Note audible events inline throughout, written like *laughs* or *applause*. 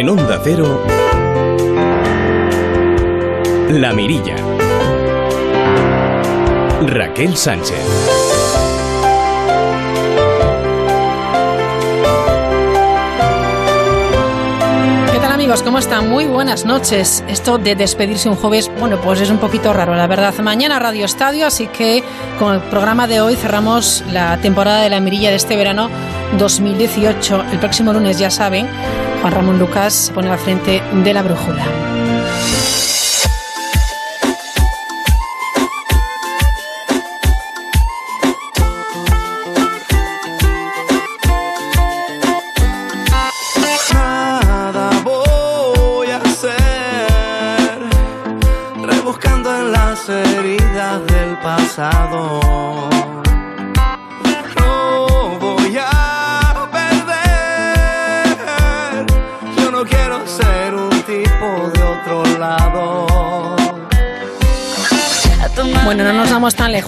En Onda Cero, La Mirilla. Raquel Sánchez. ¿cómo están? Muy buenas noches. Esto de despedirse un jueves, bueno, pues es un poquito raro, la verdad. Mañana Radio Estadio, así que con el programa de hoy cerramos la temporada de la mirilla de este verano 2018. El próximo lunes, ya saben, Juan Ramón Lucas pone al frente de la brújula.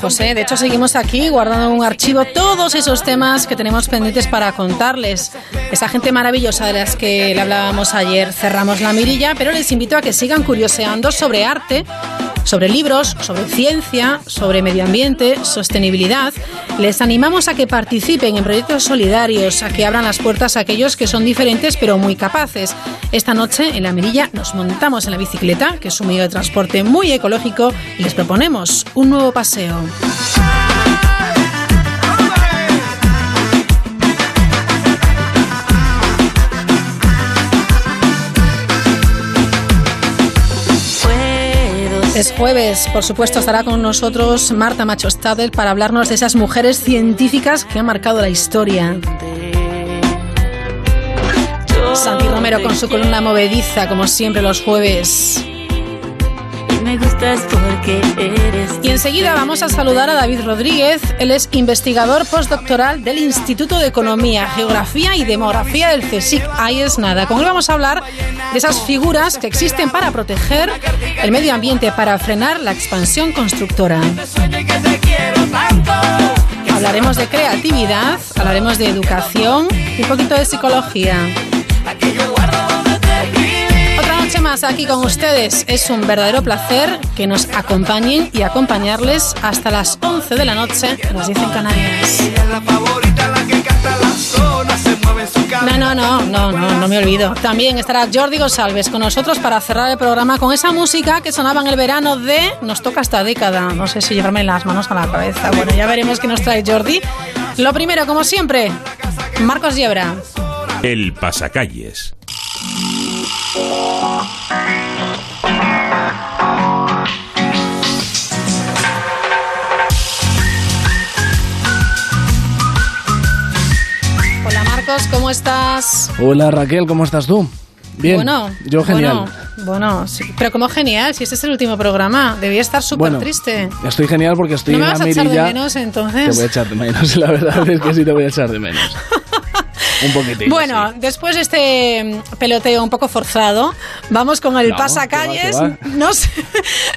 ¿Eh? De hecho, seguimos aquí guardando un archivo todos esos temas que tenemos pendientes para contarles. Esa gente maravillosa de las que le hablábamos ayer, cerramos la mirilla, pero les invito a que sigan curioseando sobre arte sobre libros, sobre ciencia, sobre medio ambiente, sostenibilidad. Les animamos a que participen en proyectos solidarios, a que abran las puertas a aquellos que son diferentes pero muy capaces. Esta noche en la Mirilla nos montamos en la bicicleta, que es un medio de transporte muy ecológico, y les proponemos un nuevo paseo. Es jueves, por supuesto, estará con nosotros Marta Machostadel para hablarnos de esas mujeres científicas que han marcado la historia. Santi Romero con su columna movediza, como siempre los jueves porque eres. Y enseguida vamos a saludar a David Rodríguez. Él es investigador postdoctoral del Instituto de Economía, Geografía y Demografía del CSIC. Ahí es nada. Con él vamos a hablar de esas figuras que existen para proteger el medio ambiente, para frenar la expansión constructora. Hablaremos de creatividad, hablaremos de educación y un poquito de psicología más aquí con ustedes. Es un verdadero placer que nos acompañen y acompañarles hasta las 11 de la noche, nos dicen Canarias. No, no, no, no, no, no me olvido. También estará Jordi González con nosotros para cerrar el programa con esa música que sonaba en el verano de Nos toca esta década. No sé si llevarme las manos a la cabeza. Bueno, ya veremos qué nos trae Jordi. Lo primero, como siempre, Marcos Yebra. El pasacalles. Hola Marcos, ¿cómo estás? Hola Raquel, ¿cómo estás tú? Bien, bueno, yo genial. Bueno, sí, pero como genial, si este es el último programa, debía estar súper bueno, triste. Estoy genial porque estoy ¿No en me vas a echar de menos entonces? Te voy a echar de menos, *laughs* la verdad es que sí te voy a echar de menos. *laughs* Un poquitito. Bueno, después de este peloteo un poco forzado, vamos con el pasacalles. *laughs* No, sé,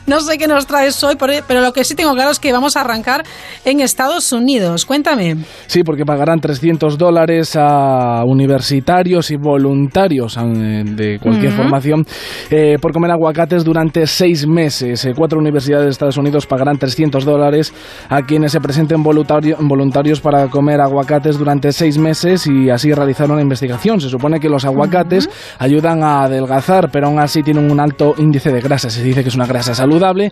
no sé qué nos traes hoy, pero lo que sí tengo claro es que vamos a arrancar en Estados Unidos. Cuéntame. Sí, porque pagarán 300 dólares a universitarios y voluntarios eh, de cualquier formación eh, por comer aguacates durante seis meses. Eh, cuatro universidades de Estados Unidos pagarán 300 dólares a quienes se presenten voluntarios para comer aguacates durante seis meses y así realizar una investigación. Se supone que los aguacates ayudan a adelgazar, pero aún así tienen un alto índice de grasa. Se dice que es una grasa saludable.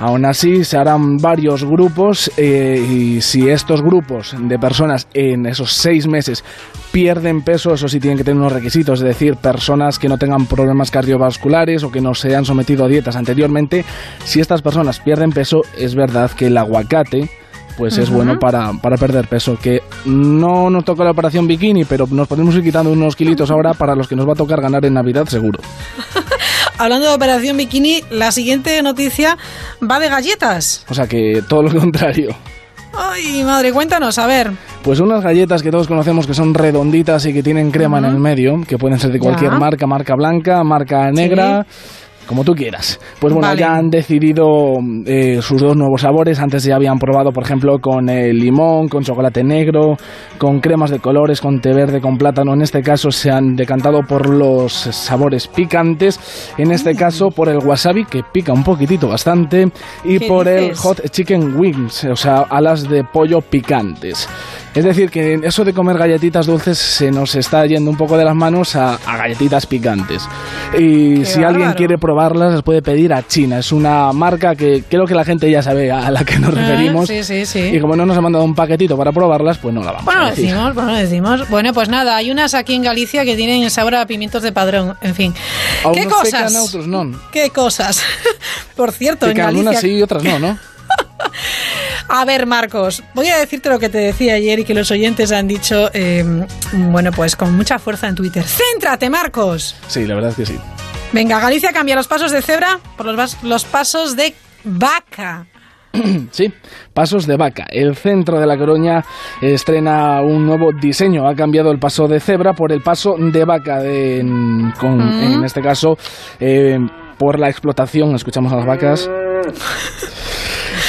Aún así, se harán varios grupos eh, y si estos grupos de personas en esos seis meses pierden peso, eso sí tienen que tener unos requisitos, es decir, personas que no tengan problemas cardiovasculares o que no se han sometido a dietas anteriormente. Si estas personas pierden peso, es verdad que el aguacate pues es bueno para, para, perder peso. Que no nos toca la operación bikini, pero nos podemos ir quitando unos kilitos ahora para los que nos va a tocar ganar en Navidad, seguro. *laughs* Hablando de operación bikini, la siguiente noticia va de galletas. O sea que todo lo contrario. Ay, madre, cuéntanos, a ver. Pues unas galletas que todos conocemos que son redonditas y que tienen crema en el medio, que pueden ser de cualquier marca, marca blanca, marca negra como tú quieras. Pues bueno, ya han decidido eh, sus dos nuevos sabores. Antes ya habían probado, por ejemplo, con el limón, con chocolate negro, con cremas de colores, con té verde, con plátano. En este caso se han decantado por los sabores picantes. En este caso por el wasabi, que pica un poquitito bastante. Y por el hot chicken wings, o sea, alas de pollo picantes. Es decir, que eso de comer galletitas dulces se nos está yendo un poco de las manos a, galletitas picantes. Y si alguien quiere probarlas, las puede pedir a China. Es una marca que creo que la gente ya sabe a la que nos ah, referimos. sí, sí, sí. Y como no nos ha mandado un paquetito para probarlas, pues no la vamos bueno, a decir. Decimos, bueno, decimos. Bueno, pues nada, hay unas aquí en Galicia que tienen sabor a pimientos de padrón. En fin. ¿Qué cosas? otros no. ¿Qué cosas? *laughs* Por cierto, en Galicia... unas sí y otras no, ¿no? *laughs* A ver, Marcos, voy a decirte lo que te decía ayer y que los oyentes han dicho, eh, bueno, pues con mucha fuerza en Twitter. ¡Céntrate, Marcos! Sí, la verdad es que sí. Venga, Galicia cambia los pasos de cebra por los, los pasos de vaca. *clears throat* Sí, Pasos de Vaca. El centro de la Coruña estrena un nuevo diseño. Ha cambiado el paso de cebra por el paso de vaca. en, en este caso, eh, por la explotación. Escuchamos a las vacas. *laughs*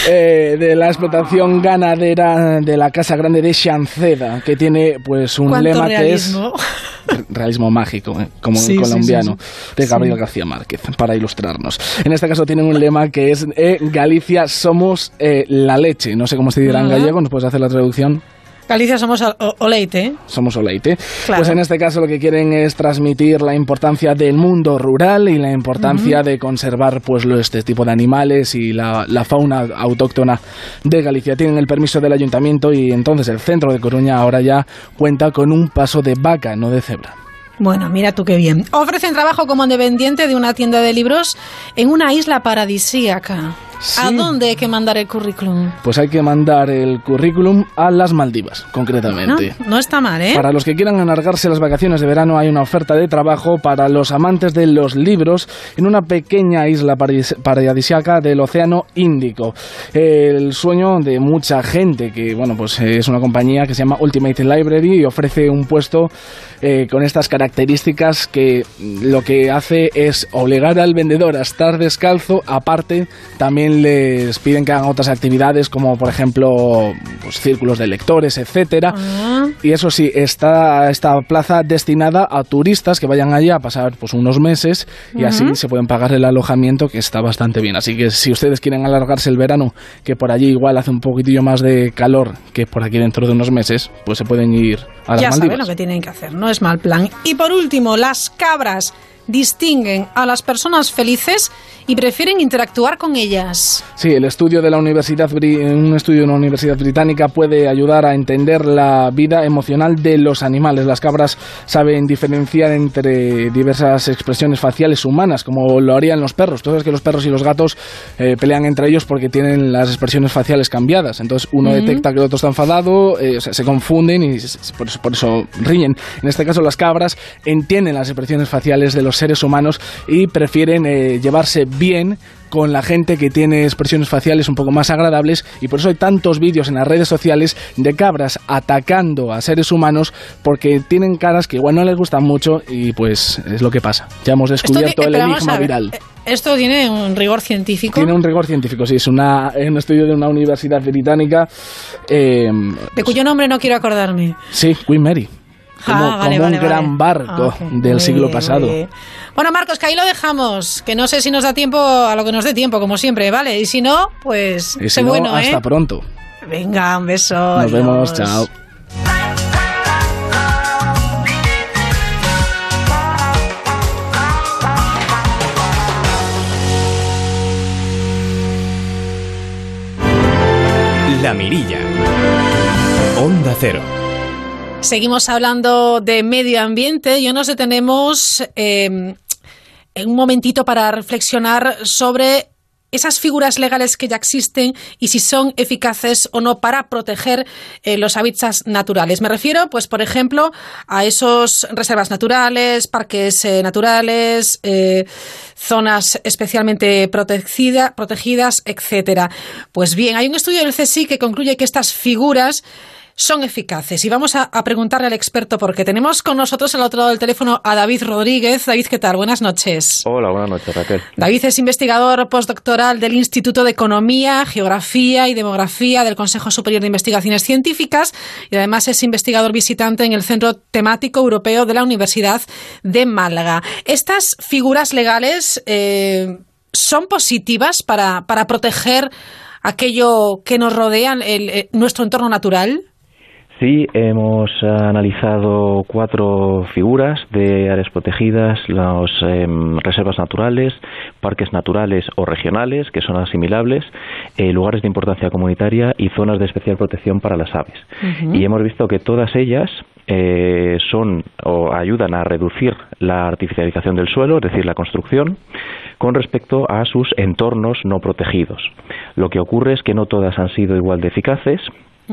Eh, de la explotación ganadera de la Casa Grande de Chanceda, que tiene pues un lema que es *laughs* realismo mágico, eh, como el colombiano, de Gabriel García Márquez, para ilustrarnos. En este caso tienen un lema que es eh, Galicia somos la leche. No sé cómo se dirá en gallego, ¿nos puedes hacer la traducción? Galicia somos Oleite. Somos Oleite. Pues en este caso lo que quieren es transmitir la importancia del mundo rural y la importancia de conservar pues este tipo de animales y la, la, fauna autóctona de Galicia. Tienen el permiso del ayuntamiento y entonces el centro de Coruña ahora ya cuenta con un paso de vaca, no de cebra. Bueno, mira tú qué bien. Ofrecen trabajo como dependiente de una tienda de libros en una isla paradisíaca. ¿A dónde hay que mandar el currículum? Pues hay que mandar el currículum a las Maldivas, concretamente. no está mal, ¿eh? Para los que quieran alargarse las vacaciones de verano hay una oferta de trabajo para los amantes de los libros en una pequeña isla paradisíaca del Océano Índico. El sueño de mucha gente que, bueno, pues es una compañía que se llama Ultimate Library y ofrece un puesto eh, con estas características que lo que hace es obligar al vendedor a estar descalzo, aparte también les piden que hagan otras actividades como por ejemplo pues, círculos de lectores, etcétera. Ah. Y eso sí, está esta plaza destinada a turistas que vayan allí a pasar pues unos meses y así se pueden pagar el alojamiento que está bastante bien. Así que si ustedes quieren alargarse el verano, que por allí igual hace un poquitillo más de calor que por aquí dentro de unos meses, pues se pueden ir a las ya saben lo que tienen que hacer, no es mal plan. Y por último, las cabras distinguen a las personas felices y prefieren interactuar con ellas. Sí, el estudio de la universidad, un estudio de una universidad británica puede ayudar a entender la vida emocional de los animales. Las cabras saben diferenciar entre diversas expresiones faciales humanas, como lo harían los perros. Tú sabes que los perros y los gatos eh, pelean entre ellos porque tienen las expresiones faciales cambiadas. Entonces uno detecta que el otro está enfadado, eh, se, confunden y por eso, por eso riñen. En este caso las cabras entienden las expresiones faciales de los seres humanos y prefieren eh, llevarse bien con la gente que tiene expresiones faciales un poco más agradables y por eso hay tantos vídeos en las redes sociales de cabras atacando a seres humanos porque tienen caras que igual no les gustan mucho y pues es lo que pasa. Ya hemos descubierto el enigma viral. Eh, ¿Esto tiene un rigor científico? Tiene un rigor científico, sí. Es una, un estudio de una universidad británica. Eh, de cuyo nombre no quiero acordarme. Sí, Queen Mary. Ah, como, un gran barco ah, del siglo pasado. Bueno, Marcos, que ahí lo dejamos. Que no sé si nos da tiempo a lo que nos dé tiempo, como siempre, ¿vale? Y si no, pues sé bueno, hasta ¿eh? pronto. Venga, un beso. Nos vemos, chao. La Mirilla. Onda Cero. Seguimos hablando de medio ambiente y nos detenemos eh, un momentito para reflexionar sobre esas figuras legales que ya existen y si son eficaces o no para proteger eh, los hábitats naturales. Me refiero, pues, por ejemplo, a esos reservas naturales, parques eh, naturales, zonas especialmente protegidas, etcétera. Pues bien, hay un estudio del CSI que concluye que estas figuras son eficaces? Y vamos a, preguntarle al experto porque tenemos con nosotros al otro lado del teléfono a David Rodríguez. David, ¿qué tal? Buenas noches. Hola, buenas noches, Raquel. David es investigador postdoctoral del Instituto de Economía, Geografía y Demografía del Consejo Superior de Investigaciones Científicas y además es investigador visitante en el Centro Temático Europeo de la Universidad de Málaga. Estas figuras legales eh, son positivas para, para proteger aquello que nos rodea, el, nuestro entorno natural? Sí, hemos analizado cuatro figuras de áreas protegidas, las em, reservas naturales, parques naturales o regionales, que son asimilables, eh, lugares de importancia comunitaria y zonas de especial protección para las aves. Y hemos visto que todas ellas eh, son o ayudan a reducir la artificialización del suelo, es decir, la construcción, con respecto a sus entornos no protegidos. Lo que ocurre es que no todas han sido igual de eficaces.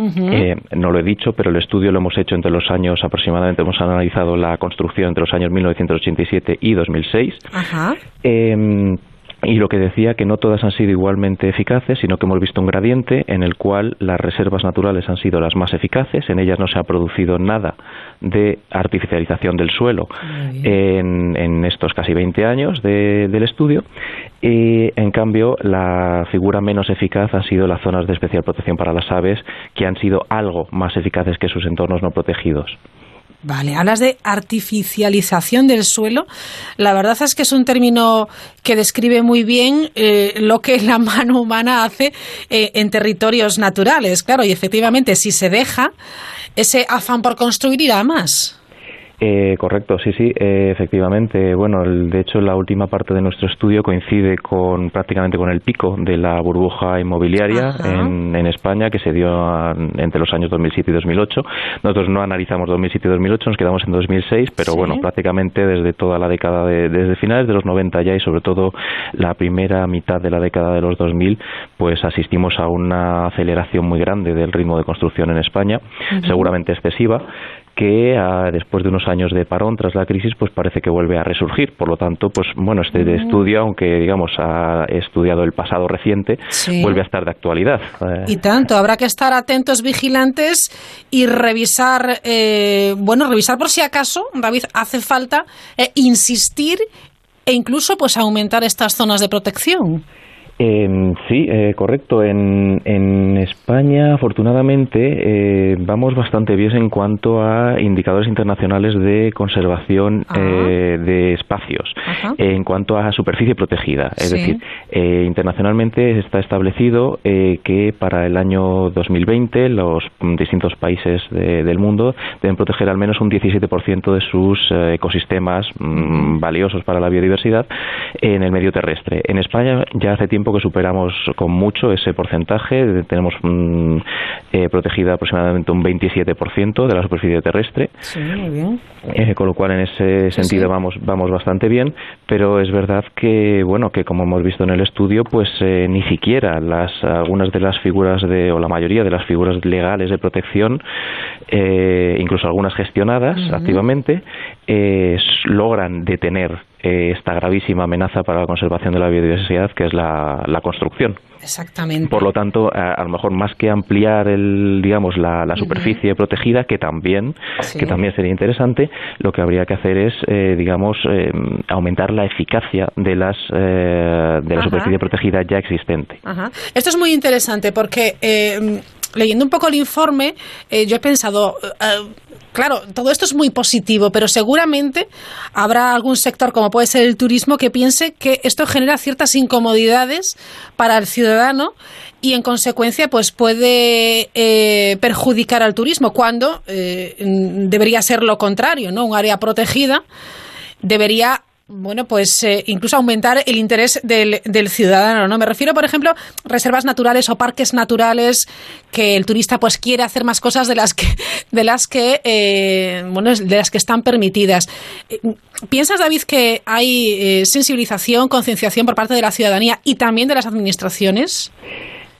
Eh, no lo he dicho, pero el estudio lo hemos hecho entre los años aproximadamente, hemos analizado la construcción entre los años 1987 y 2006. Ajá. Em, y lo que decía que no todas han sido igualmente eficaces, sino que hemos visto un gradiente en el cual las reservas naturales han sido las más eficaces, en ellas no se ha producido nada de artificialización del suelo en, estos casi 20 años del estudio, y en cambio la figura menos eficaz han sido las zonas de especial protección para las aves, que han sido algo más eficaces que sus entornos no protegidos. Vale, hablas de artificialización del suelo. La verdad es que es un término que describe muy bien eh, lo que la *laughs* mano humana hace eh, en territorios naturales. Claro, y efectivamente, si se deja, ese afán por construir irá más. Eh, correcto, sí, sí, eh, efectivamente. Bueno, de hecho, la última parte de nuestro estudio coincide con prácticamente con el pico de la burbuja inmobiliaria en, en, España que se dio entre los años 2007 y 2008. Nosotros no analizamos 2007 y 2008, nos quedamos en 2006, pero bueno, prácticamente desde toda la década, de, desde finales de los 90 ya y sobre todo la primera mitad de la década de los 2000, pues asistimos a una aceleración muy grande del ritmo de construcción en España, seguramente excesiva que ah, después de unos años de parón tras la crisis pues parece que vuelve a resurgir. Por lo tanto pues bueno este mm. estudio aunque digamos ha estudiado el pasado reciente vuelve a estar de actualidad. Y tanto habrá que estar atentos vigilantes y revisar eh, bueno revisar por si acaso David hace falta eh, insistir e incluso pues aumentar estas zonas de protección sí, eh, correcto. En, en, España, afortunadamente, eh, vamos bastante bien en cuanto a indicadores internacionales de conservación eh, de espacios, en cuanto a superficie protegida. Es decir, internacionalmente está establecido que para el año 2020 los distintos países del mundo deben proteger al menos un 17% de sus ecosistemas mm, valiosos para la biodiversidad en el medio terrestre. En España ya hace tiempo que superamos con mucho ese porcentaje. Tenemos mm, eh, protegida aproximadamente un 27% de la superficie terrestre. Sí, muy bien. Eh, con lo cual, en ese sentido, vamos vamos bastante bien. Pero es verdad que, bueno, que como hemos visto en el estudio, pues eh, ni siquiera las algunas de las figuras de, o la mayoría de las figuras legales de protección, incluso algunas gestionadas activamente, logran detener eh, esta gravísima amenaza para la conservación de la biodiversidad, que es la, construcción. Exactamente. Por lo tanto, a, lo mejor más que ampliar el, digamos, la, superficie protegida, que también, que también sería interesante, lo que habría que hacer es, eh, digamos, eh, aumentar la eficacia de las de la superficie protegida ya existente. Esto es muy interesante porque leyendo un poco el informe, yo he pensado claro, todo esto es muy positivo, pero seguramente habrá algún sector, como puede ser el turismo, que piense que esto genera ciertas incomodidades para el ciudadano y en consecuencia pues puede eh, perjudicar al turismo cuando eh, debería ser lo contrario, ¿no? Un área protegida debería bueno, pues eh, incluso aumentar el interés del, del, ciudadano, ¿no? Me refiero, por ejemplo, reservas naturales o parques naturales que el turista pues quiere hacer más cosas de las que de las que eh, bueno, de las que están permitidas. Eh, ¿Piensas, David, que hay sensibilización, concienciación por parte de la ciudadanía y también de las administraciones?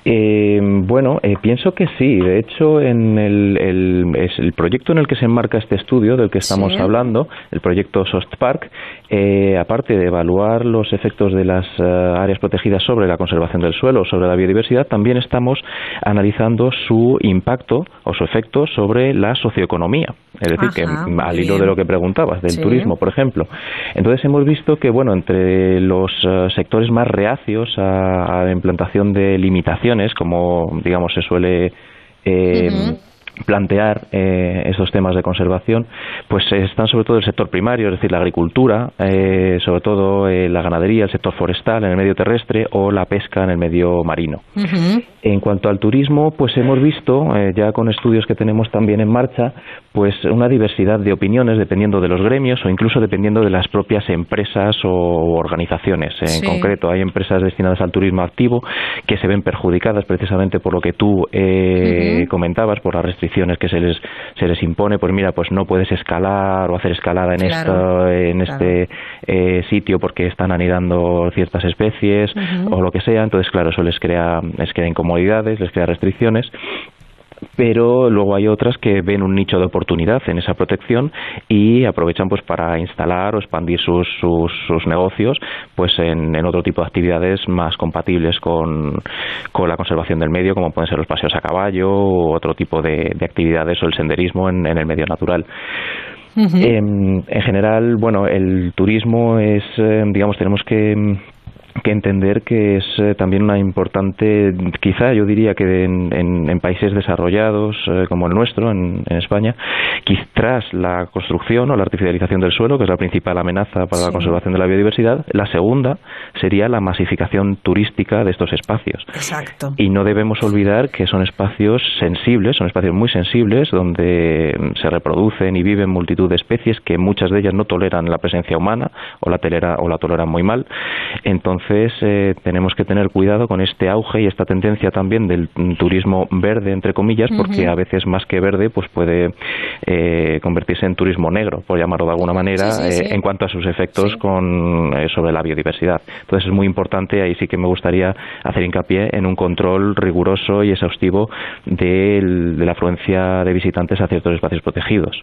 Eh, bueno, eh, pienso que sí. De hecho, en el, el, proyecto en el que se enmarca este estudio del que estamos hablando, el proyecto SOSTPARK, eh, aparte de evaluar los efectos de las eh, áreas protegidas sobre la conservación del suelo, sobre la biodiversidad, también estamos analizando su impacto o su efecto sobre la socioeconomía. Es decir, que al hilo de lo que preguntabas, del turismo, por ejemplo. Entonces hemos visto que, bueno, entre los sectores más reacios a la implantación de limitaciones, como digamos se suele eh, plantear eh, esos temas de conservación, pues están sobre todo el sector primario, es decir, la agricultura, eh, sobre todo eh, la ganadería, el sector forestal en el medio terrestre o la pesca en el medio marino. En cuanto al turismo, pues hemos visto, ya con estudios que tenemos también en marcha, pues una diversidad de opiniones dependiendo de los gremios o incluso dependiendo de las propias empresas o organizaciones. En concreto, hay empresas destinadas al turismo activo que se ven perjudicadas precisamente por lo que tú comentabas, por la restricción que se les se les impone. Pues mira pues no puedes escalar o hacer escalada en esto en este eh, sitio porque están anidando ciertas especies o lo que sea. Entonces claro eso les crea les crea incomodidades les crea restricciones pero luego hay otras que ven un nicho de oportunidad en esa protección y aprovechan pues para instalar o expandir sus, sus, negocios pues en, otro tipo de actividades más compatibles con, la conservación del medio como pueden ser los paseos a caballo o otro tipo de, actividades o el senderismo en, el medio natural. Em, en, general, bueno, el turismo es, em, digamos, tenemos que que entender que es eh, también una importante, quizá yo diría que en, en, países desarrollados eh, como el nuestro, en, España, tras la construcción o la artificialización del suelo, que es la principal amenaza para la conservación de la biodiversidad, la segunda sería la masificación turística de estos espacios. Exacto. Y no debemos olvidar que son espacios sensibles, son espacios muy sensibles, donde se reproducen y viven multitud de especies que muchas de ellas no toleran la presencia humana o la, tolera, o la toleran muy mal. Entonces, entonces eh, tenemos que tener cuidado con este auge y esta tendencia también del turismo verde, entre comillas, porque a veces más que verde pues puede eh, convertirse en turismo negro, por llamarlo de alguna manera, eh, en cuanto a sus efectos con, sobre la biodiversidad. Entonces es muy importante, ahí sí que me gustaría hacer hincapié en un control riguroso y exhaustivo de, la afluencia de visitantes a ciertos espacios protegidos.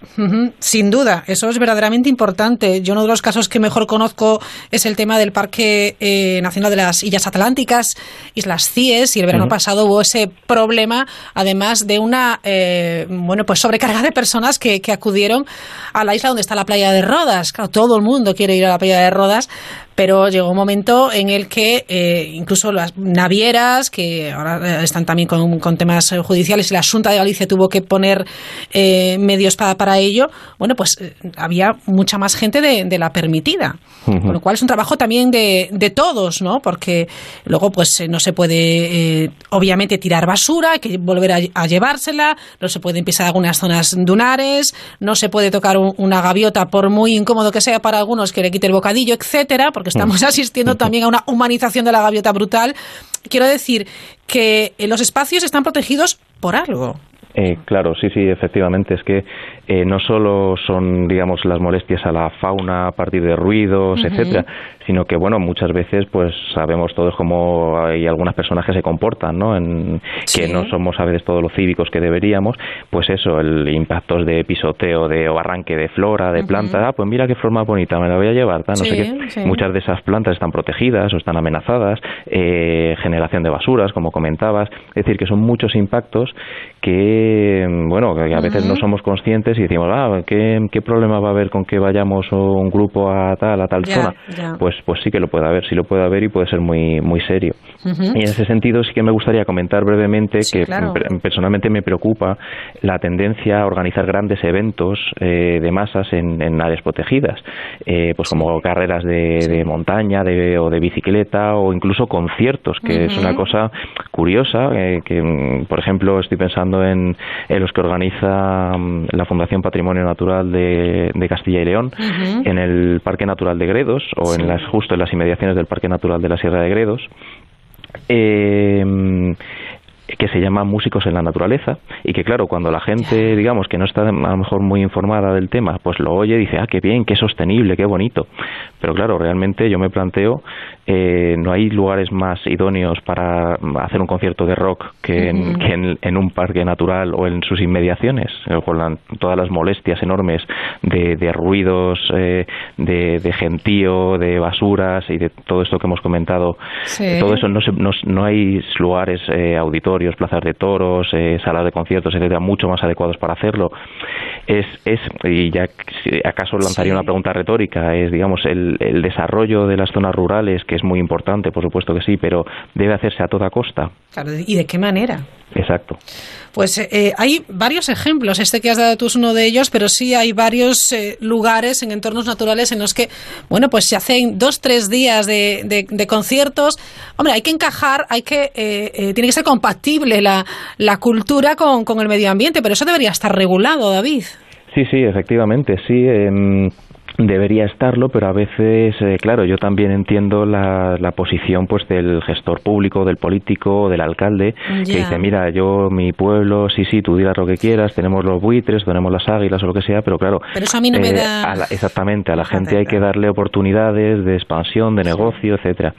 Sin duda, eso es verdaderamente importante. Yo uno de los casos que mejor conozco es el tema del parque Nacional de las Islas Atlánticas, Islas CIES, y el verano pasado hubo ese problema, además de una eh, bueno pues sobrecarga de personas que, que acudieron a la isla donde está la playa de Rodas. Claro, todo el mundo quiere ir a la playa de Rodas, pero llegó un momento en el que eh, incluso las navieras, que ahora eh, están también con, con, temas judiciales, y la Junta de Galicia tuvo que poner eh, medios para, para ello, bueno, pues había mucha más gente de, la permitida. Con lo cual es un trabajo también de, de todos, ¿no? Porque luego, pues no se puede, obviamente, tirar basura, hay que volver a, llevársela, no se puede pisar algunas zonas dunares, no se puede tocar una gaviota, por muy incómodo que sea para algunos que le quite el bocadillo, etcétera, porque estamos mm. asistiendo también a una humanización de la gaviota brutal. Quiero decir que los espacios están protegidos por algo. Eh, claro, sí, sí, efectivamente. Es que eh, no solo son, digamos, las molestias a la fauna a partir de ruidos, etcétera, sino que, bueno, muchas veces, pues sabemos todos cómo hay algunas personas que se comportan, ¿no? En, Que no somos a veces todos los cívicos que deberíamos. Pues eso, el impactos de pisoteo de, o arranque de flora, de planta. Ah, pues mira qué forma bonita, me la voy a llevar. No sé qué. Muchas de esas plantas están protegidas o están amenazadas. Eh, generación de basuras, como comentabas. Es decir, que son muchos impactos que, bueno, que a veces no somos conscientes y decimos, ah, ¿qué, ¿qué, problema va a haber con que vayamos un grupo a tal, a tal zona? Pues, pues sí que lo puede haber, sí lo puede haber y puede ser muy, muy serio. Y en ese sentido sí que me gustaría comentar brevemente que personalmente me preocupa la tendencia a organizar grandes eventos eh, de masas en, en áreas protegidas, eh, pues como carreras de, montaña de, o de bicicleta o incluso conciertos, que es una cosa curiosa, eh, que por ejemplo estoy pensando en, los que organiza mm, la Fundación Patrimonio Natural de, Castilla y León en el Parque Natural de Gredos o en las justo en las inmediaciones del Parque Natural de la Sierra de Gredos. Eh, que se llama Músicos en la Naturaleza y que claro, cuando la gente, digamos, que no está a lo mejor muy informada del tema, pues lo oye y dice, ah, qué bien, qué sostenible, qué bonito. Pero claro, realmente yo me planteo, eh, no hay lugares más idóneos para hacer un concierto de rock que, en, un parque natural o en sus inmediaciones, eh, con todas las molestias enormes de, ruidos, eh, de, gentío, de basuras y de todo esto que hemos comentado. Todo eso no, no, hay lugares, auditorios, plazas de toros, salas de conciertos, etcétera, mucho más adecuados para hacerlo. Es, es y ya acaso lanzaría una pregunta retórica, es digamos el, el desarrollo de las zonas rurales, que es muy importante, por supuesto que sí, pero debe hacerse a toda costa. Claro, ¿y de qué manera? Exacto. Pues eh, hay varios ejemplos. Este que has dado tú es uno de ellos, pero sí hay varios eh, lugares en entornos naturales en los que, bueno, pues se hacen dos, tres días de, de, conciertos. Hombre, hay que encajar, hay que, eh, tiene que ser compatible la, la cultura con, con el medio ambiente, pero eso debería estar regulado, David. Sí, sí, efectivamente, sí. Debería estarlo, pero a veces, eh, claro, yo también entiendo la, la, posición pues del gestor público, del político, del alcalde, que dice, mira, yo, mi pueblo, sí, sí, tú digas lo que quieras, tenemos los buitres, tenemos las águilas o lo que sea, pero claro, pero eso a mí no me da... exactamente, a la gente hay que darle oportunidades de expansión, de negocio, etcétera.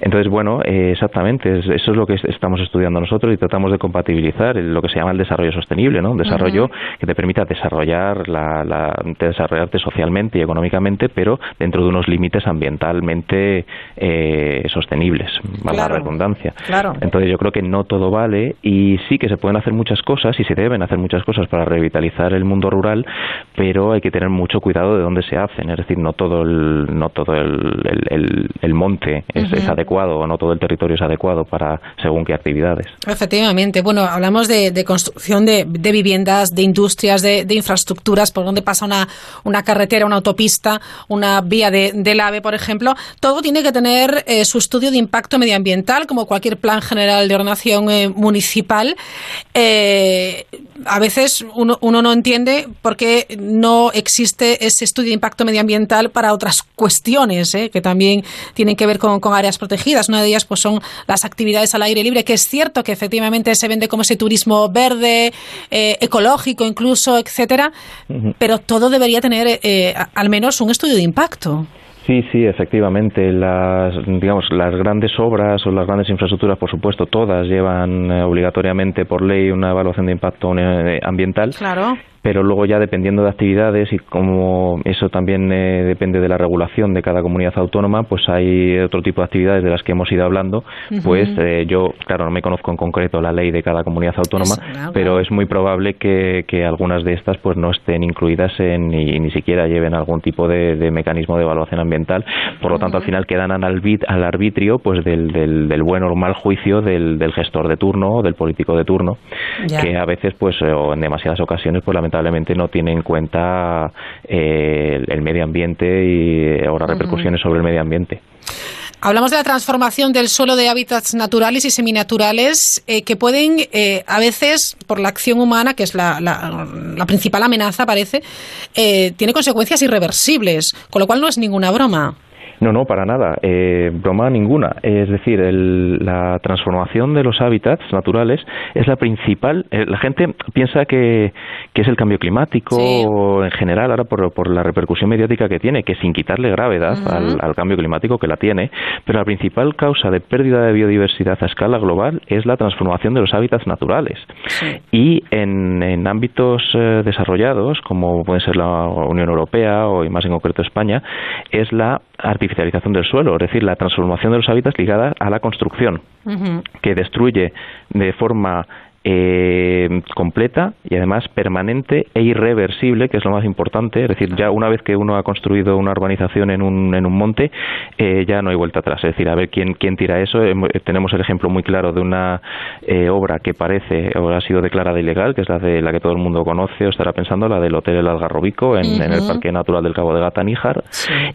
Entonces, bueno, eh, exactamente, eso es lo que estamos estudiando nosotros y tratamos de compatibilizar lo que se llama el desarrollo sostenible, ¿no? Un desarrollo que te permita desarrollar la, la, desarrollarte socialmente y económicamente económicamente, pero dentro de unos límites ambientalmente eh, sostenibles, la redundancia. Entonces yo creo que no todo vale y sí que se pueden hacer muchas cosas y se deben hacer muchas cosas para revitalizar el mundo rural, pero hay que tener mucho cuidado de dónde se hacen. Es decir, no todo el, no todo el, el, monte es, adecuado o no todo el territorio es adecuado para según qué actividades. Efectivamente. Bueno, hablamos de, construcción de, viviendas, de industrias, de, de infraestructuras, por donde pasa una, una carretera, una autopista una vía de, del AVE, por ejemplo, todo tiene que tener eh, su estudio de impacto medioambiental, como cualquier plan general de ordenación eh, municipal. Eh, a veces uno, no entiende por qué no existe ese estudio de impacto medioambiental para otras cuestiones que también tienen que ver con, áreas protegidas. Una de ellas pues, son las actividades al aire libre, que es cierto que efectivamente se vende como ese turismo verde, ecológico incluso, etcétera, pero todo debería tener al menos un estudio de impacto. Sí, sí, efectivamente. Las, digamos, las grandes obras o las grandes infraestructuras, por supuesto, todas llevan eh, obligatoriamente por ley una evaluación de impacto eh, ambiental. Claro pero luego ya dependiendo de actividades y como eso también eh, depende de la regulación de cada comunidad autónoma, pues hay otro tipo de actividades de las que hemos ido hablando, pues eh, yo, claro, no me conozco en concreto la ley de cada comunidad autónoma, pero es muy probable que, que, algunas de estas pues no estén incluidas en, ni, ni siquiera lleven algún tipo de, mecanismo de evaluación ambiental, por lo tanto al final quedan al, al arbitrio pues del, del, del, buen o mal juicio del, del gestor de turno o del político de turno, que a veces pues o en demasiadas ocasiones pues lamentablemente lamentablemente no tiene en cuenta eh, el, medio ambiente y o las repercusiones sobre el medio ambiente. Hablamos de la transformación del suelo de hábitats naturales y seminaturales eh, que pueden, eh, a veces, por la acción humana, que es la, la, principal amenaza, parece, tiene consecuencias irreversibles, con lo cual no es ninguna broma. No, no, para nada. Eh, broma ninguna. Es decir, la transformación de los hábitats naturales es la principal. Eh, la gente piensa que, es el cambio climático o en general, ahora por, la repercusión mediática que tiene, que sin quitarle gravedad al, cambio climático que la tiene, pero la principal causa de pérdida de biodiversidad a escala global es la transformación de los hábitats naturales. Y en, ámbitos eh, desarrollados, como puede ser la Unión Europea o más en concreto España, es la artificialización del suelo, es decir, la transformación de los hábitats ligada a la construcción, que destruye de forma eh, completa y además permanente e irreversible, que es lo más importante. Es decir, ya una vez que uno ha construido una urbanización en un, en un monte, eh, ya no hay vuelta atrás. Es decir, a ver quién, quién tira eso. Eh, tenemos el ejemplo muy claro de una eh, obra que parece o ha sido declarada ilegal, que es la de la que todo el mundo conoce o estará pensando, la del Hotel El Algarrobico en, en el Parque Natural del Cabo de Gata Níjar.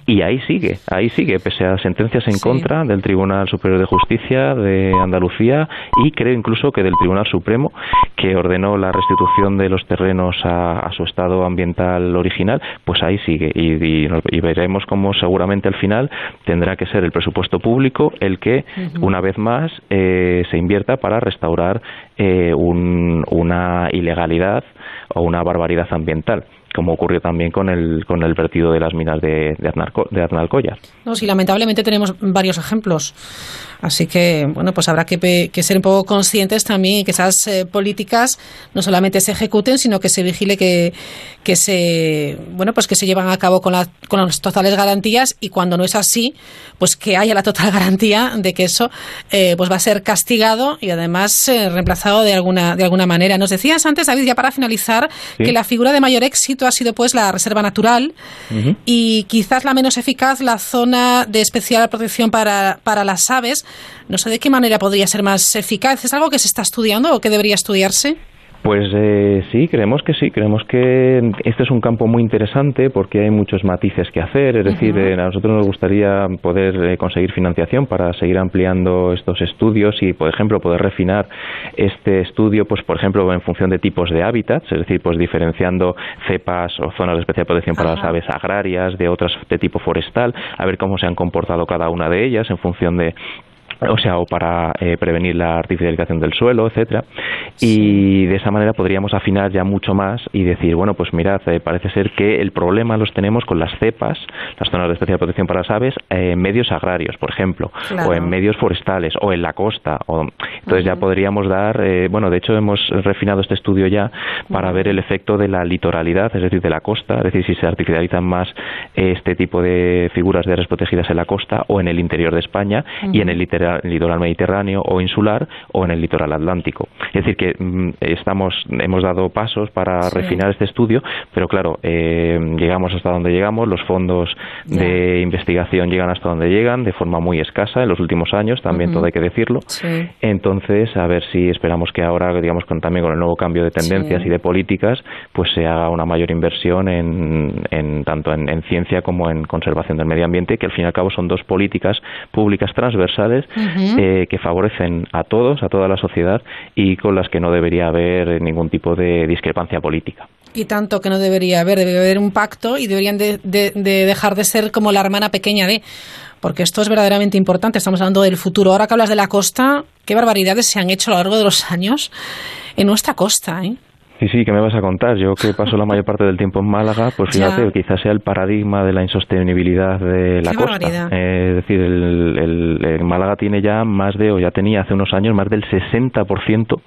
Y ahí sigue, ahí sigue, pese a sentencias en contra del Tribunal Superior de Justicia de Andalucía y creo incluso que del Tribunal Supremo que ordenó la restitución de los terrenos a, su estado ambiental original, pues ahí sigue. Y, veremos cómo seguramente al final tendrá que ser el presupuesto público el que una vez más eh, se invierta para restaurar eh, una ilegalidad o una barbaridad ambiental como ocurrió también con el, con el vertido de las minas de, de, de. No, sí, lamentablemente tenemos varios ejemplos. Así que, bueno, pues habrá que, ser un poco conscientes también que esas eh, políticas no solamente se ejecuten, sino que se vigile que, que se, bueno, pues que se llevan a cabo con, con las totales garantías y cuando no es así, pues que haya la total *laughs* garantía de que eso eh, pues va a ser castigado y además eh, reemplazado de alguna, de alguna manera. Nos decías antes, David, ya para finalizar, que la figura de mayor éxito ha sido pues la reserva natural y quizás la menos eficaz la zona de especial protección para, para las aves. No sé de qué manera podría ser más eficaz. ¿Es algo que se está estudiando o que debería estudiarse? Pues eh, sí, creemos que sí, creemos que este es un campo muy interesante porque hay muchos matices que hacer, es decir, eh, a nosotros nos gustaría poder eh, conseguir financiación para seguir ampliando estos estudios y, por ejemplo, poder refinar este estudio, pues por ejemplo, en función de tipos de hábitats, es decir, pues diferenciando cepas o zonas de especial protección para las aves agrarias de otras de tipo forestal, a ver cómo se han comportado cada una de ellas en función de o sea, o para eh, prevenir la artificialización del suelo, etcétera. Y de esa manera podríamos afinar ya mucho más y decir, bueno, pues mirad, eh, parece ser que el problema los tenemos con las cepas, las zonas de especial protección para las aves, eh, en medios agrarios, por ejemplo, o en medios forestales, o en la costa. O, entonces ya podríamos dar, bueno, de hecho hemos refinado este estudio ya para ver el efecto de la litoralidad, es decir, de la costa, es decir, si se artificializan más este tipo de figuras de áreas protegidas en la costa o en el interior de España y en el litoral litoral mediterráneo o insular o en el litoral atlántico. Es decir, que mm, estamos, hemos dado pasos para refinar este estudio, pero claro, eh, llegamos hasta donde llegamos, los fondos de investigación llegan hasta donde llegan, de forma muy escasa en los últimos años, también todo hay que decirlo. Entonces, a ver si esperamos que ahora, digamos, con, también con el nuevo cambio de tendencias y de políticas, pues se haga una mayor inversión en, en tanto en, en, ciencia como en conservación del medio ambiente, que al fin y al cabo son dos políticas públicas transversales eh, que favorecen a todos, a toda la sociedad y con las que no debería haber ningún tipo de discrepancia política. Y tanto que no debería haber, debe haber un pacto y deberían de, dejar de ser como la hermana pequeña de porque esto es verdaderamente importante. Estamos hablando del futuro. Ahora que hablas de la costa, qué barbaridades se han hecho a lo largo de los años en nuestra costa. ¿eh? Sí, sí, ¿qué me vas a contar? Yo que paso la mayor parte del tiempo en Málaga, pues *laughs* fíjate, quizás sea el paradigma de la insostenibilidad de la costa. Eh, es decir, el, Málaga tiene ya más de, o ya tenía hace unos años, más del 60%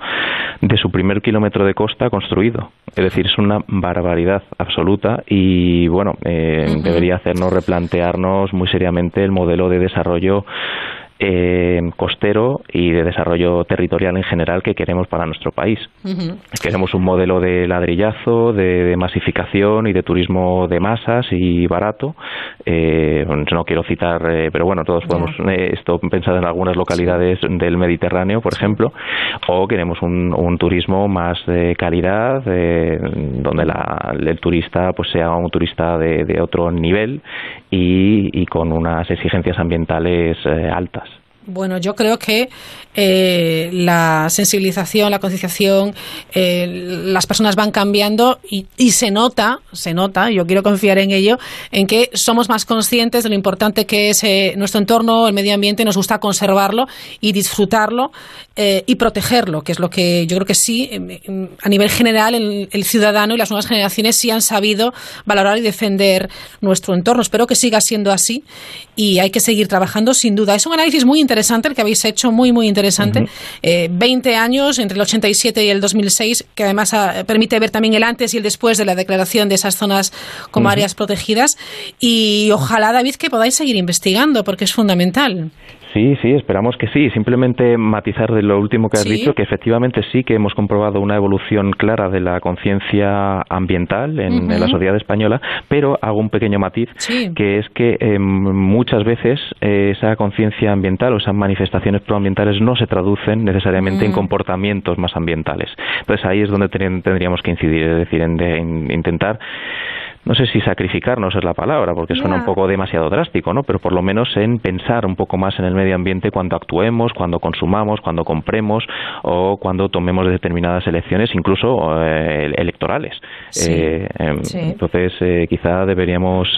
de su primer kilómetro de costa construido. Es decir, es una barbaridad absoluta y, bueno, eh, debería hacernos replantearnos muy seriamente el modelo de desarrollo eh, costero y de desarrollo territorial en general que queremos para nuestro país. Queremos un modelo de ladrillazo, de, masificación y de turismo de masas y barato. Eh, no quiero citar, eh, pero bueno, todos podemos eh, esto pensar en algunas localidades del Mediterráneo, por ejemplo, o queremos un, turismo más de calidad, donde el turista pues sea un turista de, otro nivel y con unas exigencias ambientales altas. Bueno, yo creo que eh, la sensibilización, la concienciación, eh, las personas van cambiando y, se nota, se nota, yo quiero confiar en ello, en que somos más conscientes de lo importante que es eh, nuestro entorno, el medio ambiente, nos gusta conservarlo y disfrutarlo y protegerlo, que es lo que yo creo que sí, a nivel general, el, ciudadano y las nuevas generaciones sí han sabido valorar y defender nuestro entorno. Espero que siga siendo así y hay que seguir trabajando sin duda. Es un análisis muy interesante el que habéis hecho, muy, muy interesante. 20 eh, años entre el 87 y el 2006, que además ah, permite ver también el antes y el después de la declaración de esas zonas como áreas protegidas. Y ojalá, David, que podáis seguir investigando, porque es fundamental. Sí, sí, esperamos que sí. Simplemente matizar de lo último que has dicho, que efectivamente sí que hemos comprobado una evolución clara de la conciencia ambiental en, la sociedad española, pero hago un pequeño matiz, que es que em, muchas veces eh, esa conciencia ambiental o esas manifestaciones proambientales no se traducen necesariamente en mm. comportamientos más ambientales. Entonces ahí es donde tendríamos que incidir, es decir, en intentar no sé si sacrificar no es la palabra, porque suena un poco demasiado drástico, ¿no? Pero por lo menos en pensar un poco más en el medio ambiente cuando actuemos, cuando consumamos, cuando compremos o cuando tomemos determinadas elecciones, incluso eh, electorales. Eh, em, entonces, eh, quizá deberíamos,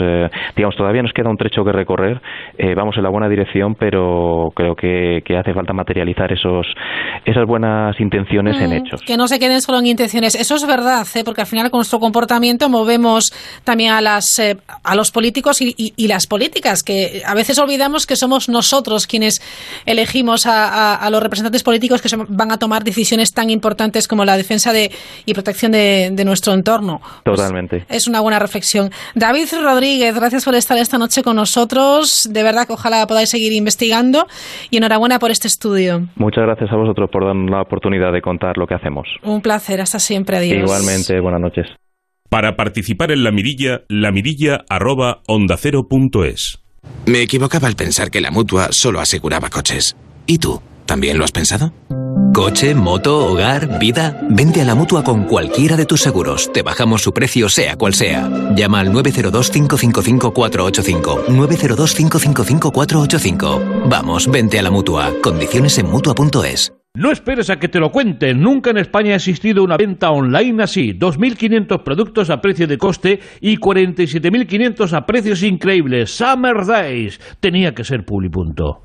digamos, todavía nos queda un trecho que recorrer, vamos en la buena dirección, pero creo que, hace falta materializar esos, esas buenas intenciones en mm, hechos. Que no se queden solo en intenciones. Eso es verdad, porque al final con nuestro comportamiento movemos también a, las, eh, a los políticos y, las políticas, que a veces olvidamos que somos nosotros quienes elegimos a, los representantes políticos que van a tomar decisiones tan importantes como la defensa de, y protección de, nuestro entorno. Pues Totalmente. es una buena reflexión. David Rodríguez, gracias por estar esta noche con nosotros. De verdad que ojalá podáis seguir investigando y enhorabuena por este estudio. Muchas gracias a vosotros por darnos la oportunidad de contar lo que hacemos. Un placer, hasta siempre. Adiós. Igualmente, buenas noches. Para participar en la mirilla, la mirilla arroba onda cero punto es. Me equivocaba al pensar que la mutua solo aseguraba coches. ¿Y tú? ¿También lo has pensado? Coche, moto, hogar, vida. Vente a la mutua con cualquiera de tus seguros. Te bajamos su precio, sea cual sea. Llama al 902-555-485. 902-555-485. Vamos, vente a la mutua. Condiciones en mutua.es. No esperes a que te lo cuenten. Nunca en España ha existido una venta online así. 2.500 productos a precio de coste y 47.500 a precios increíbles. Summer Days. Tenía que ser Publi.com.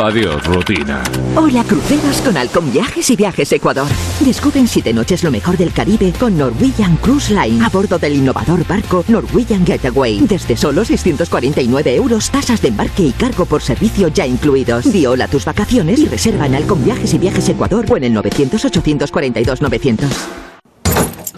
Adiós, rutina. Hola, cruceros con Alcon Viajes y Viajes Ecuador. Descubren siete noches lo mejor del Caribe con Norwegian Cruise Line a bordo del innovador barco Norwegian Getaway. Desde solo 649 euros, tasas de embarque y cargo por servicio ya incluidos. Di hola tus vacaciones y reserva en Alcon Viajes y Viajes Ecuador o en el 900-842-900.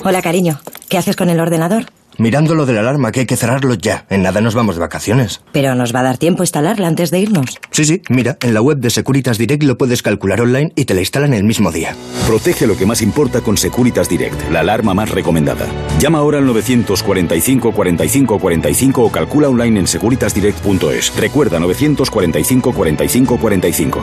Hola, cariño. ¿Qué haces con el ordenador? Mirando lo de la alarma, que hay que cerrarlo ya. En nada nos vamos de vacaciones. Pero nos va a dar tiempo instalarla antes de irnos. Sí, sí, mira, en la web de Securitas Direct lo puedes calcular online y te la instalan el mismo día. Protege lo que más importa con Securitas Direct, la alarma más recomendada. Llama ahora al 945 45 45 o calcula online en securitasdirect.es. Recuerda 945 45 45.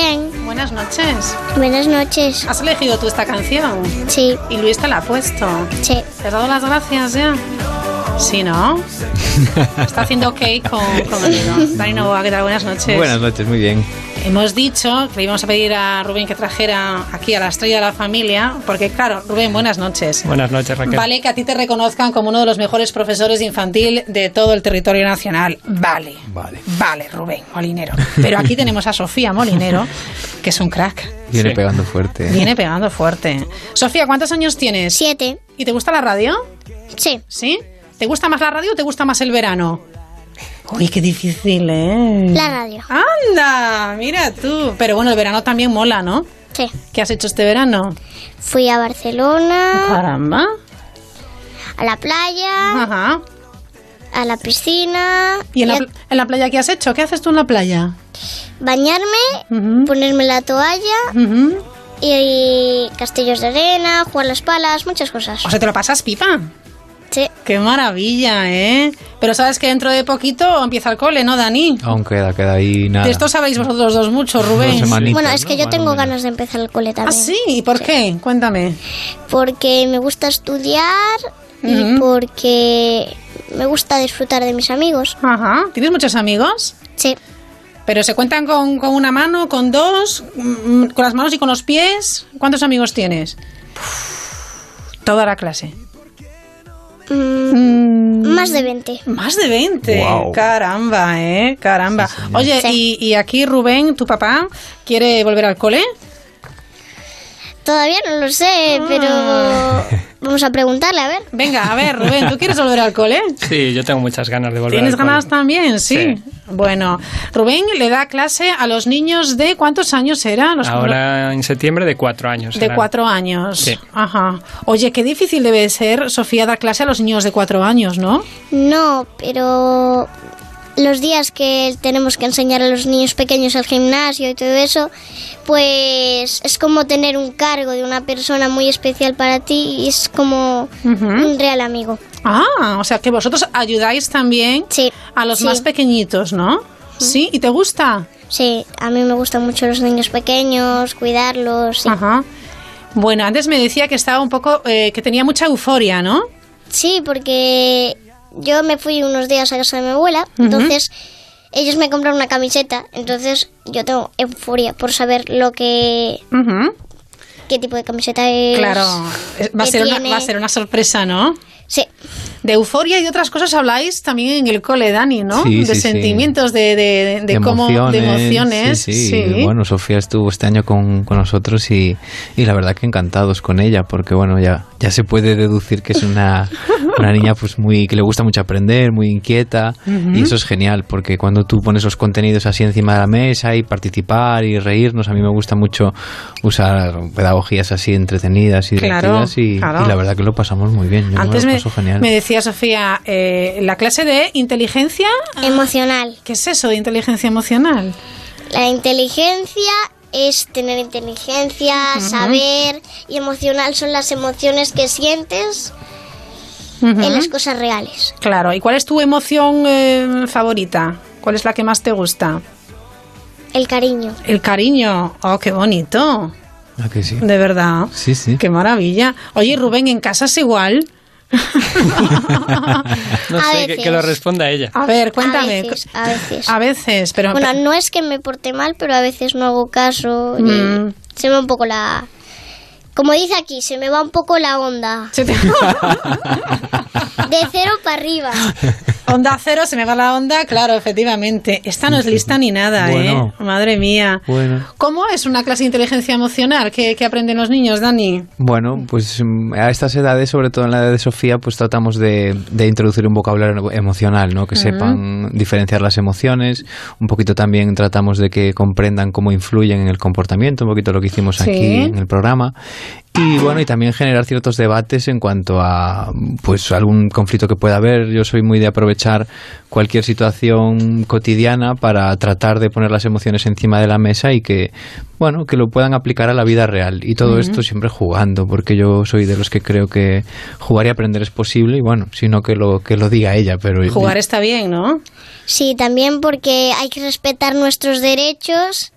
Bien. Buenas noches. Buenas noches. ¿Has elegido tú esta canción? Sí. ¿Y Luis te la ha puesto? Sí. ¿Te has dado las gracias ya? Sí, ¿no? *laughs* Está haciendo ok con, conmigo. Dani Novoa, ¿qué tal? Buenas noches. Buenas noches, muy bien. Hemos dicho que le íbamos a pedir a Rubén que trajera aquí a la estrella de la familia, porque claro, Rubén, buenas noches. Buenas noches, Raquel. Vale que a ti te reconozcan como uno de los mejores profesores de infantil de todo el territorio nacional. Vale. Vale. Vale, Rubén Molinero. Pero aquí tenemos a Sofía Molinero, que es un crack. Viene pegando fuerte. Viene pegando fuerte. Sofía, ¿cuántos años tienes? Siete. ¿Y te gusta la radio? Sí. ¿Sí? ¿Te gusta más la radio o te gusta más el verano? Uy, qué difícil, ¿eh? La radio. ¡Anda! Mira tú. Pero bueno, el verano también mola, ¿no? Sí. ¿Qué has hecho este verano? Fui a Barcelona. Caramba. A la playa. Ajá. A la piscina. ¿Y en la, en la playa qué has hecho? ¿Qué haces tú en la playa? Bañarme, ponerme la toalla. Y, castillos de arena, jugar las palas, muchas cosas. O sea, ¿te lo pasas pipa? Sí. Qué maravilla, ¿eh? Pero sabes que dentro de poquito empieza el cole, ¿no, Dani? Aún queda, queda ahí nada. De esto sabéis vosotros dos mucho, Rubén. bueno, es que yo tengo ganas de empezar el cole también. ¿Ah, sí? ¿Y por qué? Cuéntame. Porque me gusta estudiar y porque me gusta disfrutar de mis amigos. Ajá. ¿Tienes muchos amigos? Sí. ¿Pero se cuentan con, con una mano, con dos, mm, con las manos y con los pies? ¿Cuántos amigos tienes? Toda la clase. Mm, más de 20. Más de 20. Guau. Caramba, ¿eh? Caramba. Oye, Sí. y, y aquí Rubén, tu papá, quiere volver al cole? Todavía no lo sé, pero vamos a preguntarle, a ver. Venga, a ver, Rubén, ¿tú quieres volver al cole? Sí, yo tengo muchas ganas de volver ¿Tienes al cole. ganas también? Sí. Sí. Bueno, Rubén le da clase a los niños de ¿cuántos años era? Los Ahora en septiembre de cuatro años. de cuatro años. Sí. Ajá. Oye, qué difícil debe ser, Sofía, dar clase a los niños de cuatro años, ¿no? No, pero los días que tenemos que enseñar a los niños pequeños al gimnasio y todo eso, pues es como tener un cargo de una persona muy especial para ti y es como un real amigo. Ah, o sea que vosotros ayudáis también a los Sí. más pequeñitos, ¿no? Sí, ¿y te gusta? Sí, a mí me gustan mucho los niños pequeños, cuidarlos. sí. Ajá. Bueno, antes me decía que estaba un poco, eh, que tenía mucha euforia, ¿no? Sí, porque yo me fui unos días a casa de mi abuela, entonces ellos me compraron una camiseta, entonces yo tengo euforia por saber lo que qué tipo de camiseta es. Claro, va a, ser una, va a ser una sorpresa, ¿no? Sí. De euforia y de otras cosas habláis también en el cole, Dani, ¿no? Sí, de sí, sí. sentimientos, de, de, de cómo, de emociones. Sí, sí. Bueno, Sofía estuvo este año con, con nosotros y, y la verdad que encantados con ella, porque bueno, ya, ya se puede deducir que es una, *laughs* una niña pues muy que le gusta mucho aprender, muy inquieta y eso es genial, porque cuando tú pones los contenidos así encima de la mesa y participar y reírnos, a mí me gusta mucho usar pedagogías así entretenidas y Claro, divertidas y, claro. y la verdad que lo pasamos muy bien. Yo Antes me me, genial. decía Sofía, eh, la clase de inteligencia emocional. ¿Qué es eso de inteligencia emocional? La inteligencia es tener inteligencia, saber y emocional son las emociones que sientes en las cosas reales. Claro, ¿y cuál es tu emoción eh, favorita? ¿Cuál es la que más te gusta? El cariño. El cariño. Oh, qué bonito. ¿A que sí? De verdad. Sí, sí. Qué maravilla. Oye, Rubén, ¿en casa es igual? *laughs* No A sé, que, veces. que lo responda ella. A ver, cuéntame. A veces, a veces. A veces, pero... Bueno, no es que me porte mal, pero a veces no hago caso y Mm. se me va un poco la... Como dice aquí, se me va un poco la onda. Se te- De cero para arriba. *laughs* Onda cero, se me va la onda, claro, efectivamente. Esta no es lista ni nada, Bueno. ¿eh? Madre mía. Bueno. ¿Cómo es una clase de inteligencia emocional que, que aprenden los niños, Dani? Bueno, pues mm, a estas edades, sobre todo en la edad de Sofía, pues tratamos de, de introducir un vocabulario emocional, ¿no? Que sepan diferenciar las emociones. Un poquito también tratamos de que comprendan cómo influyen en el comportamiento, un poquito lo que hicimos Sí. aquí en el programa. Y bueno, y también generar ciertos debates en cuanto a pues algún conflicto que pueda haber. Yo soy muy de aprovechar cualquier situación cotidiana para tratar de poner las emociones encima de la mesa y que bueno, que lo puedan aplicar a la vida real y todo esto siempre jugando, porque yo soy de los que creo que jugar y aprender es posible y bueno, sino que lo que lo diga ella, pero Jugar está bien, ¿no? Sí, también porque hay que respetar nuestros derechos.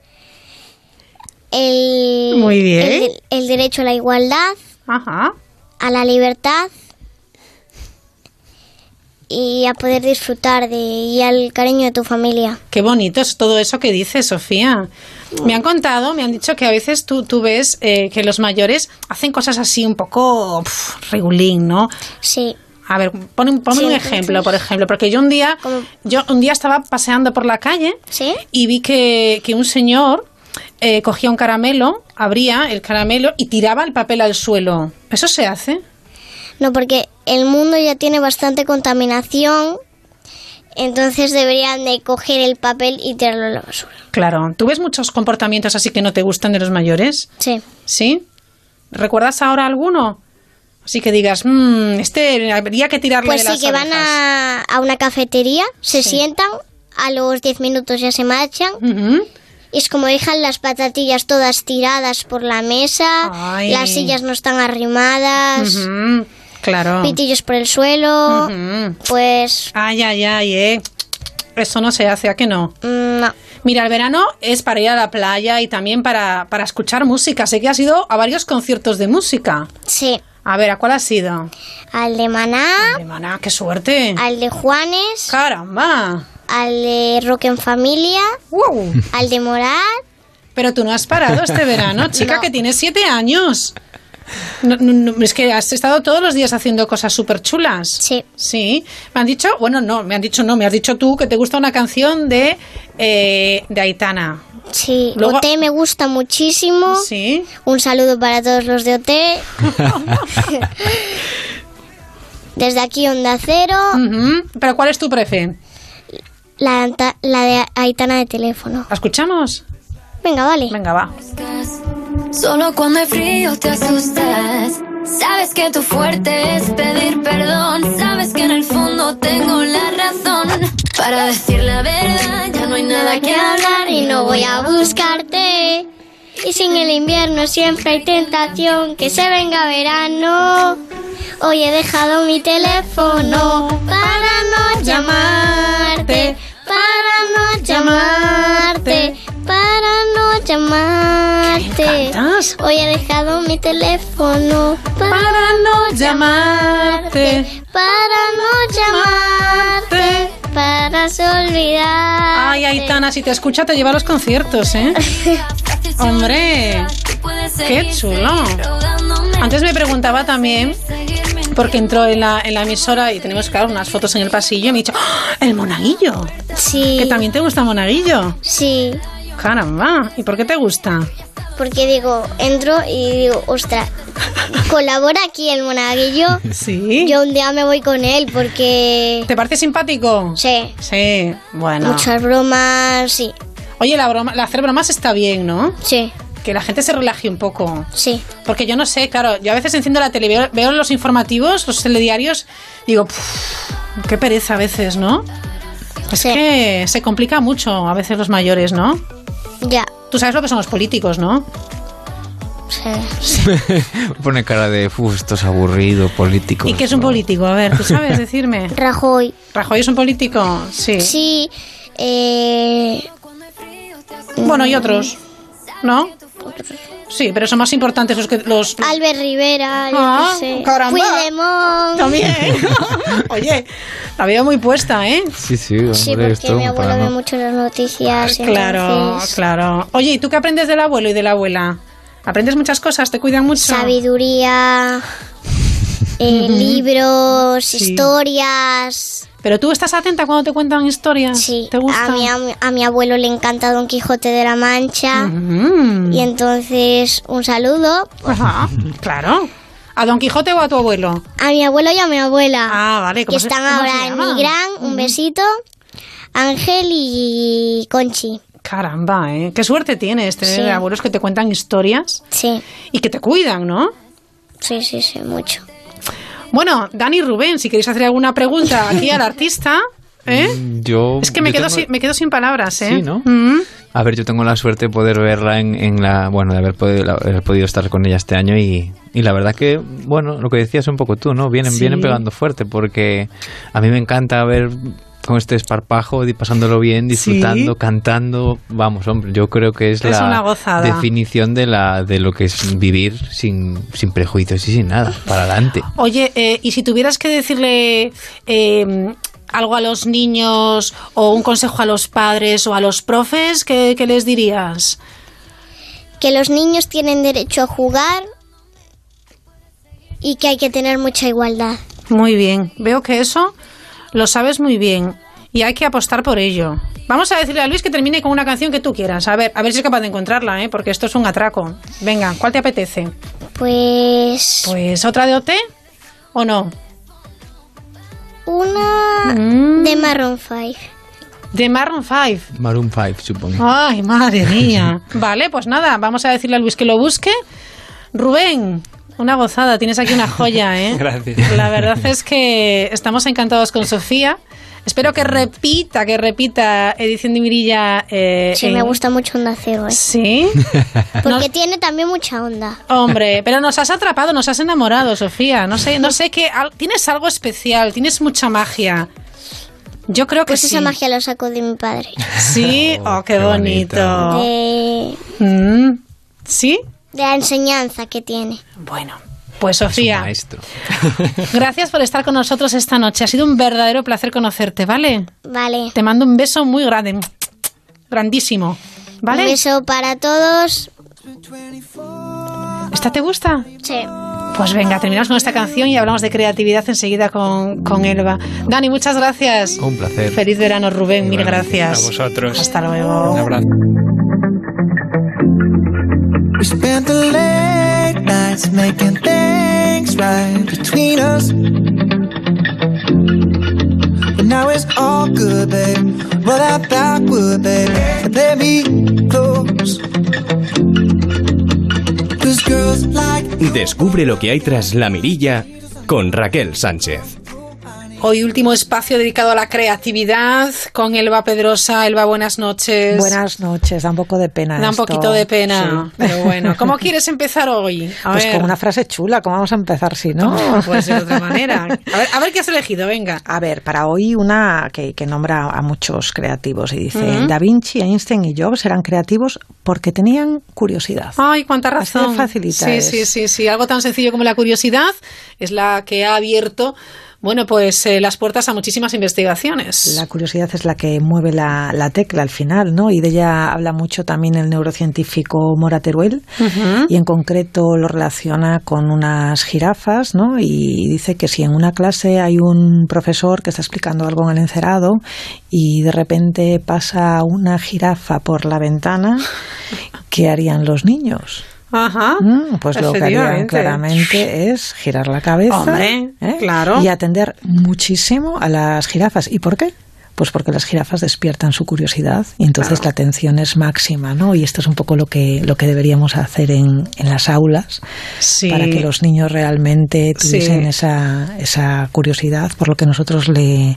El, Muy bien. El, el derecho a la igualdad. A la libertad. Y a poder disfrutar de y al cariño de tu familia. Qué bonito es todo eso que dice Sofía. Me han contado, me han dicho que a veces tú, tú ves eh, que los mayores hacen cosas así un poco pf, regulín, ¿no? Sí. A ver, ponme Sí, un ejemplo, por ejemplo, porque yo un día, yo un día estaba paseando por la calle y vi que, que un señor eh, cogía un caramelo, abría el caramelo y tiraba el papel al suelo. ¿Eso se hace? No, porque el mundo ya tiene bastante contaminación. Entonces deberían de coger el papel y tirarlo a la basura. Claro. ¿Tú ves muchos comportamientos así que no te gustan de los mayores? Sí. ¿Sí? ¿Recuerdas ahora alguno? Así que digas, "Mm, este habría que tirarle Pues de sí, las que van orejas". a, a una cafetería, se Sí. sientan, a los 10 minutos ya se marchan. Y es como dejan las patatillas todas tiradas por la mesa, Ay. las sillas no están arrimadas, Claro. pitillos por el suelo. Pues. Ay, ay, ay, eh. Eso no se hace, ¿a que no? No. Mira, el verano es para ir a la playa y también para, para escuchar música. Sé que has ido a varios conciertos de música. Sí. A ver, ¿a cuál has ido? Al de Maná. Al de Maná, qué suerte. Al de Juanes. Caramba. Al de Rock en Familia. Al de Morat. Pero tú no has parado este *laughs* verano, chica, No. que tienes siete años. No, no, no, es que has estado todos los días haciendo cosas súper chulas. Sí. Sí. Me han dicho, bueno, no, me han dicho no, me has dicho tú que te gusta una canción de eh, de Aitana. Sí, Luego- OT me gusta muchísimo. Sí. Un saludo para todos los de OT. *laughs* *laughs* Desde aquí Onda Cero. Pero ¿cuál es tu prefe? La, anta- la de Aitana de teléfono. ¿La escuchamos? Venga, vale. Venga, va. Solo cuando hay frío te asustas. Sabes que tu fuerte es pedir perdón. Sabes que en el fondo tengo la razón. Para decir la verdad, ya no hay nada que hablar y no voy a buscarte. Y sin el invierno siempre hay tentación que se venga verano. Hoy he dejado mi teléfono para no llamarte, para no llamarte, para no llamarte. Hoy he dejado mi teléfono para no llamarte, para no llamarte, para olvidar. Ay, Aitana, si te escucha te lleva a los conciertos, ¿eh? *laughs* Hombre, qué chulo. Antes me preguntaba también, porque entró en la, en la emisora y tenemos, claro, unas fotos en el pasillo y me ha dicho, ¡Ah! el monaguillo. Sí. Que también te gusta el monaguillo. Sí, Caramba, ¿y por qué te gusta? porque digo, entro y digo, ostras, colabora aquí el monaguillo. *laughs* Sí. Yo un día me voy con él porque... ¿Te parece simpático? Sí. Sí, bueno. Muchas bromas, sí. Oye, la broma, la hacer bromas está bien, ¿no? Sí. Que la gente se relaje un poco. Sí. Porque yo no sé, claro, yo a veces enciendo la tele, veo, veo los informativos, los telediarios, digo, "Puf, qué pereza a veces, ¿no? Es que se complica mucho a veces los mayores, ¿no? Ya. Tú sabes lo que son los políticos, ¿no? Sí. *laughs* Pone cara de, uff, esto es aburrido, político. ¿Y qué es un político? A ver, ¿tú sabes decirme? *laughs* Rajoy. ¿Rajoy es un político? Sí. Sí. Eh, Bueno, y otros, ¿no? Sí, pero son más importantes los que los... Albert Rivera, yo Ah, qué sé. caramba. Puigdemont. También. *laughs* Oye, la veo muy puesta, ¿eh? Sí, sí, hombre, Sí, porque esto mi abuelo ve no- mucho las noticias. Claro, entonces, claro. Oye, ¿y tú qué aprendes del abuelo y de la abuela? ¿Aprendes muchas cosas? ¿Te cuidan mucho? Sabiduría, eh, libros, Sí. historias. ¿Pero tú estás atenta cuando te cuentan historias? Sí, ¿Te gusta? A mi, a, mi, a mi abuelo le encanta Don Quijote de la Mancha. Mm. Y entonces, un saludo Ajá, claro. ¿A Don Quijote o a tu abuelo? a mi abuelo y a mi abuela. Ah, vale. que ¿cómo se- están cómo ahora en llaman? mi gran. Un besito. Ángel y Conchi. Caramba, ¿eh? Qué suerte tienes tener Sí. abuelos que te cuentan historias Sí, y que te cuidan, ¿no? sí, sí, sí, mucho. Bueno, Dani Rubén, si queréis hacer alguna pregunta aquí al artista, ¿eh? Yo, Es que me quedo, tengo- sin, me quedo sin palabras, ¿eh? Sí, ¿no? Mm. A ver, yo tengo la suerte de poder verla en, en la. Bueno, de haber podido, haber podido estar con ella este año y, y la verdad que, bueno, lo que decías un poco tú, ¿no? Vienen, Sí. vienen pegando fuerte porque a mí me encanta ver con este esparpajo y pasándolo bien, disfrutando, Sí. cantando. Vamos, hombre, yo creo que es, Es la definición de, la, de lo que es vivir sin, sin prejuicios y sin nada, para adelante. Oye, eh, y si tuvieras que decirle eh, algo a los niños o un consejo a los padres o a los profes, ¿qué, qué les dirías? Que los niños tienen derecho a jugar y que hay que tener mucha igualdad. Muy bien, veo que eso lo sabes muy bien y hay que apostar por ello. Vamos a decirle a Luis que termine con una canción que tú quieras. A ver, a ver si es capaz de encontrarla, ¿eh? porque esto es un atraco. Venga, ¿cuál te apetece? Pues Pues otra de OT o no? una Mm. de Maroon 5. De Maroon 5. Maroon 5, supongo. Ay, madre mía. *laughs* Vale, pues nada, vamos a decirle a Luis que lo busque. Rubén, una gozada, tienes aquí una joya, ¿eh? *laughs* Gracias. La verdad es que estamos encantados con Sofía. Espero que repita, que repita edición de Mirilla. Eh, Sí, en- me gusta mucho Onda Cero. ¿eh? Sí. *laughs* Porque tiene también mucha onda. Hombre, pero nos has atrapado, nos has enamorado, Sofía. No sé, no sé qué. al- Tienes algo especial, tienes mucha magia. Yo creo que Pues sí. esa magia la saco de mi padre. Sí, oh, qué, qué bonito. bonito. De, Mm, ¿Sí? De la enseñanza que tiene. Bueno, pues Sofía, maestro. *laughs* *laughs* gracias por estar con nosotros esta noche. Ha sido un verdadero placer conocerte, ¿vale? Vale. Te mando un beso muy grande, grandísimo, ¿vale? Un beso para todos. ¿Esta te gusta? Sí. Pues venga, terminamos con esta canción y hablamos de creatividad enseguida con, con Elba. Dani, muchas gracias. Un placer. Feliz verano, Rubén. Mil gracias. A vosotros. Hasta luego. Un abrazo. We spent the late nights making things right between us. But now it's all good, babe. Roll out backward, babe. Let me close. Descubre lo que hay tras la mirilla con Raquel Sánchez. Hoy último espacio dedicado a la creatividad con Elba Pedrosa. Elba, buenas noches. Buenas noches, da un poco de pena. Da un poquito de pena, Sí. pero bueno. ¿Cómo quieres empezar hoy? A pues ver. con una frase chula, ¿cómo vamos a empezar si no? No, puede ser de otra manera. *laughs* A ver, a ver qué has elegido, venga. A ver, para hoy una que, que nombra a muchos creativos y dice, Ujú. Da Vinci, Einstein y Jobs eran creativos porque tenían curiosidad. Ay, cuánta Así de razón. facilita sí, es. sí, sí, sí. Algo tan sencillo como la curiosidad es la que ha abierto, bueno, pues eh, las puertas a muchísimas investigaciones. La curiosidad es la que mueve la, la tecla al final, ¿no? Y de ella habla mucho también el neurocientífico Mora Teruel y en concreto lo relaciona con unas jirafas, ¿no? Y dice que si en una clase hay un profesor que está explicando algo en el encerado y de repente pasa una jirafa por la ventana, ¿qué harían los niños? Ajá. Mm, pues lo que harían claramente es girar la cabeza Hombre, ¿eh? claro. y atender muchísimo a las jirafas. ¿Y por qué? Pues porque las jirafas despiertan su curiosidad y entonces la atención es máxima, ¿no? Y esto es un poco lo que, lo que deberíamos hacer en, en las aulas Sí. para que los niños realmente tuviesen Sí. esa, esa curiosidad por lo que nosotros le,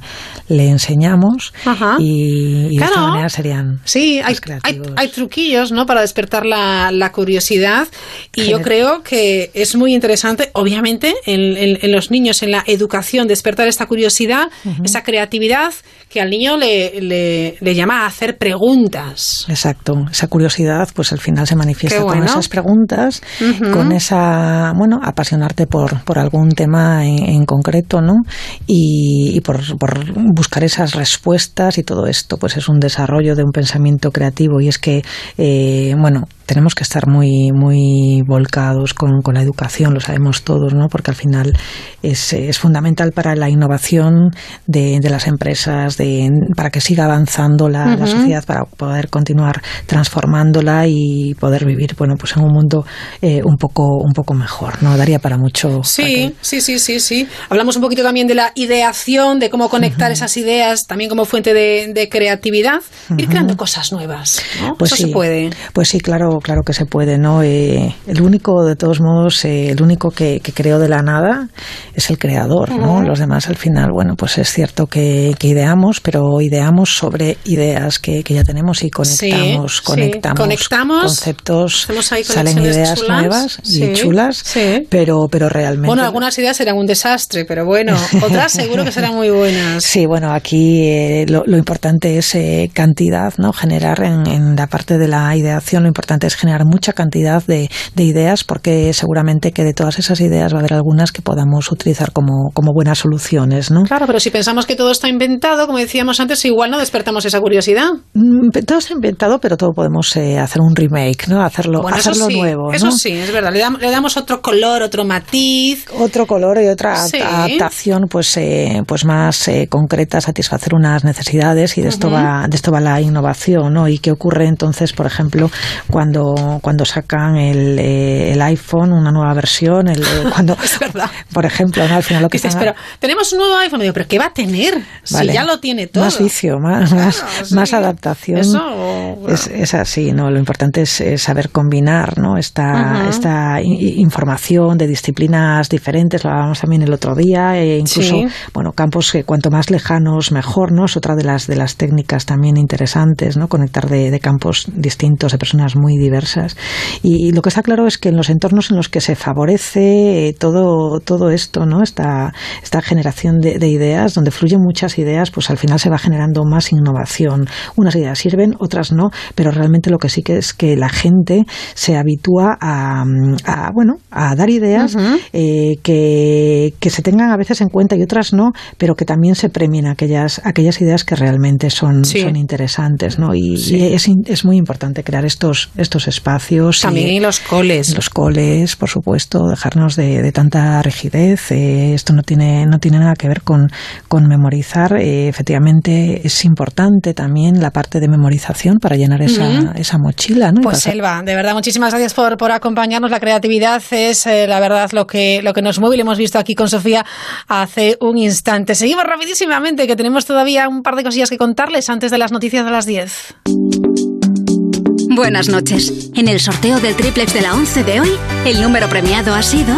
le enseñamos Ajá. y, y de Claro. esta manera serían Sí, hay, hay, hay truquillos ¿no? para despertar la, la curiosidad y yo creo que es muy interesante, obviamente, en, en- en los niños, en la educación, despertar esta curiosidad, esa creatividad que al niño le, le, le llama a hacer preguntas. Exacto, esa curiosidad pues al final se manifiesta con esas preguntas, con esa, bueno, apasionarte por, por algún tema en, en concreto, ¿no? Y, y por, por buscar esas respuestas y todo esto pues es un desarrollo de un pensamiento creativo y es que, eh, bueno, tenemos que estar muy, muy volcados con, con la educación, lo sabemos todos, ¿no? Porque al final es, es fundamental para la innovación de, de las empresas, de, para que siga avanzando la, sociedad, para poder continuar transformándola y poder vivir, bueno, pues en un mundo eh, un poco, un poco mejor, ¿no? Daría para mucho. Sí, sí, sí, sí, sí. Hablamos un poquito también de la ideación, de cómo conectar esas ideas también como fuente de, de creatividad, ir Ujú. creando cosas nuevas. ¿no? Pues Eso sí, se puede. Pues sí, claro, claro que se puede, ¿no? Eh, el único, de todos modos, eh, el único que, que creó de la nada es el creador, ¿no? Los demás al final, bueno, pues es cierto que, que ideamos, pero ideamos sobre ideas que, que ya tenemos y conectamos, Sí, conectamos, sí. Conectamos, conceptos, ahí salen ideas chulas, nuevas y sí, chulas, pero, pero realmente. Bueno, algunas ideas serán un desastre, pero bueno, *laughs* otras seguro que serán muy buenas. Sí, bueno, aquí eh, lo, lo importante es cantidad, ¿no? Generar en, en la parte de la ideación, lo importante es generar mucha cantidad de, de ideas, porque seguramente que de todas esas ideas va a haber algunas que podamos utilizar como, como buenas soluciones, ¿no? Claro, pero si pensamos que todo está inventado, como decíamos antes, igual no despertamos esa curiosidad. Mm, Todo está inventado, pero todo podemos eh, hacer un remake, ¿no? Hacerlo, Bueno, eso hacerlo sí, nuevo, Eso ¿no? sí, es verdad. Le damos, le damos otro color, otro matiz. otro color y otra Sí. adaptación pues eh, pues más eh, concreta satisfacer unas necesidades y de esto va de esto va la innovación ¿no? y qué ocurre entonces por ejemplo cuando cuando sacan el, eh, el iPhone una nueva versión el, eh, *laughs* cuando Es verdad. por ejemplo ¿no? al final lo que Dices, pero tenemos un nuevo iPhone. Digo, ¿pero qué va a tener? Vale. Si ya lo tiene todo. Más vicio, más, más, sí. más adaptación. Eso, bueno. es, es así, ¿no? Lo importante es, eh, saber combinar, ¿no? Esta, esta información de disciplinas diferentes, lo hablábamos también el otro día, e incluso, Sí. bueno, campos que cuanto más lejanos mejor, ¿no? Es otra de las, de las técnicas también interesantes, ¿no? Conectar de, de campos distintos, de personas muy diversas. Y, y lo que está claro es que en los entornos en los que se favorece eh, todo, todo esto, ¿no? Esta, esta generación de, de ideas, donde fluyen muchas ideas, pues al final se va generando más innovación. Unas ideas sirven, otras no, pero realmente lo que sí que es que la gente se habitúa a, a, bueno, a dar ideas eh, que, que se tengan a veces en cuenta y otras no, pero que también se premien aquellas, aquellas ideas que realmente son, Sí. son interesantes, ¿no? Y, Sí. y es, es muy importante crear estos, estos estos espacios. También y en los coles. Los coles, por supuesto, dejarnos de, de tanta rigidez. Eh, esto no tiene, no tiene nada que ver con, con memorizar. Eh, efectivamente, es importante también la parte de memorización para llenar esa, esa mochila. ¿no? Pues Selva, de verdad, muchísimas gracias por, por acompañarnos. La creatividad es, eh, la verdad, lo que, lo que nos mueve y lo hemos visto aquí con Sofía hace un instante. Seguimos rapidísimamente, que tenemos todavía un par de cosillas que contarles antes de las noticias de las 10. Buenas noches. En el sorteo del triplex de la 11 de hoy, el número premiado ha sido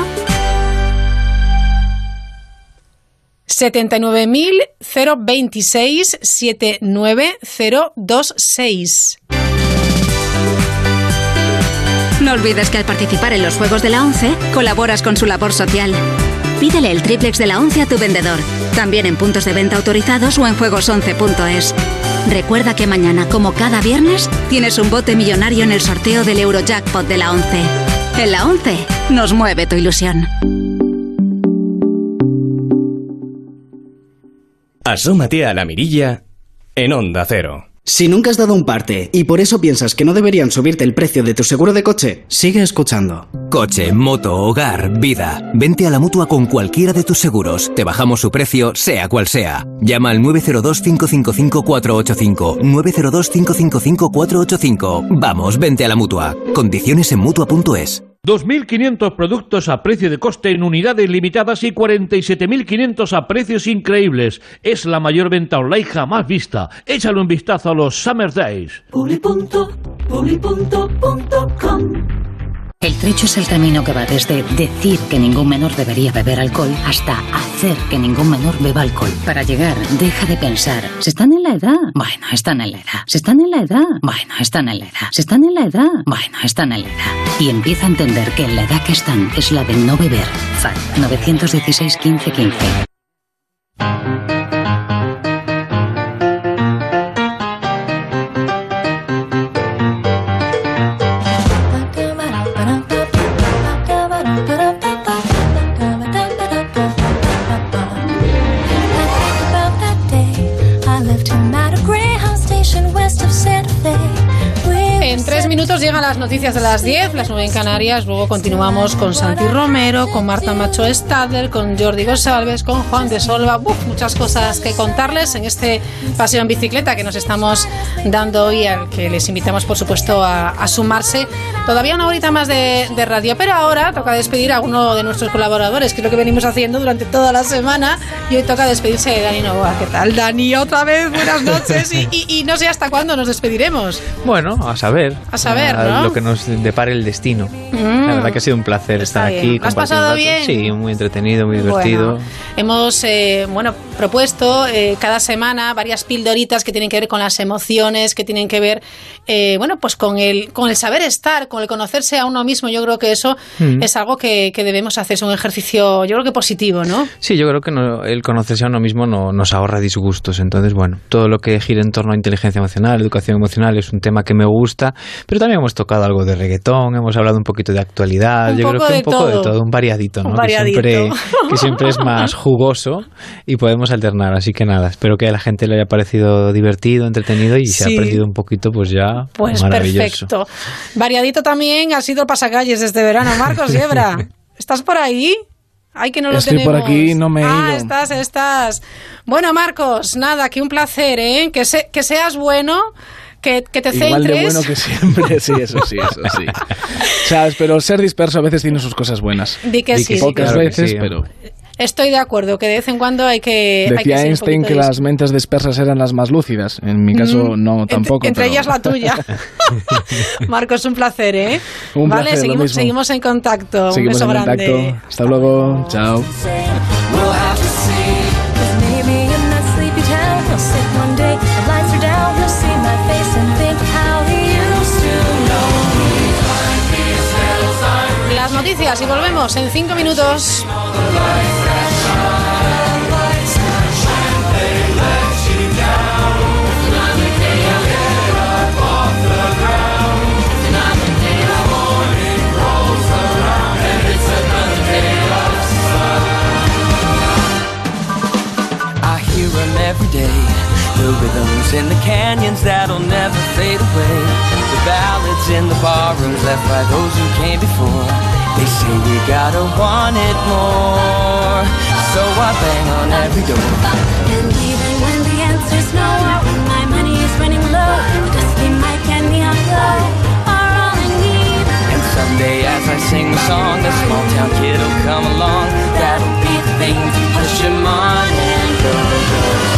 79.026 79026. No olvides que al participar en los Juegos de la 11, colaboras con su labor social. Pídele el triplex de la 11 a tu vendedor, también en puntos de venta autorizados o en juegos11.es. Recuerda que mañana, como cada viernes, tienes un bote millonario en el sorteo del Eurojackpot de la 11. En la 11 nos mueve tu ilusión. Asómate a la mirilla en Onda Cero. Si nunca has dado un parte y por eso piensas que no deberían subirte el precio de tu seguro de coche, sigue escuchando. Coche, moto, hogar, vida. Vente a la mutua con cualquiera de tus seguros. Te bajamos su precio, sea cual sea. Llama al 902-555-485. 902-555-485. Vamos, vente a la mutua. Condiciones en mutua.es. 2.500 productos a precio de coste en unidades limitadas y 47.500 a precios increíbles. Es la mayor venta online jamás vista. Échale un vistazo a los Summer Days. El trecho es el camino que va desde decir que ningún menor debería beber alcohol hasta hacer que ningún menor beba alcohol. Para llegar, deja de pensar, ¿se están en la edad? Bueno, están en la edad. ¿Se están en la edad? Bueno, están en la edad. ¿Se están en la edad? Bueno, están en la edad. Y empieza a entender que la edad que están es la de no beber. FAD 916 15 15. Llegan las noticias de las 10, las 9 en Canarias. Luego continuamos con Santi Romero, con Marta Macho Stader, con Jordi González, con Juan de Solva. Uf, muchas cosas que contarles en este paseo en bicicleta que nos estamos dando hoy, al que les invitamos, por supuesto, a, a sumarse. Todavía una horita más de, de radio, pero ahora toca despedir a uno de nuestros colaboradores, que es lo que venimos haciendo durante toda la semana. Y hoy toca despedirse de Dani Novoa. ¿Qué tal, Dani? Otra vez, buenas noches. Y, y- y no sé hasta cuándo nos despediremos. Bueno, a saber. A saber, A. Lo que nos depare el destino. Mm. La verdad que ha sido un placer estar bien. aquí. ¿Lo has pasado bien? Sí, muy entretenido, muy divertido. Bueno, hemos eh, bueno propuesto eh, cada semana varias pildoritas que tienen que ver con las emociones, que tienen que ver eh, bueno pues con el con el saber estar, con el conocerse a uno mismo. Yo creo que eso Mm. es algo que, que debemos hacer, es un ejercicio, yo creo que positivo, ¿no? Sí, yo creo que no- el conocerse a uno mismo no, nos ahorra disgustos. Entonces, bueno, todo lo que gira en torno a inteligencia emocional, educación emocional, es un tema que me gusta. Pero también hemos tocado algo de reggaetón, hemos hablado un poquito de actualidad. Un yo creo poco que de un poco todo. de todo, un variadito, ¿no? Un Que variadito. siempre, que siempre es más *laughs* jugoso y podemos alternar. Así que nada, espero que a la gente le haya parecido divertido, entretenido y se ha Sí. aprendido un poquito, pues ya Pues maravilloso. perfecto. Variadito también ha sido el pasacalles este verano. Marcos Yebra, *laughs* ¿estás por ahí? Ay, que no lo Estoy por tenemos. aquí, no me he ah, ido. estás, estás. Bueno, Marcos, nada, que un placer, ¿eh? Que, se- que seas bueno, que, que te Igual de bueno que siempre, sí, eso sí, eso sí. *laughs* Sabes, pero ser disperso a veces tiene sus cosas buenas. Di que sí. Pocas Claro que veces, sí. pero Estoy de acuerdo, que de vez en cuando hay que. hay que decía ser un Einstein que las mentes dispersas eran las más lúcidas. En mi caso, Mm, no, entre- tampoco. Entre, pero- ellas la tuya. *laughs* Marcos, un placer, ¿eh? Un vale, placer, lo seguimos, mismo. seguimos en contacto. Seguimos un beso en grande. contacto. Hasta luego. Chao. Noticias y volvemos en cinco minutos. I hear them every day. The rhythms in the canyons that'll never fade away. The ballads in the bar rooms left by those who came before. They say we gotta want it more. So I bang on every door. And even when the answer's no, when my money is running low, a dusty mic and neon glow are all I need. And someday as I sing the song, a small town kid will come along. That'll be the thing to push him on and go, go.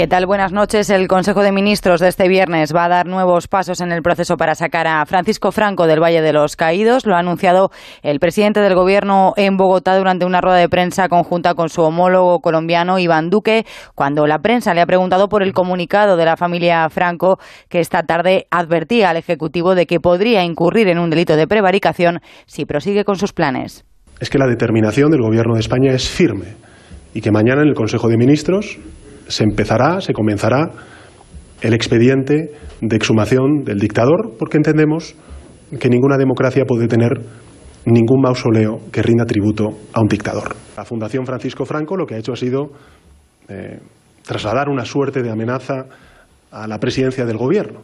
¿Qué tal? Buenas noches. El Consejo de Ministros de este viernes va a dar nuevos pasos en el proceso para sacar a Francisco Franco del Valle de los Caídos. Lo ha anunciado el presidente del Gobierno en Bogotá durante una rueda de prensa conjunta con su homólogo colombiano Iván Duque, cuando la prensa le ha preguntado por el comunicado de la familia Franco que esta tarde advertía al Ejecutivo de que podría incurrir en un delito de prevaricación si prosigue con sus planes. Es que la determinación del Gobierno de España es firme y que mañana en el Consejo de Ministros se empezará, se comenzará el expediente de exhumación del dictador, porque entendemos que ninguna democracia puede tener ningún mausoleo que rinda tributo a un dictador. La Fundación Francisco Franco lo que ha hecho ha sido eh, trasladar una suerte de amenaza a la presidencia del gobierno,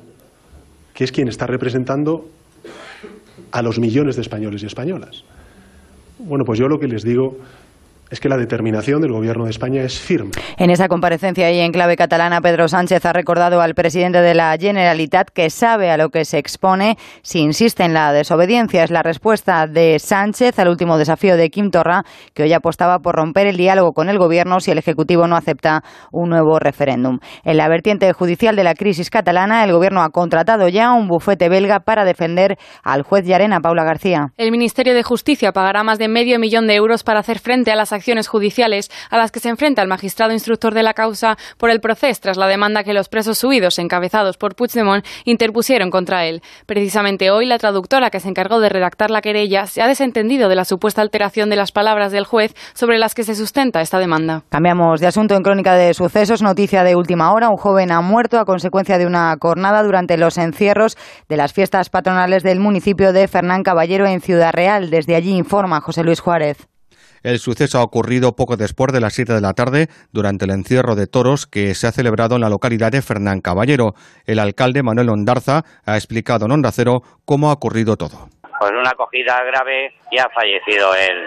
que es quien está representando a los millones de españoles y españolas. Bueno, pues yo lo que les digo es que la determinación del Gobierno de España es firme. En esa comparecencia y en clave catalana, Pedro Sánchez ha recordado al presidente de la Generalitat que sabe a lo que se expone si insiste en la desobediencia. Es la respuesta de Sánchez al último desafío de Quim Torra, que hoy apostaba por romper el diálogo con el Gobierno si el Ejecutivo no acepta un nuevo referéndum. En la vertiente judicial de la crisis catalana, el Gobierno ha contratado ya un bufete belga para defender al juez Llarena, Paula García. El Ministerio de Justicia pagará más de medio millón de euros para hacer frente a las acciones judiciales a las que se enfrenta el magistrado instructor de la causa por el proceso tras la demanda que los presos subidos encabezados por Puigdemont interpusieron contra él. Precisamente hoy la traductora que se encargó de redactar la querella se ha desentendido de la supuesta alteración de las palabras del juez sobre las que se sustenta esta demanda. Cambiamos de asunto en crónica de sucesos. Noticia de última hora. Un joven ha muerto a consecuencia de una cornada durante los encierros de las fiestas patronales del municipio de Fernán Caballero en Ciudad Real. Desde allí informa José Luis Juárez. El suceso ha ocurrido poco después de las 7 de la tarde durante el encierro de toros que se ha celebrado en la localidad de Fernán Caballero. El alcalde Manuel Ondarza ha explicado en Onda Cero cómo ha ocurrido todo. Pues una acogida grave y ha fallecido el,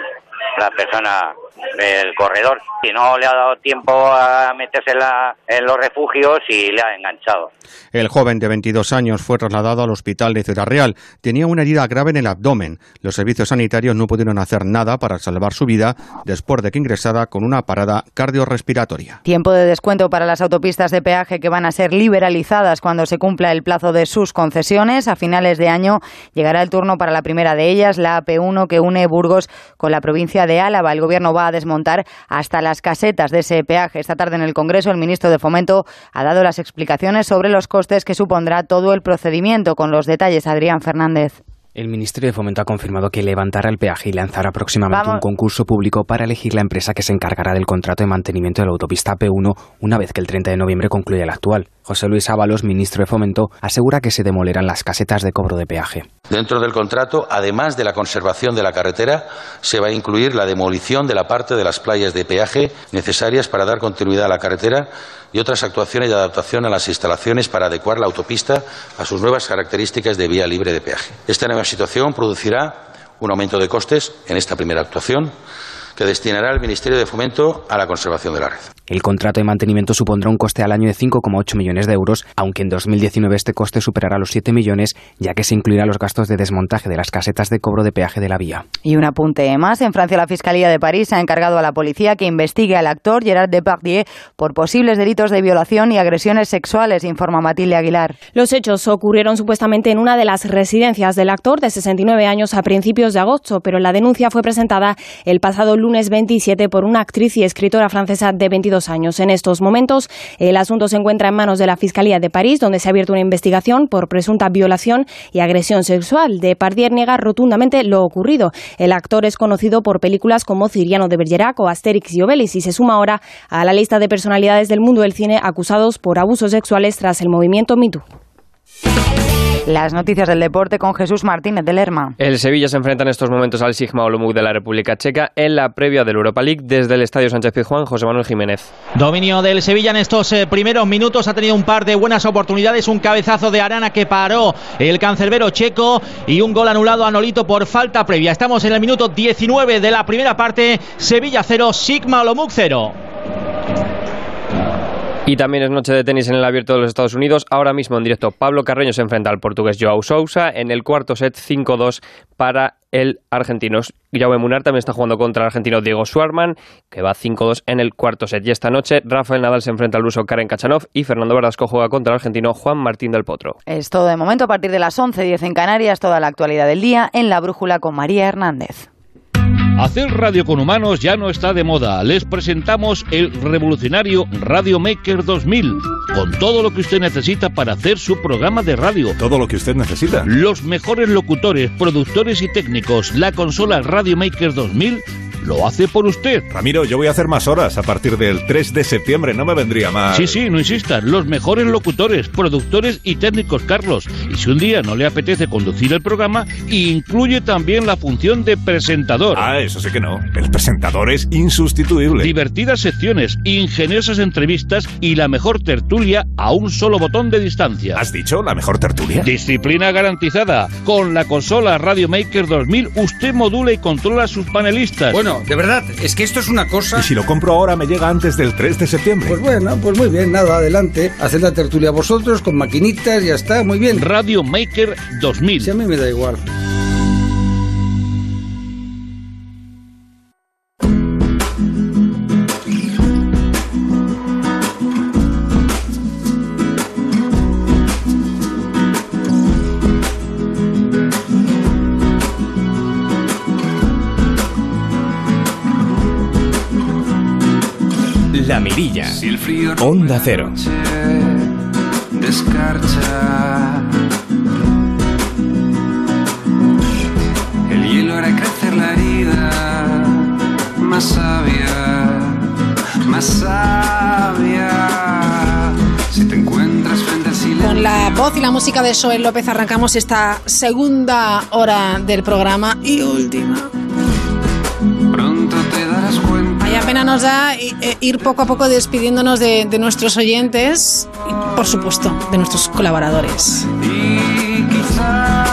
la persona del corredor. Si no le ha dado tiempo a meterse en, la- en los refugios y le ha enganchado. El joven de 22 años fue trasladado al hospital de Ciudad Real. Tenía una herida grave en el abdomen. Los servicios sanitarios no pudieron hacer nada para salvar su vida después de que ingresara con una parada cardiorrespiratoria. Tiempo de descuento para las autopistas de peaje que van a ser liberalizadas cuando se cumpla el plazo de sus concesiones. A finales de año llegará el turno para la primera de ellas, la AP1 que une Burgos con la provincia de Álava. El gobierno va a desmontar hasta las casetas de ese peaje. Esta tarde en el Congreso el ministro de Fomento ha dado las explicaciones sobre los costes que supondrá todo el procedimiento. Con los detalles, Adrián Fernández. El Ministerio de Fomento ha confirmado que levantará el peaje y lanzará próximamente Vamos. un concurso público para elegir la empresa que se encargará del contrato de mantenimiento de la autopista P1 una vez que el 30 de noviembre concluya el actual. José Luis Ábalos, ministro de Fomento, asegura que se demolerán las casetas de cobro de peaje. Dentro del contrato, además de la conservación de la carretera, se va a incluir la demolición de la parte de las playas de peaje necesarias para dar continuidad a la carretera y otras actuaciones de adaptación a las instalaciones para adecuar la autopista a sus nuevas características de vía libre de peaje. Esta nueva situación producirá un aumento de costes en esta primera actuación que destinará el Ministerio de Fomento a la conservación de la red. El contrato de mantenimiento supondrá un coste al año de 5,8 millones de euros, aunque en 2019 este coste superará los 7 millones, ya que se incluirá los gastos de desmontaje de las casetas de cobro de peaje de la vía. Y un apunte más. En Francia, la Fiscalía de París ha encargado a la policía que investigue al actor Gerard Depardieu por posibles delitos de violación y agresiones sexuales, informa Matilde Aguilar. Los hechos ocurrieron supuestamente en una de las residencias del actor de 69 años a principios de agosto, pero la denuncia fue presentada el pasado lunes 27 por una actriz y escritora francesa de 22 años. En estos momentos, el asunto se encuentra en manos de la Fiscalía de París, donde se ha abierto una investigación por presunta violación y agresión sexual. Depardieu niega rotundamente lo ocurrido. El actor es conocido por películas como Ciriano de Bergerac o Asterix y Obelix y se suma ahora a la lista de personalidades del mundo del cine acusados por abusos sexuales tras el movimiento Me Too. Las noticias del deporte con Jesús Martínez de Lerma. El Sevilla se enfrenta en estos momentos al Sigma Olomouc de la República Checa en la previa del Europa League desde el Estadio Sánchez Pizjuán, José Manuel Jiménez. Dominio del Sevilla en estos eh, primeros minutos ha tenido un par de buenas oportunidades, un cabezazo de Arana que paró el cancerbero checo y un gol anulado a Nolito por falta previa. Estamos en el minuto 19 de la primera parte, Sevilla 0, Sigma Olomouc 0. Y también es noche de tenis en el Abierto de los Estados Unidos. Ahora mismo en directo Pablo Carreño se enfrenta al portugués Joao Sousa en el cuarto set 5-2 para el argentino. Jaume Munar también está jugando contra el argentino Diego Schwarman, que va 5-2 en el cuarto set. Y esta noche Rafael Nadal se enfrenta al ruso Karen Kachanov y Fernando Verdasco juega contra el argentino Juan Martín del Potro. Es todo de momento a partir de las 11.10 en Canarias, toda la actualidad del día en la brújula con María Hernández. Hacer radio con humanos ya no está de moda. Les presentamos el revolucionario Radio Maker 2000, con todo lo que usted necesita para hacer su programa de radio. Todo lo que usted necesita. Los mejores locutores, productores y técnicos. La consola Radio Maker 2000 lo hace por usted. Ramiro, yo voy a hacer más horas a partir del 3 de septiembre, no me vendría mal. Sí, sí, no insistas. Los mejores locutores, productores y técnicos, Carlos. Y si un día no le apetece conducir el programa, incluye también la función de presentador. Ah, eso sí que no. El presentador es insustituible. Divertidas secciones, ingeniosas entrevistas y la mejor tertulia a un solo botón de distancia. ¿Has dicho la mejor tertulia? Disciplina garantizada. Con la consola Radio Maker 2000 usted modula y controla a sus panelistas. Bueno, de verdad, es que esto es una cosa... Y si lo compro ahora me llega antes del 3 de septiembre. Pues bueno, pues muy bien, nada, adelante. Haced la tertulia vosotros con maquinitas, ya está, muy bien. Radio Maker 2000. Si a mí me da igual. La Mirilla. Onda Cero. Descarcha. El hielo hará crecer la herida. Más sabia, más sabia. Si te encuentras frente al silencio. Con la voz y la música de Joel López arrancamos esta segunda hora del programa y última. Pena nos da eh, ir poco a poco despidiéndonos de, de nuestros oyentes y, por supuesto, de nuestros colaboradores. Y quizá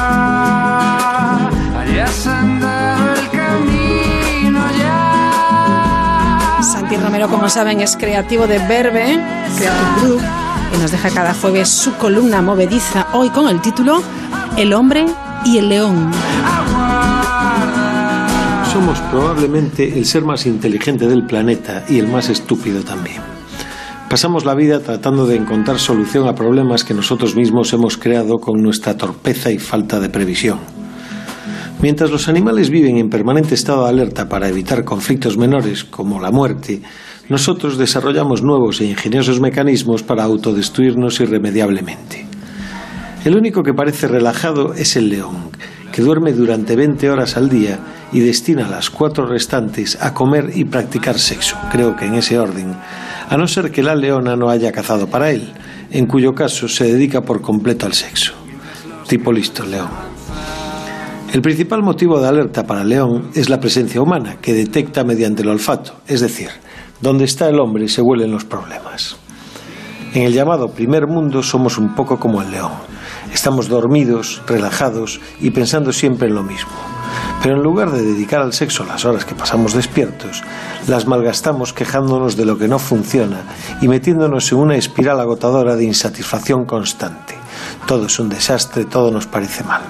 hayas andado el camino ya. Santi Romero, como saben, es creativo de Verbe, Creative Group, y nos deja cada jueves su columna movediza, hoy con el título El hombre y el león. Somos probablemente el ser más inteligente del planeta y el más estúpido también. Pasamos la vida tratando de encontrar solución a problemas que nosotros mismos hemos creado con nuestra torpeza y falta de previsión. Mientras los animales viven en permanente estado de alerta para evitar conflictos menores, como la muerte, nosotros desarrollamos nuevos e ingeniosos mecanismos para autodestruirnos irremediablemente. El único que parece relajado es el león, que duerme durante 20 horas al día y destina las cuatro restantes a comer y practicar sexo, creo que en ese orden, a no ser que la leona no haya cazado para él, en cuyo caso se dedica por completo al sexo. Tipo listo, león. El principal motivo de alerta para león es la presencia humana, que detecta mediante el olfato, es decir, donde está el hombre se huelen los problemas. En el llamado primer mundo somos un poco como el león. Estamos dormidos, relajados y pensando siempre en lo mismo. Pero en lugar de dedicar al sexo las horas que pasamos despiertos, las malgastamos quejándonos de lo que no funciona y metiéndonos en una espiral agotadora de insatisfacción constante. Todo es un desastre, todo nos parece mal.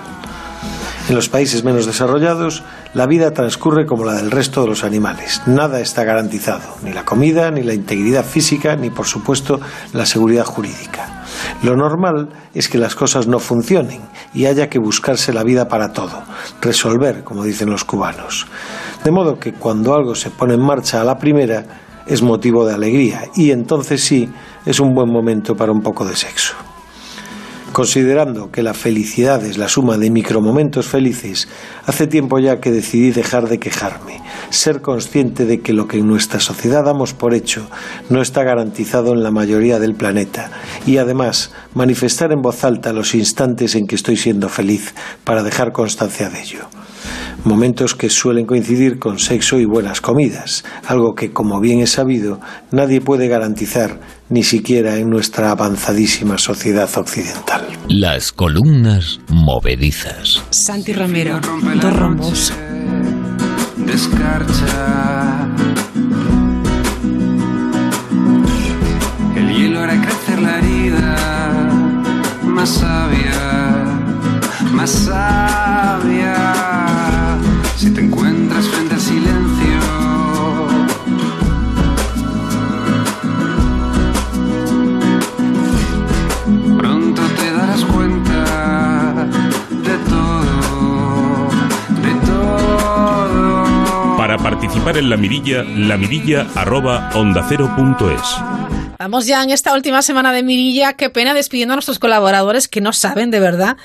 En los países menos desarrollados, la vida transcurre como la del resto de los animales. Nada está garantizado, ni la comida, ni la integridad física, ni por supuesto la seguridad jurídica. Lo normal es que las cosas no funcionen y haya que buscarse la vida para todo, resolver, como dicen los cubanos. De modo que cuando algo se pone en marcha a la primera, es motivo de alegría y entonces sí es un buen momento para un poco de sexo. Considerando que la felicidad es la suma de micromomentos felices, hace tiempo ya que decidí dejar de quejarme, ser consciente de que lo que en nuestra sociedad damos por hecho no está garantizado en la mayoría del planeta y además manifestar en voz alta los instantes en que estoy siendo feliz para dejar constancia de ello momentos que suelen coincidir con sexo y buenas comidas, algo que, como bien es sabido, nadie puede garantizar, ni siquiera en nuestra avanzadísima sociedad occidental. Las columnas movedizas. Santi Romero, dos rombos. Descarcha. El hielo hará crecer la herida más sabia, más sabia. Si te encuentras Para participar en la mirilla, la mirilla arroba onda cero punto es. Vamos ya en esta última semana de Mirilla. Qué pena despidiendo a nuestros colaboradores que no saben de verdad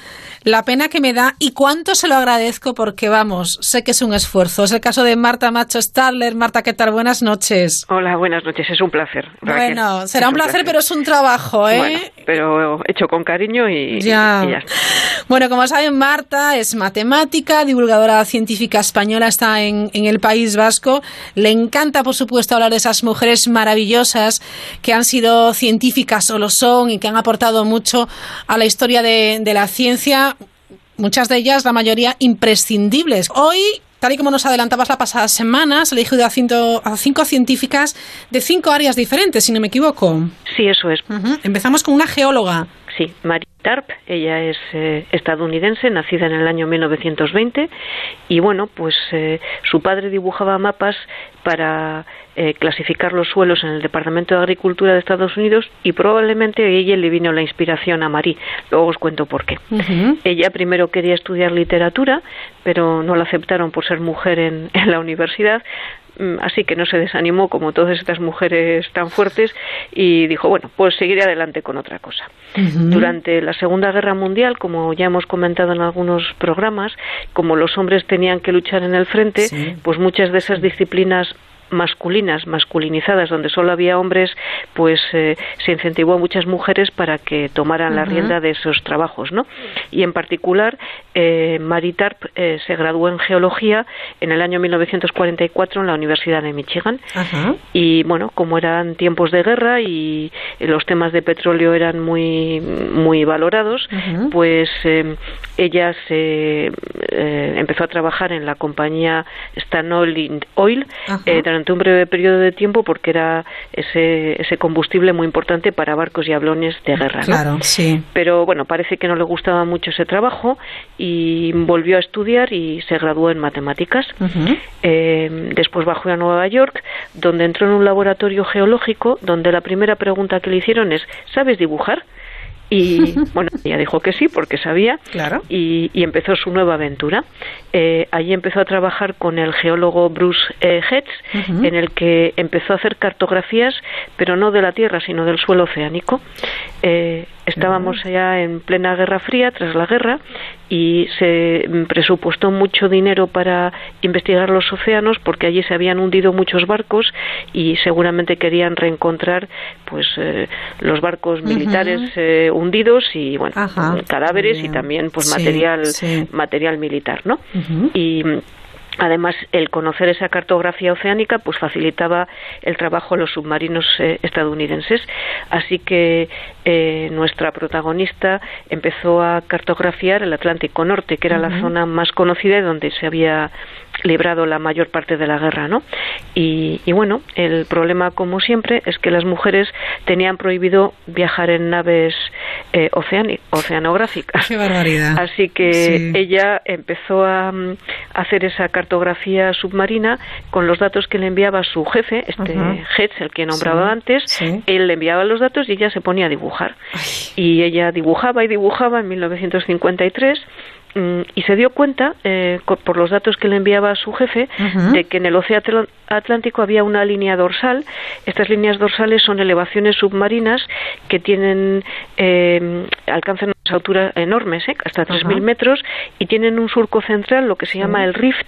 la pena que me da y cuánto se lo agradezco porque, vamos, sé que es un esfuerzo. Es el caso de Marta Macho Starler. Marta, ¿qué tal? Buenas noches. Hola, buenas noches. Es un placer. Raquel. Bueno, será un placer, pero es un trabajo, ¿eh? Bueno, pero hecho con cariño y Ya. y ya está. Bueno, como saben, Marta es matemática, divulgadora científica española, está en, en el País Vasco. Le encanta, por supuesto, hablar de esas mujeres maravillosas que han sido científicas o lo son y que han aportado mucho a la historia de, de la ciencia. Muchas de ellas, la mayoría, imprescindibles. Hoy Tal y como nos adelantabas la pasada semana, se le dijo a, a cinco científicas de cinco áreas diferentes, si no me equivoco. Sí, eso es. Empezamos con una geóloga. Sí, Mary Tarp, ella es eh, estadounidense, nacida en el año 1920 y bueno, pues eh, su padre dibujaba mapas para eh, clasificar los suelos en el Departamento de Agricultura de Estados Unidos y probablemente a ella le vino la inspiración a Marie. Luego os cuento por qué. Ella primero quería estudiar literatura, pero no la aceptaron por ser mujer en, en la universidad. Mm, Así que no se desanimó como todas estas mujeres tan fuertes y dijo, bueno, pues seguiré adelante con otra cosa. Durante la Segunda Guerra Mundial, como ya hemos comentado en algunos programas, como los hombres tenían que luchar en el frente, pues muchas de esas disciplinas masculinas, masculinizadas, donde solo había hombres, pues eh, se incentivó a muchas mujeres para que tomaran la rienda de esos trabajos, ¿no? Y en particular, eh, Marie Tarp eh, se graduó en geología en el año 1944 en la Universidad de Michigan. Y bueno como eran tiempos de guerra y los temas de petróleo eran muy muy valorados pues eh, ella se eh, empezó a trabajar en la compañía Stanoil Oil eh, durante un breve periodo de tiempo porque era ese ese combustible muy importante para barcos y aviones de guerra ¿no? Claro, sí. pero bueno, parece que no le gustaba mucho ese trabajo y volvió a estudiar y se graduó en matemáticas. Eh, después bajó a Nueva York, donde entró en un laboratorio geológico, donde la primera pregunta que le hicieron es, ¿sabes dibujar? Y *laughs* bueno, ella dijo que sí, porque sabía, Claro. y, y empezó su nueva aventura. Eh, allí empezó a trabajar con el geólogo Bruce eh, Hetz, en el que empezó a hacer cartografías, pero no de la Tierra, sino del suelo oceánico. Eh, estábamos ya en plena Guerra Fría, tras la guerra, y se presupuestó mucho dinero para investigar los océanos porque allí se habían hundido muchos barcos y seguramente querían reencontrar pues eh, los barcos militares eh, hundidos y bueno Ajá. cadáveres y también pues Sí, material sí. material militar no y Además, el conocer esa cartografía oceánica pues facilitaba el trabajo a los submarinos eh, estadounidenses. Así que eh, nuestra protagonista empezó a cartografiar el Atlántico Norte, que era la zona más conocida y donde se había librado la mayor parte de la guerra, ¿no? Y, y bueno, el problema, como siempre, es que las mujeres tenían prohibido viajar en naves eh, oceanográficas. Qué barbaridad. Así que Sí. ella empezó a mm, hacer esa cartografía submarina con los datos que le enviaba su jefe, este Ajá. Hetz, el que nombraba Sí, antes. sí. Él le enviaba los datos y ella se ponía a dibujar. Y ella dibujaba y dibujaba en 1953 mm, y se dio cuenta, eh, por los datos que le enviaba a su jefe, de que en el Océano Atl- Atlántico había una línea dorsal. Estas líneas dorsales son elevaciones submarinas que tienen eh, alcanzan alturas enormes, ¿eh? hasta 3.000 Ajá. metros, y tienen un surco central, lo que se llama el rift,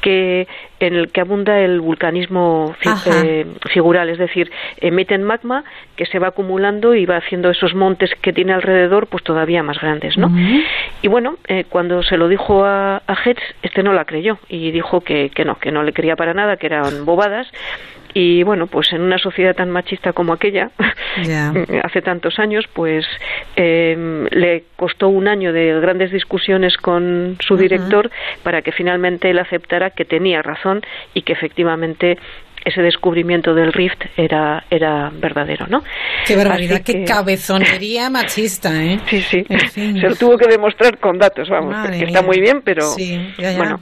que en el que abunda el vulcanismo fi- eh, figural, es decir, emiten magma que se va acumulando y va haciendo esos montes que tiene alrededor, pues todavía más grandes, ¿no? Y bueno, eh, cuando se lo dijo a, a Hertz, este no la creyó y dijo que, que no, que no le creía para nada, que eran bobadas. Y bueno, pues en una sociedad tan machista como aquella, Ya. *laughs* hace tantos años, pues eh, le costó un año de grandes discusiones con su director para que finalmente él aceptara que tenía razón y que efectivamente ese descubrimiento del rift era era verdadero, ¿no? Qué barbaridad, qué cabezonería *laughs* machista, ¿eh? Sí, sí. En fin. Se lo tuvo que demostrar con datos, vamos, Madre que está muy bien, pero Sí, ya, ya. bueno.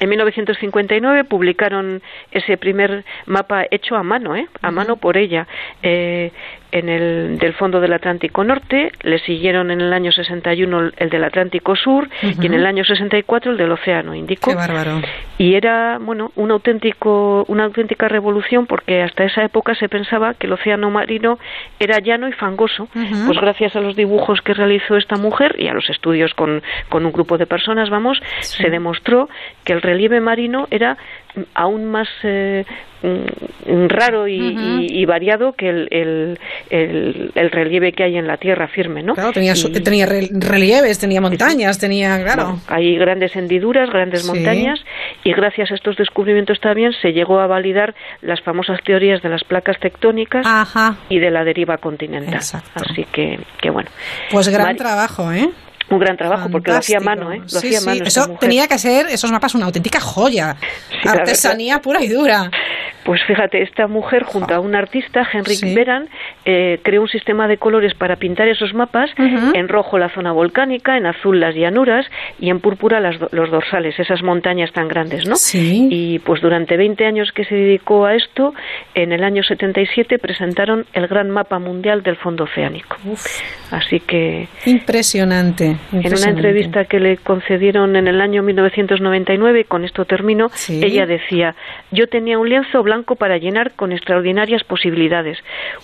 En 1959 publicaron ese primer mapa hecho a mano, ¿eh? a mano por ella, eh, en el del fondo del Atlántico Norte. Le siguieron en el año 61 el del Atlántico Sur y en el año 64 el del Océano Índico Qué bárbaro. y era bueno un auténtico una auténtica revolución porque hasta esa época se pensaba que el océano marino era llano y fangoso pues gracias a los dibujos que realizó esta mujer y a los estudios con, con un grupo de personas vamos Sí. se demostró que el relieve marino era aún más eh, raro y, Ujú. y- y variado que el, el, el- el relieve que hay en la tierra firme no Claro, tenía, Y- tenía re- relieves, tenía montañas, tenía, claro. hay grandes hendiduras, grandes Sí. montañas y gracias a estos descubrimientos también se llegó a validar las famosas teorías de las placas tectónicas Ajá. y de la deriva continental. Exacto. Así que, que bueno, Pues gran trabajo, ¿eh? Un gran trabajo porque lo hacía a mano, ¿eh? Lo Sí, hacía sí. mano Eso tenía que ser, esos mapas, una auténtica joya. *laughs* Artesanía pura y dura. Pues fíjate, esta mujer junto a un artista, Henrik. Beran, eh, creó un sistema de colores para pintar esos mapas, en rojo la zona volcánica, en azul las llanuras y en púrpura las los dorsales, esas montañas tan grandes, ¿no? Sí. Y pues durante 20 años que se dedicó a esto, en el año 77 presentaron el gran mapa mundial del fondo oceánico. Así que Impresionante. En una entrevista que le concedieron en el año 1999, con esto termino, Sí. ella decía, yo tenía un lienzo blanco para llenar con extraordinarias posibilidades,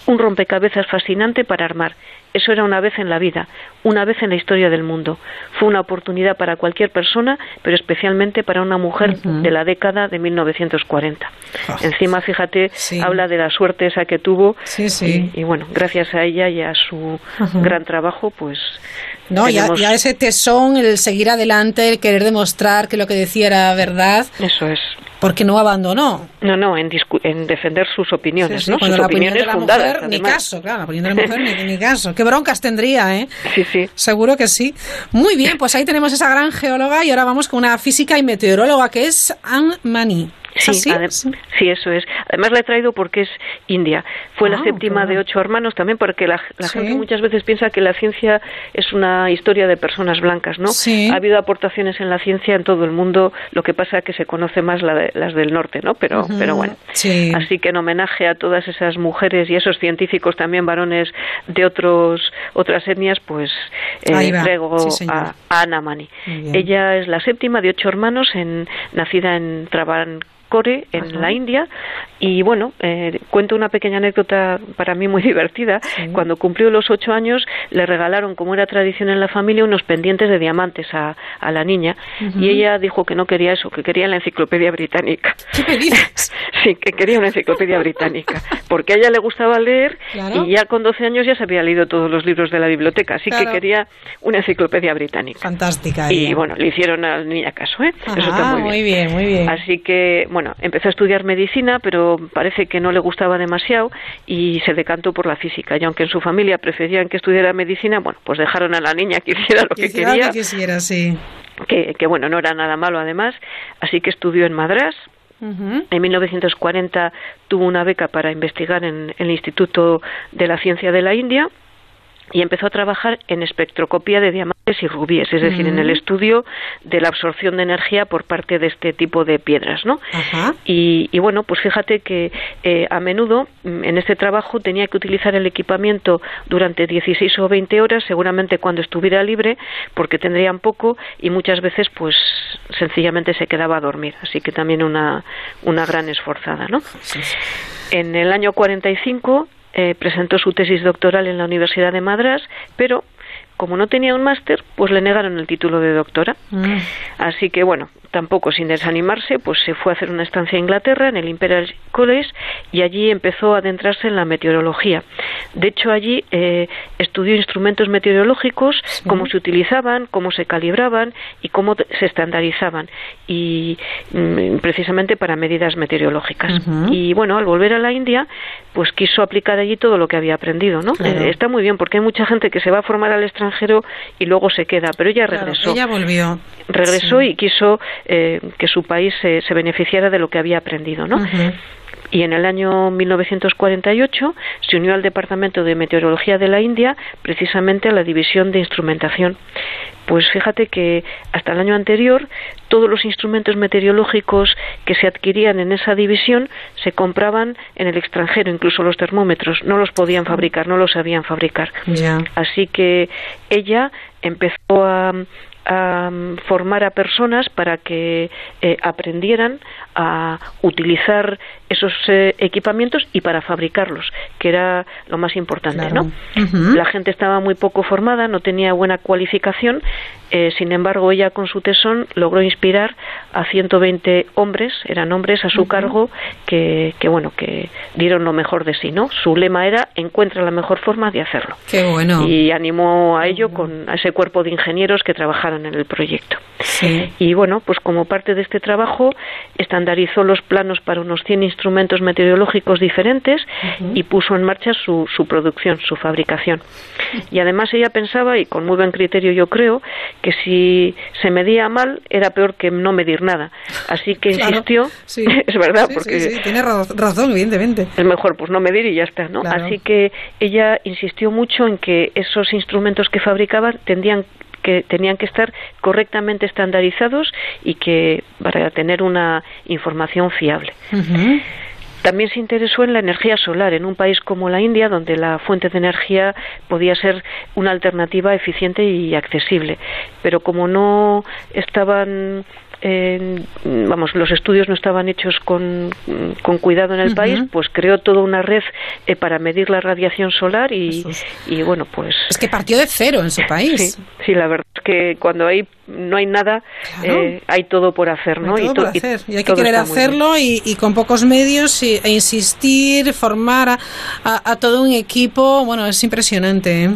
un rompecabezas fascinante para armar. Eso era una vez en la vida, una vez en la historia del mundo. Fue una oportunidad para cualquier persona, pero especialmente para una mujer de la década de 1940. Ah, Encima, fíjate, sí. habla de la suerte esa que tuvo. Sí, sí. Y, y bueno, gracias a ella y a su gran trabajo, pues... No, ya, ya ese tesón, el seguir adelante, el querer demostrar que lo que decía era verdad, Eso es. Porque no abandonó. No, no, en, discu- en defender sus opiniones, Sí, sí, ¿no? Sus la opinión opiniones de la fundadas. mujer, ni caso, claro, la opinión de la mujer, ni, ni caso. Qué broncas tendría, ¿eh? Sí, sí. Seguro que sí. Muy bien, pues ahí tenemos esa gran geóloga y ahora vamos con una física y meteoróloga que es Anne Mani. ¿Es Sí, adem- sí, eso es. Además la he traído porque es india. Fue la Ah, séptima de ocho hermanos también porque la, la Sí. gente muchas veces piensa que la ciencia es una historia de personas blancas, ¿no? Sí. Ha habido aportaciones en la ciencia en todo el mundo, lo que pasa es que se conoce más la de- las del norte, ¿no? Pero, Ujú, pero bueno. Sí. Así que en homenaje a todas esas mujeres y esos científicos también varones de otros otras etnias, pues eh, traigo Sí, a, a Ana Mani. Ella es la séptima de ocho hermanos, en, nacida en Travancore, en Ajá. la India, y bueno, eh, cuento una pequeña anécdota para mí muy *laughs* divertida. Cuando cumplió los ocho años, le regalaron, como era tradición en la familia, unos pendientes de diamantes a, a la niña, y ella dijo que no quería eso, que quería la enciclopedia británica. *laughs* ¿Qué dices? *laughs* Sí, que quería una enciclopedia británica, porque a ella le gustaba leer Claro. y ya con 12 años ya se había leído todos los libros de la biblioteca, así Claro. que quería una enciclopedia británica. Fantástica. Y bueno, le hicieron a la niña caso, ¿eh? Eso está muy bien. muy bien, muy bien. Así que, bueno, empezó a estudiar medicina, pero parece que no le gustaba demasiado y se decantó por la física. Y aunque en su familia preferían que estudiara medicina, bueno, pues dejaron a la niña que *laughs* hiciera lo que Hiciera quería, lo que quisiera, sí. que, que bueno, no era nada malo además. Así que estudió en Madras, Ujú. en 1940 tuvo una beca para investigar en el Instituto de la Ciencia de la India y empezó a trabajar en espectroscopía de diamantes y rubíes, es decir, en el estudio de la absorción de energía por parte de este tipo de piedras, ¿no? Y, y, bueno, pues fíjate que eh, a menudo mm, en este trabajo tenía que utilizar el equipamiento durante 16 o 20 horas, seguramente cuando estuviera libre, porque tendrían poco y muchas veces pues sencillamente se quedaba a dormir, así que también una, una gran esforzada, ¿no? En el año 45 eh, presentó su tesis doctoral en la Universidad de Madras, pero como no tenía un máster, pues le negaron el título de doctora. Mm. Así que bueno, tampoco sin desanimarse, pues se fue a hacer una estancia a Inglaterra en el Imperial College y allí empezó a adentrarse en la meteorología. De hecho, allí eh, estudió instrumentos meteorológicos, cómo se utilizaban, cómo se calibraban y cómo se estandarizaban, y mm, precisamente para medidas meteorológicas. Y bueno, al volver a la India, pues quiso aplicar allí todo lo que había aprendido, ¿no? Eh, está muy bien porque hay mucha gente que se va a formar al extranjero y luego se queda, pero ella regresó. ella volvió. Regresó y quiso eh, que su país se, se, beneficiara de lo que había aprendido, ¿no? y en el año 1948 se unió al Departamento de Meteorología de la India, precisamente a la División de Instrumentación. Pues fíjate que hasta el año anterior todos los instrumentos meteorológicos que se adquirían en esa división se compraban en el extranjero, incluso los termómetros, no los podían fabricar, no los sabían fabricar. Así que ella empezó a, a formar a personas para que eh, aprendieran a utilizar esos eh, equipamientos y para fabricarlos, que era lo más importante, ¿no? La gente estaba muy poco formada, no tenía buena cualificación, eh, sin embargo, ella con su tesón logró inspirar a 120 hombres, eran hombres a su cargo, que, que, bueno, que dieron lo mejor de sí, ¿no? Su lema era encuentra la mejor forma de hacerlo. Qué bueno. Y animó a ello con a ese cuerpo de ingenieros que trabajaron en el proyecto. Sí. Y bueno, pues como parte de este trabajo estandarizó los planos para unos 100 instrumentos meteorológicos diferentes y puso en marcha su, su producción, su fabricación. Y además ella pensaba, y con muy buen criterio yo creo, que si se medía mal era peor que no medir nada. Así que insistió, *laughs* es verdad, porque sí, tiene razón, evidentemente. Es mejor pues no medir y ya está, ¿no? Así que ella insistió mucho en que esos instrumentos que fabricaban tendrían que tenían que estar correctamente estandarizados y que para tener una información fiable. También se interesó en la energía solar en un país como la India, donde la fuente de energía podía ser una alternativa eficiente y accesible. Pero como no estaban vamos, los estudios no estaban hechos con, con cuidado en el país, pues creó toda una red eh, para medir la radiación solar y, y, bueno, pues... Es que partió de cero en su país. Sí, la verdad es que cuando hay, no hay nada, eh, hay todo por hacer, ¿no? Hay todo y, por hacer. y, hay que querer hacerlo y, y, con pocos medios y, e insistir, formar a, a, a, todo un equipo, bueno, es impresionante, ¿eh?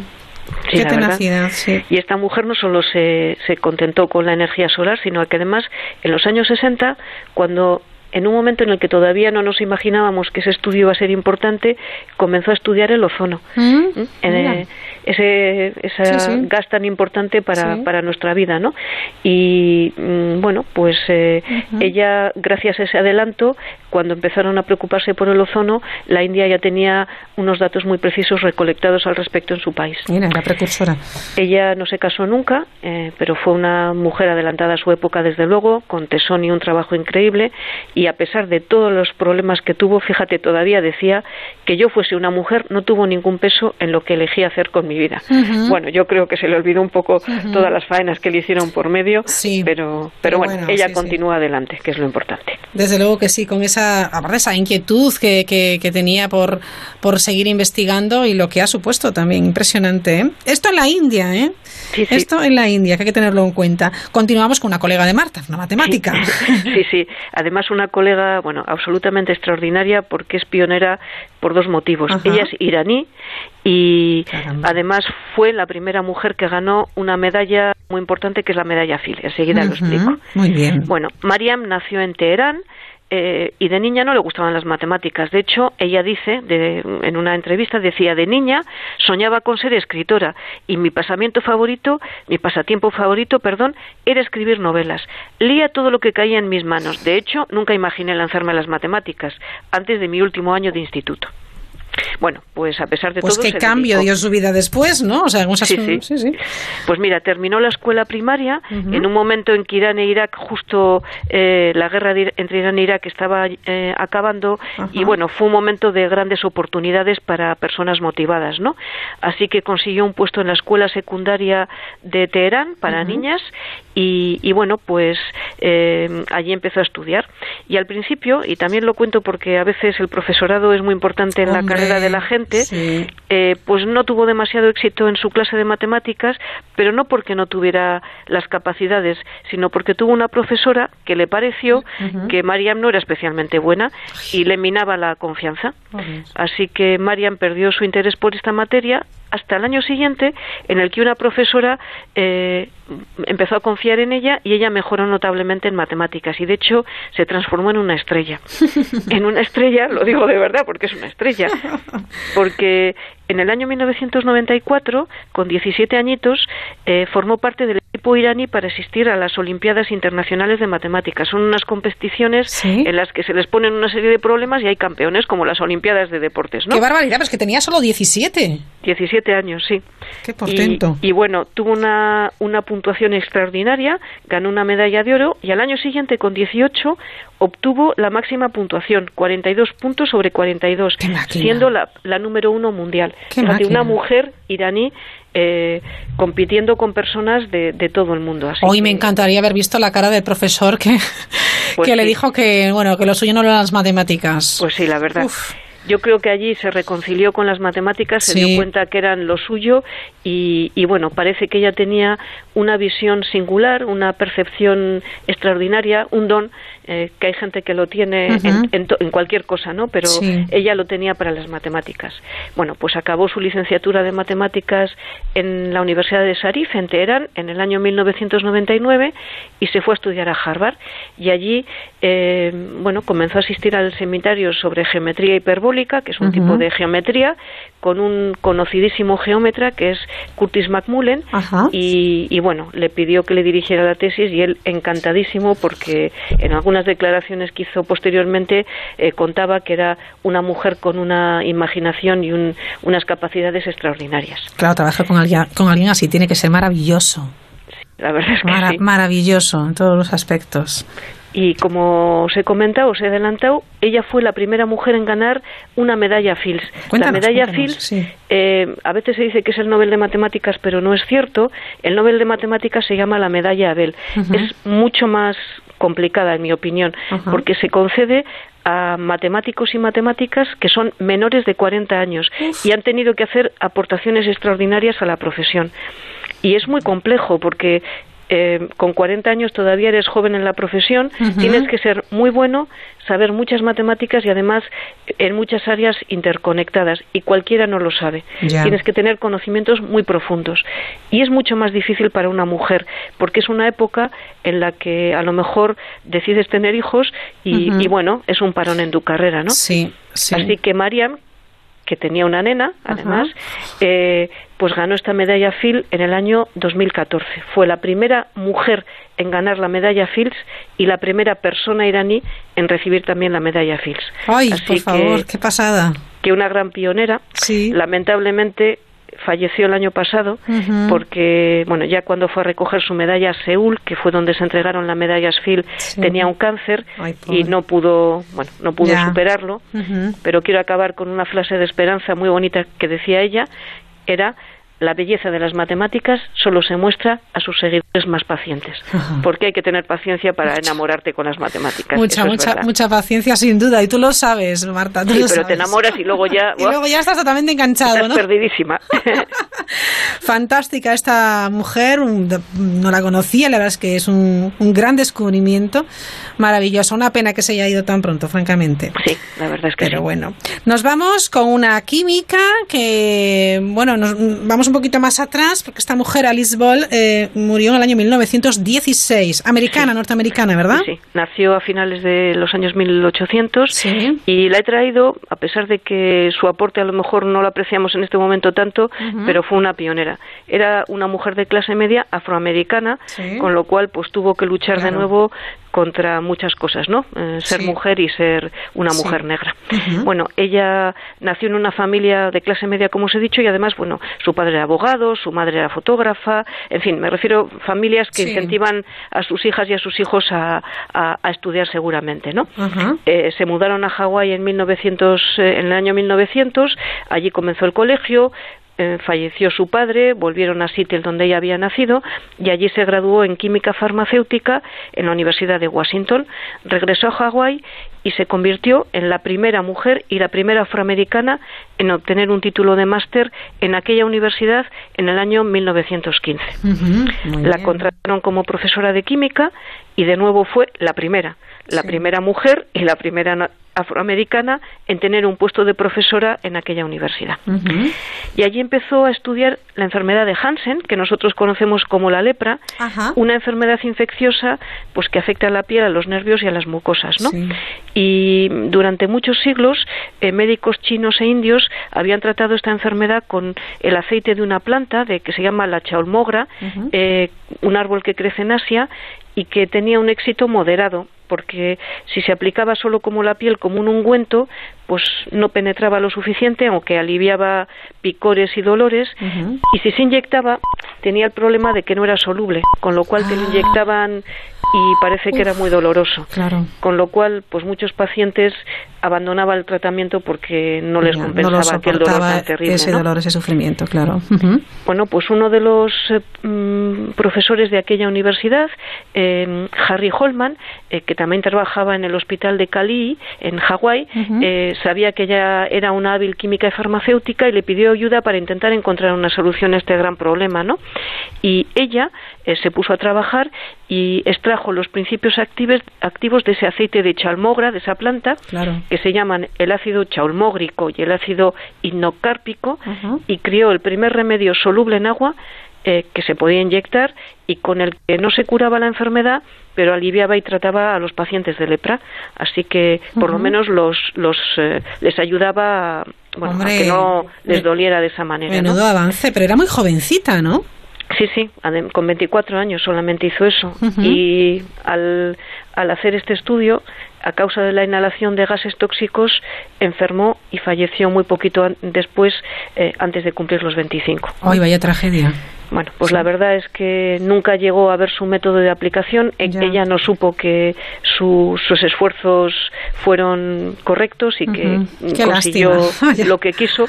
Sí, Qué tenacidad, sí. Y esta mujer no solo se, se contentó con la energía solar, sino que además en los años 60, cuando en un momento en el que todavía no nos imaginábamos que ese estudio iba a ser importante, comenzó a estudiar el ozono. Mm, eh, ese esa Sí, sí. gas tan importante para, Sí. para nuestra vida, ¿no? Y mm, bueno, pues eh, ella, gracias a ese adelanto, cuando empezaron a preocuparse por el ozono, la India ya tenía unos datos muy precisos recolectados al respecto en su país. Mira, la precursora. Ella no se casó nunca, eh, pero fue una mujer adelantada a su época, desde luego, con tesón y un trabajo increíble. Y a pesar de todos los problemas que tuvo, fíjate, todavía decía que yo fuese una mujer no tuvo ningún peso en lo que elegí hacer con mi vida. Bueno, yo creo que se le olvidó un poco todas las faenas que le hicieron por medio, pero, pero, pero bueno, bueno, ella sí, sí. continúa adelante, que es lo importante. Desde luego que sí, con esa, aparte esa inquietud que, que, que tenía por, por seguir investigando y lo que ha supuesto también, impresionante. ¿eh? Esto en la India, ¿eh? Esto en la India, que hay que tenerlo en cuenta. Continuamos con una colega de Marta, una matemática. Sí, sí. Además, una colega, bueno, absolutamente extraordinaria porque es pionera por dos motivos. Ajá. Ella es iraní y además fue la primera mujer que ganó una medalla muy importante que es la medalla Phil. Enseguida lo Ujú, explico. Muy bien. Bueno, Mariam nació en Teherán eh, y de niña no le gustaban las matemáticas. De hecho, ella dice, de- en una entrevista, decía, de niña soñaba con ser escritora y mi pasamiento favorito, mi pasatiempo favorito, perdón, era escribir novelas. Leía todo lo que caía en mis manos. De hecho, nunca imaginé lanzarme a las matemáticas antes de mi último año de instituto. Bueno, pues a pesar de pues todo. qué se cambio dedicó- dio su vida después, ¿no? O sea, Sí, sí. sí, sí. Pues mira, terminó la escuela primaria en un momento en que Irán e Irak, justo eh, la guerra de entre Irán e Irak estaba eh, acabando y bueno, fue un momento de grandes oportunidades para personas motivadas, ¿no? Así que consiguió un puesto en la escuela secundaria de Teherán para niñas y, y bueno, pues eh, allí empezó a estudiar. Y al principio, y también lo cuento porque a veces el profesorado es muy importante en la Hombre, carrera de la gente, sí. eh, pues no tuvo demasiado éxito en su clase de matemáticas, pero no porque no tuviera las capacidades, sino porque tuvo una profesora que le pareció que Mariam no era especialmente buena y le minaba la confianza. Así que Mariam perdió su interés por esta materia hasta el año siguiente, en el que una profesora eh, empezó a confiar en ella y ella mejoró notablemente en matemáticas y de hecho se transformó en una estrella. *laughs* en una estrella, lo digo de verdad porque es una estrella, *laughs* porque en el año 1994, con 17 añitos, eh, formó parte del equipo iraní para asistir a las Olimpiadas Internacionales de Matemáticas. Son unas competiciones en las que se les ponen una serie de problemas y hay campeones, como las Olimpiadas de Deportes, ¿no? Qué barbaridad, pero es que tenía solo 17. 17 años, sí. Qué portento. Y, y bueno, tuvo una, una puntuación extraordinaria, ganó una medalla de oro y al año siguiente, con 18, obtuvo la máxima puntuación, 42 puntos sobre 42, siendo la, la número uno mundial. Máquina. una mujer iraní eh, compitiendo con personas de, de todo el mundo. Así Hoy me encantaría haber visto la cara del profesor que, Pues que le dijo que, bueno, que lo suyo no eran las matemáticas. Pues sí, la verdad. Yo creo que allí se reconcilió con las matemáticas, se dio cuenta que eran lo suyo y, y, bueno, parece que ella tenía una visión singular, una percepción extraordinaria, un don eh, que hay gente que lo tiene Ujú. en, en to- en cualquier cosa, ¿no? Pero Sí. ella lo tenía para las matemáticas. Bueno, pues acabó su licenciatura de matemáticas en la Universidad de Sarif, en Teherán, en el año 1999 y se fue a estudiar a Harvard. Y allí, eh, bueno, comenzó a asistir al seminario sobre geometría hiperbólica, que es un tipo de geometría, con un conocidísimo geómetra que es Curtis McMullen. Y, y bueno, le pidió que le dirigiera la tesis y él encantadísimo porque en algunas declaraciones que hizo posteriormente eh, contaba que era una mujer con una imaginación y un- unas capacidades extraordinarias. Claro, trabajar con alguien, con alguien así tiene que ser maravilloso. La verdad es que Mara- sí. Maravilloso en todos los aspectos. Y como os he comentado, os he adelantado, ella fue la primera mujer en ganar una medalla Fields. Cuéntanos, la medalla Fields, sí. eh, a veces se dice que es el Nobel de Matemáticas, pero no es cierto. El Nobel de Matemáticas se llama la medalla Abel. Es mucho más complicada, en mi opinión, porque se concede a matemáticos y matemáticas que son menores de 40 años y han tenido que hacer aportaciones extraordinarias a la profesión. Y es muy complejo porque eh, con 40 años todavía eres joven en la profesión, tienes que ser muy bueno, saber muchas matemáticas y además en muchas áreas interconectadas y cualquiera no lo sabe. Tienes que tener conocimientos muy profundos y es mucho más difícil para una mujer porque es una época en la que a lo mejor decides tener hijos y, y bueno, es un parón en tu carrera, ¿no? Sí, sí. Así que Mariam, que tenía una nena, además, eh, pues ganó esta medalla Phil en el año 2014. Fue la primera mujer en ganar la medalla Fields y la primera persona iraní en recibir también la medalla Fields. Ay, Así por que- favor, qué pasada. que una gran pionera, lamentablemente falleció el año pasado porque bueno ya cuando fue a recoger su medalla a Seúl que fue donde se entregaron las medallas Phil Sí. tenía un cáncer Ay, y no pudo bueno no pudo superarlo. Pero quiero acabar con una frase de esperanza muy bonita que decía ella era la belleza de las matemáticas solo se muestra a sus seguidores más pacientes, porque hay que tener paciencia para enamorarte con las matemáticas. Mucha, mucha, verdad. mucha paciencia, sin duda. Y tú lo sabes, Marta. Tú Sí, lo pero te enamoras y luego ya... *laughs* Y luego ya estás totalmente enganchado, estás ¿no? perdidísima. *laughs* Fantástica esta mujer, un- no la conocía, la verdad es que es un, un gran descubrimiento, maravilloso. Una pena que se haya ido tan pronto, francamente. Sí, la verdad es que Pero sí. bueno, nos vamos con una química que, bueno, nos vamos un poquito más atrás, porque esta mujer, Alice Ball, eh, murió en el año 1916, americana, norteamericana, ¿verdad? Sí, nació a finales de los años 1800 y la he traído, a pesar de que su aporte a lo mejor no lo apreciamos en este momento tanto, pero fue una pionera. Era una mujer de clase media afroamericana, Sí. con lo cual pues tuvo que luchar de nuevo contra muchas cosas, ¿no? Eh, ser mujer y ser una mujer negra. Bueno, ella nació en una familia de clase media, como os he dicho, y además, bueno, su padre era abogado, su madre era fotógrafa, en fin, me refiero a familias que incentivan a sus hijas y a sus hijos a, a, estudiar seguramente, ¿no? Eh, se mudaron a Hawái en 1900, eh, en el año 1900, allí comenzó el colegio, eh, falleció su padre, volvieron a Seattle donde ella había nacido y allí se graduó en química farmacéutica en la Universidad de Washington. Regresó a Hawái y se convirtió en la primera mujer y la primera afroamericana en obtener un título de máster en aquella universidad en el año 1915. la contrataron como profesora de química y de nuevo fue la primera, la primera mujer y la primera afroamericana en tener un puesto de profesora en aquella universidad. Y allí empezó a estudiar la enfermedad de Hansen, que nosotros conocemos como la lepra, una enfermedad infecciosa pues que afecta a la piel, a los nervios y a las mucosas, ¿no? Y durante muchos siglos eh, médicos chinos e indios habían tratado esta enfermedad con el aceite de una planta de que se llama la chaulmogra, eh, un árbol que crece en Asia y que tenía un éxito moderado porque si se aplicaba solo como la piel, como un ungüento, pues no penetraba lo suficiente, aunque aliviaba picores y dolores, y si se inyectaba, tenía el problema de que no era soluble, con lo cual te lo ah. inyectaban y parece que era muy doloroso. Claro. Con lo cual, pues muchos pacientes abandonaban el tratamiento porque no les compensaba aquel dolor tan terrible. Ese dolor, ese sufrimiento, claro. Bueno, pues uno de los eh, mm, profesores de aquella universidad, eh, Harry Holman, eh, que también trabajaba en el hospital de Cali, en Hawái, sabía que ella era una hábil química y farmacéutica y le pidió ayuda para intentar encontrar una solución a este gran problema, ¿no? Y ella se puso a trabajar y extrajo los principios activos, activos de ese aceite de chalmogra, de esa planta, que se llaman el ácido chalmógrico y el ácido hipnocárpico, y creó el primer remedio soluble en agua eh, que se podía inyectar y con el que no se curaba la enfermedad, pero aliviaba y trataba a los pacientes de lepra. Así que por lo menos los, los eh, les ayudaba bueno, a que no les doliera de esa manera. Menudo avance, pero era muy jovencita, ¿no? Sí, sí, con 24 años solamente hizo eso. Y al, al hacer este estudio, a causa de la inhalación de gases tóxicos, enfermó y falleció muy poquito después, eh, antes de cumplir los 25. ¡Ay, vaya tragedia! Bueno, pues la verdad es que nunca llegó a ver su método de aplicación. E ella no supo que sus esfuerzos fueron correctos y que consiguió *laughs* lo que quiso.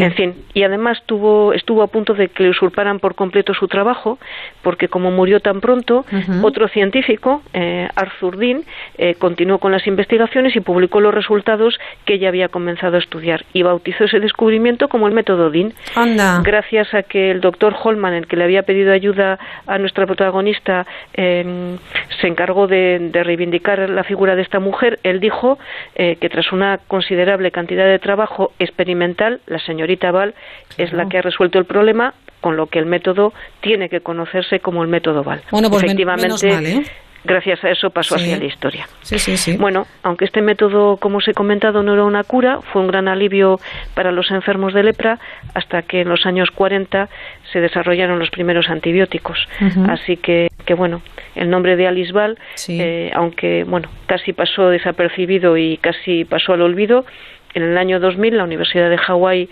En fin, y además tuvo, estuvo a punto de que le usurparan por completo su trabajo, porque como murió tan pronto, otro científico, eh, Arthur Dean, eh, continuó con las investigaciones y publicó los resultados que ella había comenzado a estudiar y bautizó ese descubrimiento como el método Dean. Gracias a que el doctor Holman, el que le había pedido ayuda a nuestra protagonista, em, se encargó de, reivindicar la figura de esta mujer, él dijo eh, que tras una considerable cantidad de trabajo experimental, la señorita Val es la que ha resuelto el problema, con lo que el método tiene que conocerse como el método Val. Bueno, pues Efectivamente, ¿eh? Gracias a eso pasó hacia la historia. Sí, sí, sí. Bueno, aunque este método, como os he comentado, no era una cura, fue un gran alivio para los enfermos de lepra hasta que en los años 40 se desarrollaron los primeros antibióticos. Así que, que, bueno, el nombre de Alice Val, eh, aunque bueno, casi pasó desapercibido y casi pasó al olvido, en el año 2000 la Universidad de Hawái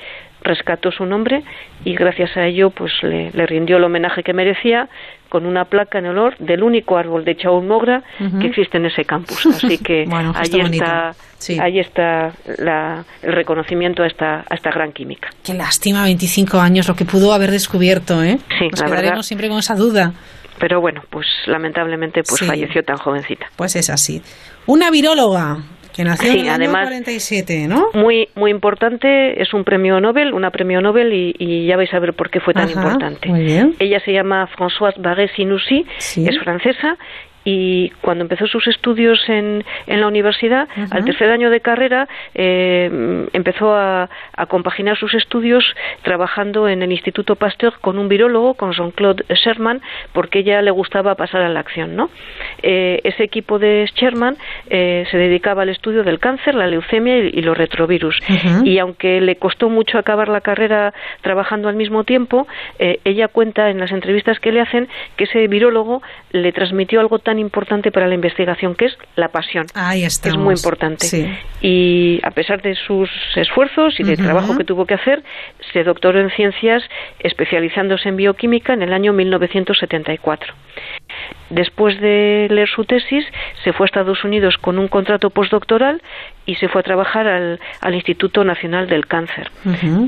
rescató su nombre y gracias a ello pues le, rindió el homenaje que merecía con una placa en honor del único árbol de Chaulmogra que existe en ese campus. Así *laughs* que ahí está, ahí está el reconocimiento a esta, a esta gran química. Qué lástima, 25 años, lo que pudo haber descubierto, ¿eh? Sí, Nos quedaremos siempre con esa duda. Pero bueno, pues lamentablemente pues falleció tan jovencita. Pues es así. Una viróloga, que nació en el además, año 47, ¿no? Muy, muy importante, es un premio Nobel, una premio Nobel, y, ya vais a ver por qué fue tan importante. Muy bien. Ella se llama Françoise Barré-Sinoussi, es francesa, y cuando empezó sus estudios en, en la universidad, al tercer año de carrera, eh, empezó a, a, compaginar sus estudios trabajando en el Instituto Pasteur con un virólogo, con Jean-Claude Sherman, porque ella le gustaba pasar a la acción. ¿no? Eh, ese equipo de Sherman eh, se dedicaba al estudio del cáncer, la leucemia y, los retrovirus. Y aunque le costó mucho acabar la carrera trabajando al mismo tiempo, ella cuenta en las entrevistas que le hacen que ese virólogo le transmitió algo tan tan importante para la investigación, que es la pasión. Ahí está. Es muy importante. Y a pesar de sus esfuerzos y del trabajo que tuvo que hacer, se doctoró en ciencias especializándose en bioquímica en el año 1974. Después de leer su tesis, se fue a Estados Unidos con un contrato postdoctoral y se fue a trabajar al, Instituto Nacional del Cáncer.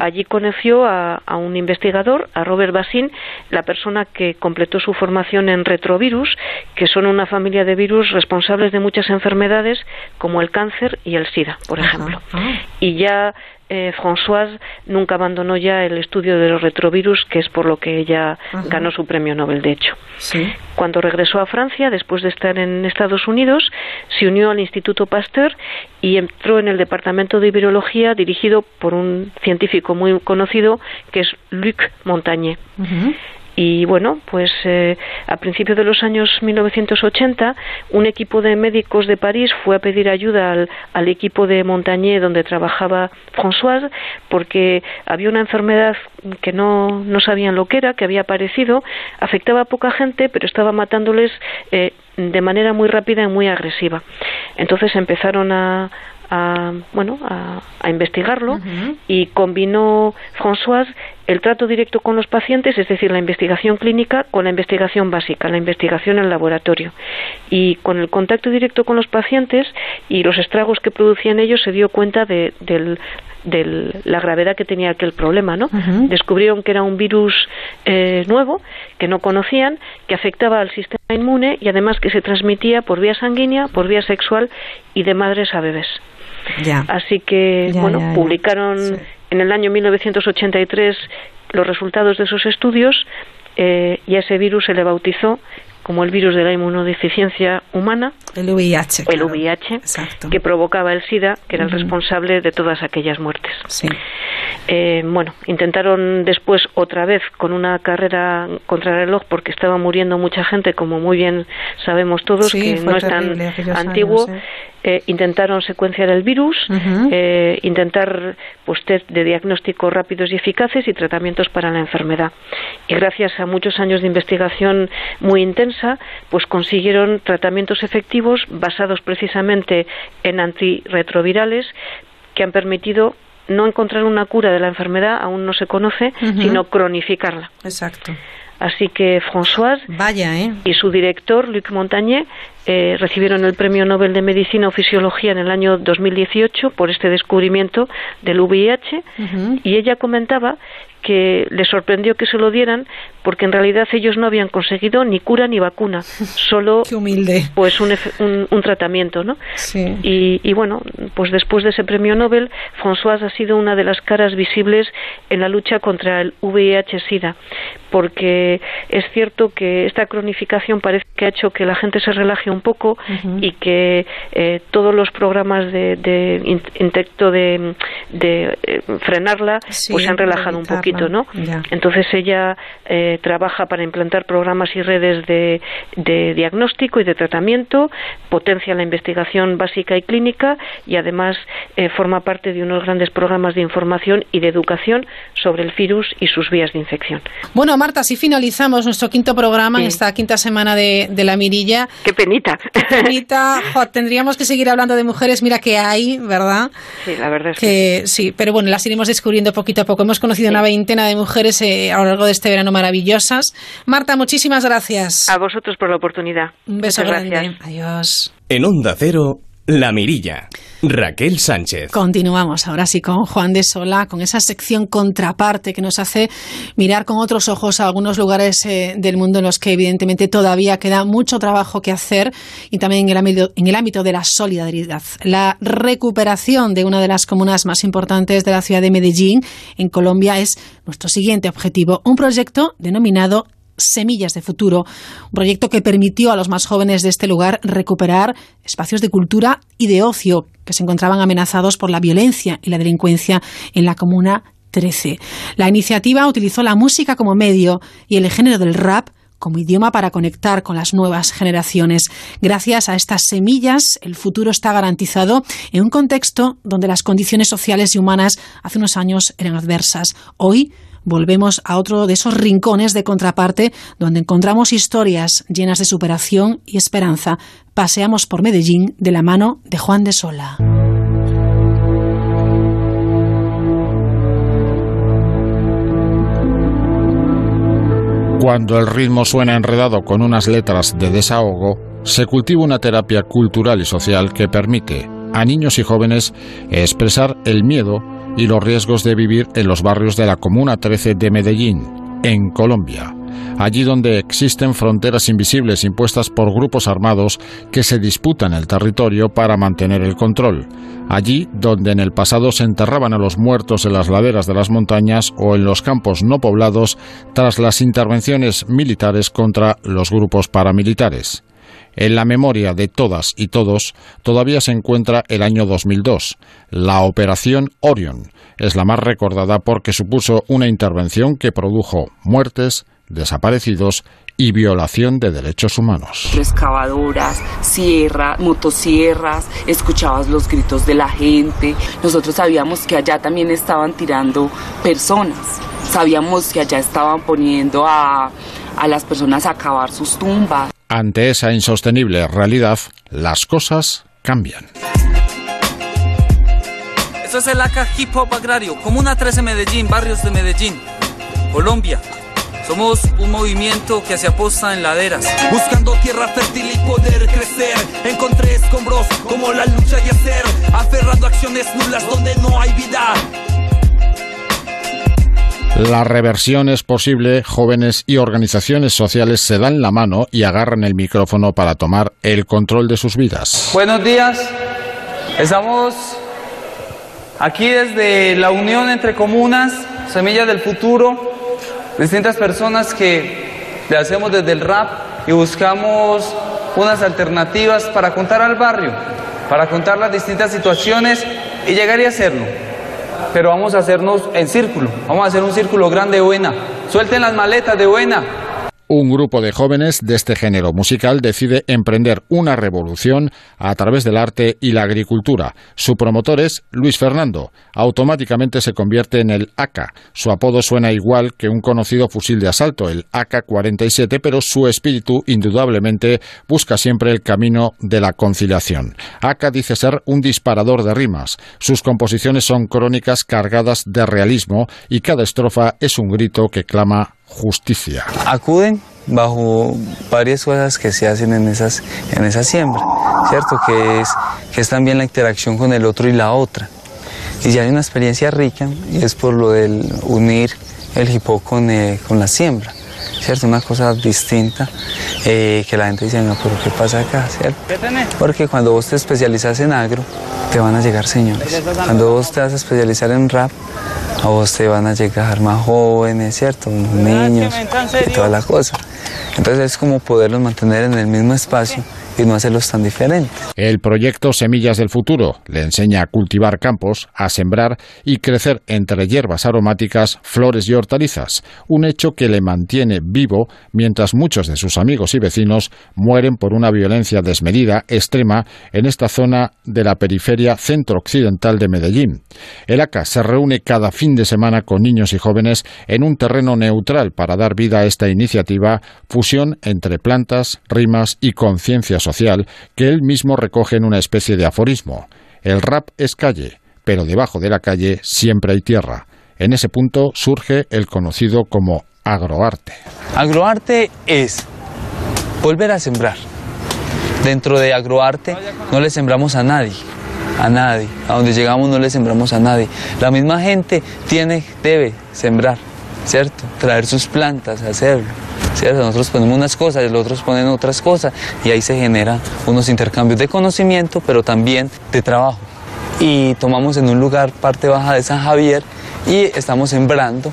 Allí conoció a, un investigador, a Robert Bassin, la persona que completó su formación en retrovirus, que son una familia de virus responsables de muchas enfermedades como el cáncer y el SIDA, por ejemplo. Ah. Y ya eh, Françoise nunca abandonó ya el estudio de los retrovirus, que es por lo que ella ganó su premio Nobel, de hecho. Cuando regresó a Francia, después de estar en Estados Unidos, se unió al Instituto Pasteur y entró en el departamento de virología dirigido por un científico muy conocido que es Luc Montagné. Y bueno, pues eh, a principios de los años 1980, un equipo de médicos de París fue a pedir ayuda al, al equipo de Montagné donde trabajaba Françoise, porque había una enfermedad que no, no sabían lo que era, que había aparecido, afectaba a poca gente, pero estaba matándoles eh, de manera muy rápida y muy agresiva. Entonces empezaron a, a, bueno, a, investigarlo y combinó François el trato directo con los pacientes, es decir, la investigación clínica, con la investigación básica, la investigación en laboratorio. Y con el contacto directo con los pacientes y los estragos que producían ellos, se dio cuenta de, la gravedad que tenía aquel problema. ¿no? Descubrieron que era un virus eh, nuevo, que no conocían, que afectaba al sistema inmune y además que se transmitía por vía sanguínea, por vía sexual y de madres a bebés. Así que, bueno, publicaron en el año 1983 los resultados de esos estudios eh, y a ese virus se le bautizó como el virus de la inmunodeficiencia humana, el VIH, el VIH que provocaba el SIDA, que era el responsable de todas aquellas muertes. Eh, bueno, intentaron después otra vez con una carrera contra el reloj porque estaba muriendo mucha gente, como muy bien sabemos todos, que no es tan antiguo. Eh, intentaron secuenciar el virus, eh, intentar pues, test de diagnóstico rápidos y eficaces y tratamientos para la enfermedad. Y gracias a muchos años de investigación muy intensa, pues consiguieron tratamientos efectivos basados precisamente en antirretrovirales que han permitido no encontrar una cura de la enfermedad, aún no se conoce, sino cronificarla. Exacto. Así que Françoise Vaya, ¿eh? y su director, Luc Montagné, eh, recibieron el Premio Nobel de Medicina o Fisiología en el año 2018 por este descubrimiento del VIH y ella comentaba que le sorprendió que se lo dieran porque en realidad ellos no habían conseguido ni cura ni vacuna, *laughs* solo humilde. pues un, un, tratamiento, ¿no? Y, y, bueno, pues después de ese premio Nobel, Françoise ha sido una de las caras visibles en la lucha contra el VIH-Sida, porque es cierto que esta cronificación parece que ha hecho que la gente se relaje un poco y que eh, todos los programas de, de intento de, de eh, frenarla pues se han relajado un poquito, ¿no? Entonces ella eh, trabaja para implantar programas y redes de, de diagnóstico y de tratamiento, potencia la investigación básica y clínica y además forma parte de unos grandes programas de información y de educación sobre el virus y sus vías de infección. Bueno, Marta, si finalizamos nuestro quinto programa en esta quinta semana de, la mirilla. Qué penita. Qué penita. *laughs* tendríamos que seguir hablando de mujeres, mira que hay, ¿verdad? Sí, la verdad es que, sí. pero bueno, las iremos descubriendo poquito a poco. Hemos conocido una veintena de mujeres eh, a lo largo de este verano maravillosas. Marta, muchísimas gracias. A vosotros por la oportunidad. Un beso grande. Adiós. En Onda Cero, La Mirilla. Raquel Sánchez. Continuamos ahora sí con Juan de Sola, con esa sección contraparte que nos hace mirar con otros ojos a algunos lugares eh, del mundo en los que evidentemente todavía queda mucho trabajo que hacer y también en el, ámbito, en el ámbito de la solidaridad. La recuperación de una de las comunas más importantes de la ciudad de Medellín, en Colombia, es nuestro siguiente objetivo. Un proyecto denominado Semillas de Futuro, un proyecto que permitió a los más jóvenes de este lugar recuperar espacios de cultura y de ocio que se encontraban amenazados por la violencia y la delincuencia en la comuna 13. La iniciativa utilizó la música como medio y el género del rap como idioma para conectar con las nuevas generaciones. Gracias a estas semillas, el futuro está garantizado en un contexto donde las condiciones sociales y humanas hace unos años eran adversas. Hoy volvemos a otro de esos rincones de contraparte donde encontramos historias llenas de superación y esperanza. Paseamos por Medellín de la mano de Juan de Sola. Cuando el ritmo suena enredado con unas letras de desahogo, se cultiva una terapia cultural y social que permite a niños y jóvenes expresar el miedo y los riesgos de vivir en los barrios de la Comuna 13 de Medellín, en Colombia, allí donde existen fronteras invisibles impuestas por grupos armados que se disputan el territorio para mantener el control, allí donde en el pasado se enterraban a los muertos en las laderas de las montañas o en los campos no poblados tras las intervenciones militares contra los grupos paramilitares. En la memoria de todas y todos todavía se encuentra el año 2002. La Operación Orion es la más recordada porque supuso una intervención que produjo muertes, desaparecidos y violación de derechos humanos. Excavadoras, sierras, motosierras, escuchabas los gritos de la gente. Nosotros sabíamos que allá también estaban tirando personas. Sabíamos que allá estaban poniendo a, a las personas a cavar sus tumbas. Ante esa insostenible realidad, las cosas cambian. Esto es el ACA Hip Hop Agrario, Comuna 13 Medellín, barrios de Medellín, Colombia. Somos un movimiento que se aposta en laderas. Buscando tierra fértil y poder crecer. Encontré escombros como la lucha y hacer. Aferrando acciones nulas donde no hay vida. La reversión es posible, jóvenes y organizaciones sociales se dan la mano y agarran el micrófono para tomar el control de sus vidas. Buenos días, estamos aquí desde la unión entre comunas, Semillas del Futuro, distintas personas que le hacemos desde el rap y buscamos unas alternativas para contar al barrio, para contar las distintas situaciones y llegar y hacerlo pero vamos a hacernos en círculo, vamos a hacer un círculo grande buena. Suelten las maletas de buena. Un grupo de jóvenes de este género musical decide emprender una revolución a través del arte y la agricultura. Su promotor es Luis Fernando. Automáticamente se convierte en el AK. Su apodo suena igual que un conocido fusil de asalto, el AK-47, pero su espíritu indudablemente busca siempre el camino de la conciliación. AK dice ser un disparador de rimas. Sus composiciones son crónicas cargadas de realismo y cada estrofa es un grito que clama justicia. Acuden bajo varias cosas que se hacen en esas, en esa siembra, ¿cierto? Que es, que es también la interacción con el otro y la otra. Y ya hay una experiencia rica y es por lo del unir el hip con, eh, con la siembra. ¿Cierto? Una cosa distinta eh, que la gente dice, no, pero ¿qué pasa acá? ¿cierto? Porque cuando vos te especializas en agro, te van a llegar señores. Cuando vos te vas a especializar en rap, a vos te van a llegar más jóvenes, ¿cierto? Niños y toda la cosa. Entonces es como poderlos mantener en el mismo espacio y no tan. El proyecto Semillas del Futuro le enseña a cultivar campos, a sembrar y crecer entre hierbas aromáticas, flores y hortalizas, un hecho que le mantiene vivo mientras muchos de sus amigos y vecinos mueren por una violencia desmedida, extrema, en esta zona de la periferia centro-occidental de Medellín. El ACA se reúne cada fin de semana con niños y jóvenes en un terreno neutral para dar vida a esta iniciativa, fusión entre plantas, rimas y conciencia social que él mismo recoge en una especie de aforismo. El rap es calle, pero debajo de la calle siempre hay tierra. En ese punto surge el conocido como agroarte. Agroarte es volver a sembrar. Dentro de agroarte no le sembramos a nadie, a nadie. A donde llegamos no le sembramos a nadie. La misma gente tiene, debe sembrar, ¿cierto? Traer sus plantas, hacerlo. ¿cierto? Nosotros ponemos unas cosas los otros ponen otras cosas y ahí se generan unos intercambios de conocimiento, pero también de trabajo. Y tomamos en un lugar parte baja de San Javier y estamos sembrando,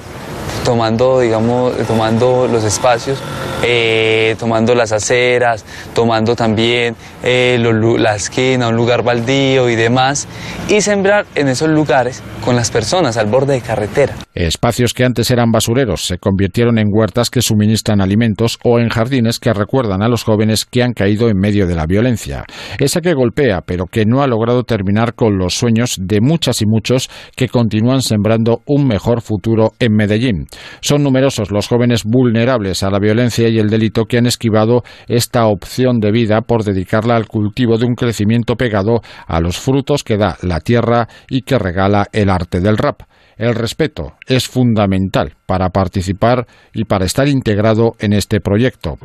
tomando, digamos, tomando los espacios eh, tomando las aceras, tomando también eh, la esquina, un lugar baldío y demás, y sembrar en esos lugares con las personas al borde de carretera. Espacios que antes eran basureros se convirtieron en huertas que suministran alimentos o en jardines que recuerdan a los jóvenes que han caído en medio de la violencia. Esa que golpea, pero que no ha logrado terminar con los sueños de muchas y muchos que continúan sembrando un mejor futuro en Medellín. Son numerosos los jóvenes vulnerables a la violencia y el delito que han esquivado esta opción de vida por dedicarla al cultivo de un crecimiento pegado a los frutos que da la tierra y que regala el arte del rap. El respeto es fundamental para participar y para estar integrado en este proyecto.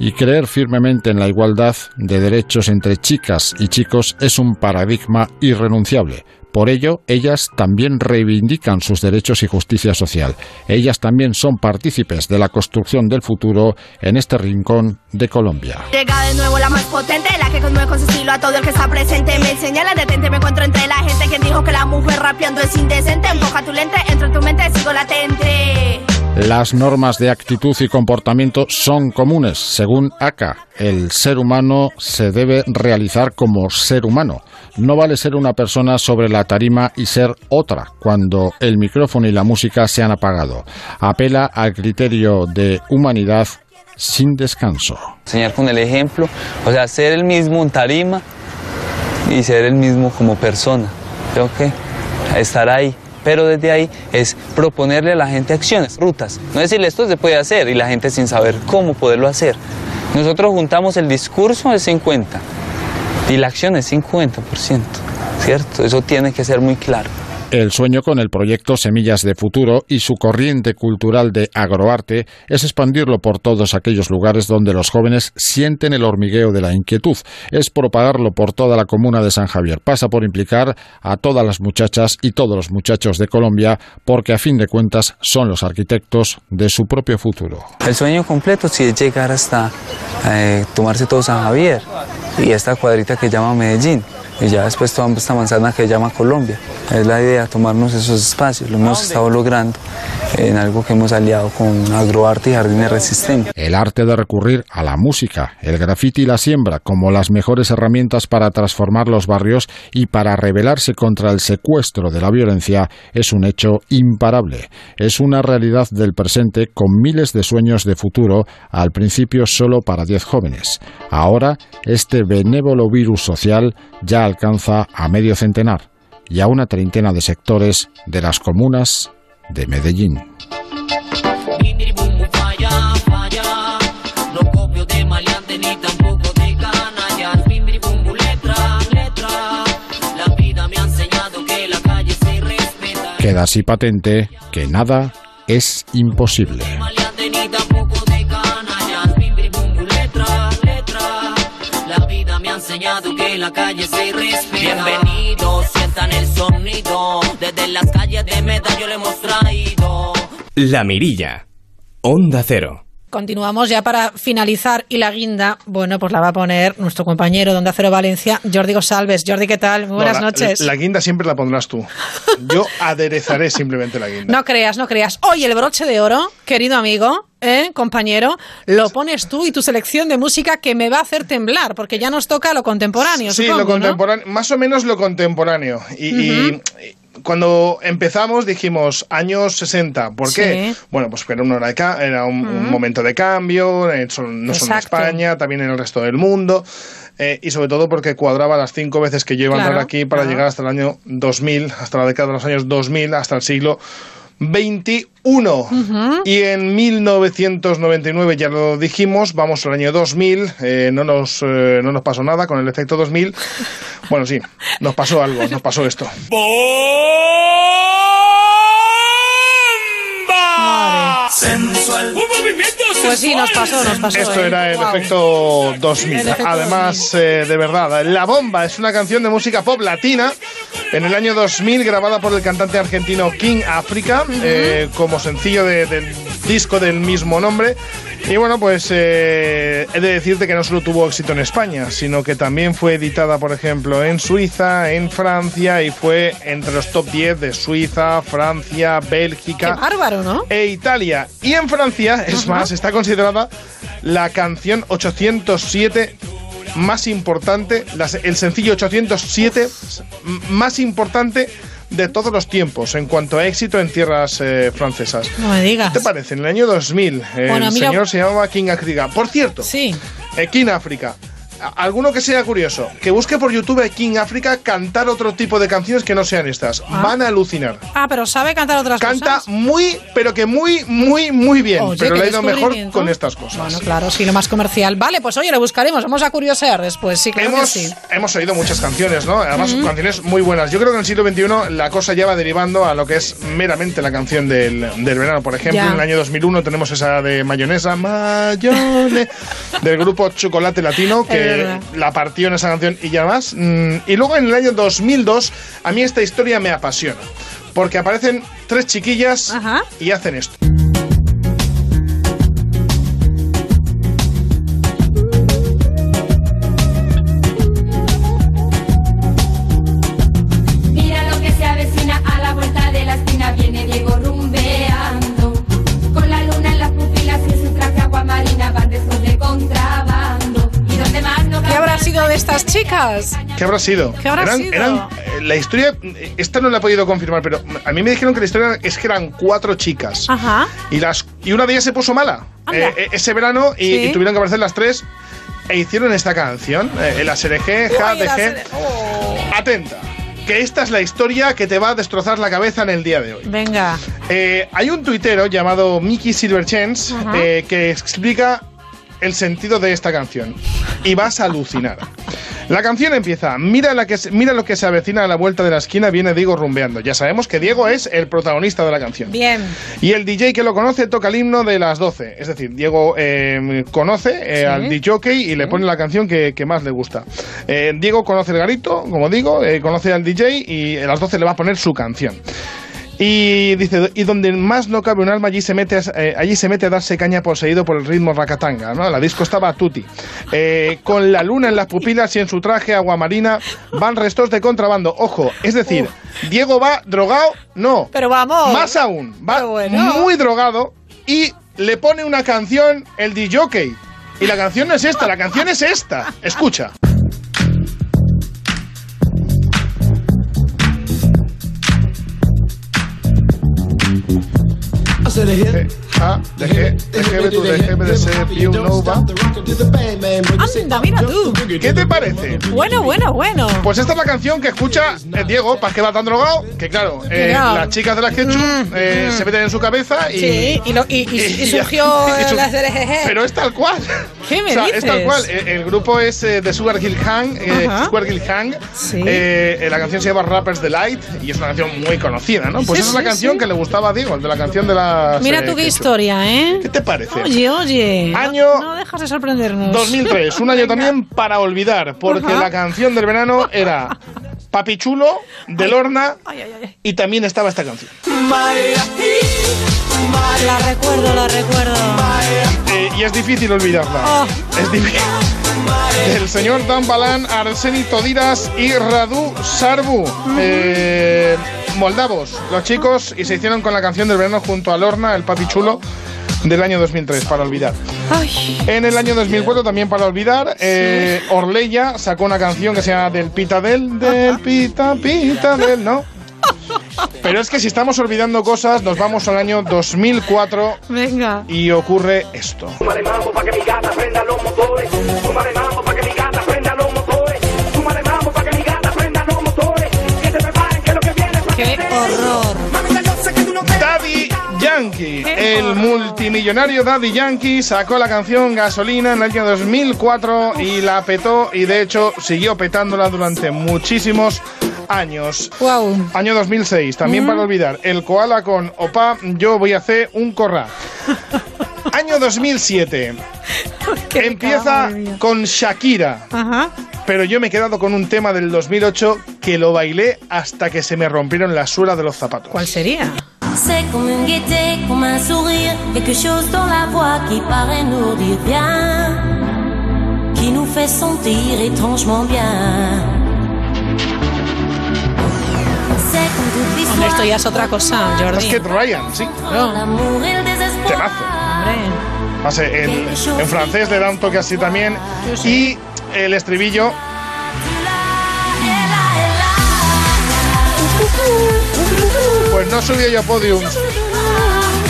Y creer firmemente en la igualdad de derechos entre chicas y chicos es un paradigma irrenunciable. Por ello, ellas también reivindican sus derechos y justicia social. Ellas también son partícipes de la construcción del futuro en este rincón de Colombia. Llega de nuevo la más potente, la que conmueve con su estilo a todo el que está presente. Me señala detente, me encuentro entre la gente quien dijo que la mujer rapeando es indecente. Empuja tu lente, entro en tu mente, sigo latente. Las normas de actitud y comportamiento son comunes. Según ACA, el ser humano se debe realizar como ser humano. No vale ser una persona sobre la tarima y ser otra cuando el micrófono y la música se han apagado. Apela al criterio de humanidad sin descanso. Enseñar con el ejemplo, o sea, ser el mismo en tarima y ser el mismo como persona. Creo que estar ahí. Pero desde ahí es proponerle a la gente acciones, rutas. No decirle esto se puede hacer y la gente sin saber cómo poderlo hacer. Nosotros juntamos el discurso de 50 y la acción es 50%, ¿cierto? Eso tiene que ser muy claro. El sueño con el proyecto Semillas de Futuro y su corriente cultural de agroarte es expandirlo por todos aquellos lugares donde los jóvenes sienten el hormigueo de la inquietud. Es propagarlo por toda la comuna de San Javier. Pasa por implicar a todas las muchachas y todos los muchachos de Colombia porque a fin de cuentas son los arquitectos de su propio futuro. El sueño completo es llegar hasta eh, tomarse todo San Javier y esta cuadrita que llama Medellín y ya después toda esta manzana que llama Colombia. Es la idea, tomarnos esos espacios. Lo hemos estado logrando en algo que hemos aliado con Agroarte y Jardines Resistentes. El arte de recurrir a la música, el grafiti y la siembra como las mejores herramientas para transformar los barrios y para rebelarse contra el secuestro de la violencia es un hecho imparable. Es una realidad del presente con miles de sueños de futuro, al principio solo para 10 jóvenes. Ahora, este benévolo virus social ya alcanza a medio centenar y a una treintena de sectores de las comunas de Medellín. Queda así patente que nada es imposible. La calle se respeta. Bienvenidos, sientan el sonido. Desde las calles de Meta yo le hemos traído. La Mirilla. Onda Cero. Continuamos ya para finalizar y la guinda, bueno, pues la va a poner nuestro compañero de Onda Cero Valencia, Jordi Gosalves. Jordi, ¿qué tal? Muy buenas No, la- noches. La, guinda siempre la pondrás tú. Yo aderezaré simplemente la guinda. No creas, no creas. Hoy el broche de oro, querido amigo, ¿eh, compañero, lo pones tú y tu selección de música que me va a hacer temblar, porque ya nos toca lo contemporáneo, Sí, supongo, lo ¿no? contemporáneo, más o menos lo contemporáneo. Y, y- Ujú. y cuando empezamos dijimos años 60. ¿Por qué? Sí. Bueno, pues era, una hora de ca- era un, momento de cambio, eh, no solo en. España, también en el resto del mundo. eh, y sobre todo porque cuadraba las cinco veces que yo iba a andar aquí para claro. llegar hasta el año 2000, hasta la década de los años 2000, hasta el siglo 21. Y en 1999, ya lo dijimos, vamos al año 2000, eh, no, nos, eh, no nos pasó nada con el efecto 2000. Bueno, sí, nos pasó algo, nos pasó esto. Sensual. Pues sí, nos pasó, nos pasó. Esto ¿eh? era el efecto 2000. El efecto Además, eh, de verdad, La Bomba es una canción de música pop latina en el año 2000 grabada por el cantante argentino King Africa eh, como sencillo de- del disco del mismo nombre Y bueno, pues eh, he de decirte que no solo tuvo éxito en España, sino que también fue editada, por ejemplo, en Suiza, en Francia y fue entre los top 10 de Suiza, Francia, Bélgica. Qué bárbaro, ¿no? E Italia. Y en Francia, es más, está considerada la canción 807 más importante, las- el sencillo 807 m- más importante de todos los tiempos en cuanto a éxito en tierras eh, francesas. No me digas. ¿Qué te parece? En el año 2000, el Bueno, mira- señor se llamaba King Africa. Por cierto, sí. King Africa. Alguno que sea curioso, que busque por YouTube a King Africa cantar otro tipo de canciones que no sean estas. Van a alucinar. Ah, pero sabe cantar otras Canta cosas. muy, pero que muy, muy, muy bien. Oye, pero le ha ido mejor con estas cosas. Bueno, claro, sí, lo más comercial. Vale, pues oye, lo buscaremos. Vamos a curiosear después. Sí, claro hemos, que sí. hemos oído muchas canciones, ¿no? Además, canciones muy buenas. Yo creo que en el siglo XXI la cosa ya va derivando a lo que es meramente la canción del, del verano. Por ejemplo, Ya. en el año 2001 tenemos esa de mayonesa, mayonesa, del grupo Chocolate Latino, Es que verdad. la partió en esa canción y ya más. Mm, Y luego en el año 2002, a mí esta historia me apasiona. Porque aparecen tres chiquillas y hacen esto. Chicas? ¿Qué habrá sido? ¿Qué habrá eran, sido? eran, eh, la historia, esta no la he podido confirmar, pero a mí me dijeron que la historia es que eran cuatro chicas. Ajá. Y, las, y una de ellas se puso mala eh, eh, ese verano y, Sí. y tuvieron que aparecer las tres e hicieron esta canción, eh, la SRG, Ja, Uy, la DG. SRG. Oh. Atenta, que esta es la historia que te va a destrozar la cabeza en el día de hoy. Venga. Eh, hay un tuitero llamado Mickey Silverchance eh, que explica el sentido de esta canción y vas a alucinar. La canción empieza, mira, la que, mira lo que se avecina a la vuelta de la esquina, viene Diego rumbeando. Ya sabemos que Diego es el protagonista de la canción. Bien. Y el DJ que lo conoce toca el himno de las 12. Es decir, Diego eh, conoce eh, Sí. al DJ y le pone la canción que, que más le gusta. Eh, Diego conoce el garito, como digo, eh, conoce al DJ y a las 12 le va a poner su canción. Y dice, y donde más no cabe un alma, allí se mete, a- eh, allí se mete a darse caña poseído por el ritmo racatanga, ¿no? La disco estaba a tutti. Eh, con la luna en las pupilas y en su traje aguamarina van restos de contrabando. Ojo, es decir, Diego va drogado, no. Pero vamos. Más aún, va bueno. muy drogado y le pone una canción el DJ. Y la canción no es esta, la canción es esta. Escucha. Eh, A, de G, de G, tu de G, de C, Piu, Nova. Anda, mira tú. ¿Qué te parece? Bueno, bueno, bueno. Pues esta es la canción que escucha eh, Diego, para que va tan drogado, que claro, eh, las chicas de la Ketchup eh, se meten en su cabeza y... Sí, y, lo- y- y- *laughs* y y- surgió *laughs* y su- la SRG. Pero es tal cual. ¿Qué me o sea, dices? es tal cual. Eh, El grupo es eh, de Sugar Hill Hang. eh. Sugar Hill Hang. Sí. La canción se llama Rappers Delight y es una canción muy conocida, ¿no? Pues Sí, esa es la sí, canción sí. que le gustaba a Diego, de la canción de la. Mira tú qué historia, ¿eh? ¿Qué te parece? Oye, oye. Año No, dejas de sorprendernos. 2003, un año también para olvidar, porque Ajá. la canción del verano era Papi Chulo, de Lorna, y también estaba esta canción. La recuerdo, la recuerdo. Eh, y es difícil olvidarla. Oh. Es difícil. El señor Dan Balan, Arseni Todiras y Radu Sarbu. eh, moldavos, los chicos, y se hicieron con la canción del verano junto a Lorna, el papi chulo, del año 2003, para olvidar. Ay. En el año 2004, también para olvidar, eh, Orleya sacó una canción que se llama Del Pita Del, Del Pita Pita Del, ¿no? *laughs* Pero es que si estamos olvidando cosas, nos vamos al año 2004 Venga. y ocurre esto. Daddy Yankee, el multimillonario Daddy Yankee sacó la canción Gasolina en el año 2004 y la petó y de hecho siguió petándola durante muchísimos años. Wow. Año 2006, también Mm. para olvidar, el koala con Opa, yo voy a hacer un corra. *laughs* Año 2007, empieza con Shakira. Ajá. Pero yo me he quedado con un tema del 2008 que lo bailé hasta que se me rompieron las suelas de los zapatos. ¿Cuál sería? C'est comme une gaieté, comme un sourire, quelque chose dans la voix qui paraît nous dire bien, qui nous fait sentir étrangement bien. C'est comme toute Hombre, l'histoire. esto ya es otra cosa, Jordi. Es Kate Ryan, sí. L'amour et le désespoir. Temazo. En, en francés le da un toque así también. Y el estribillo. Pues no subió yo a podiums.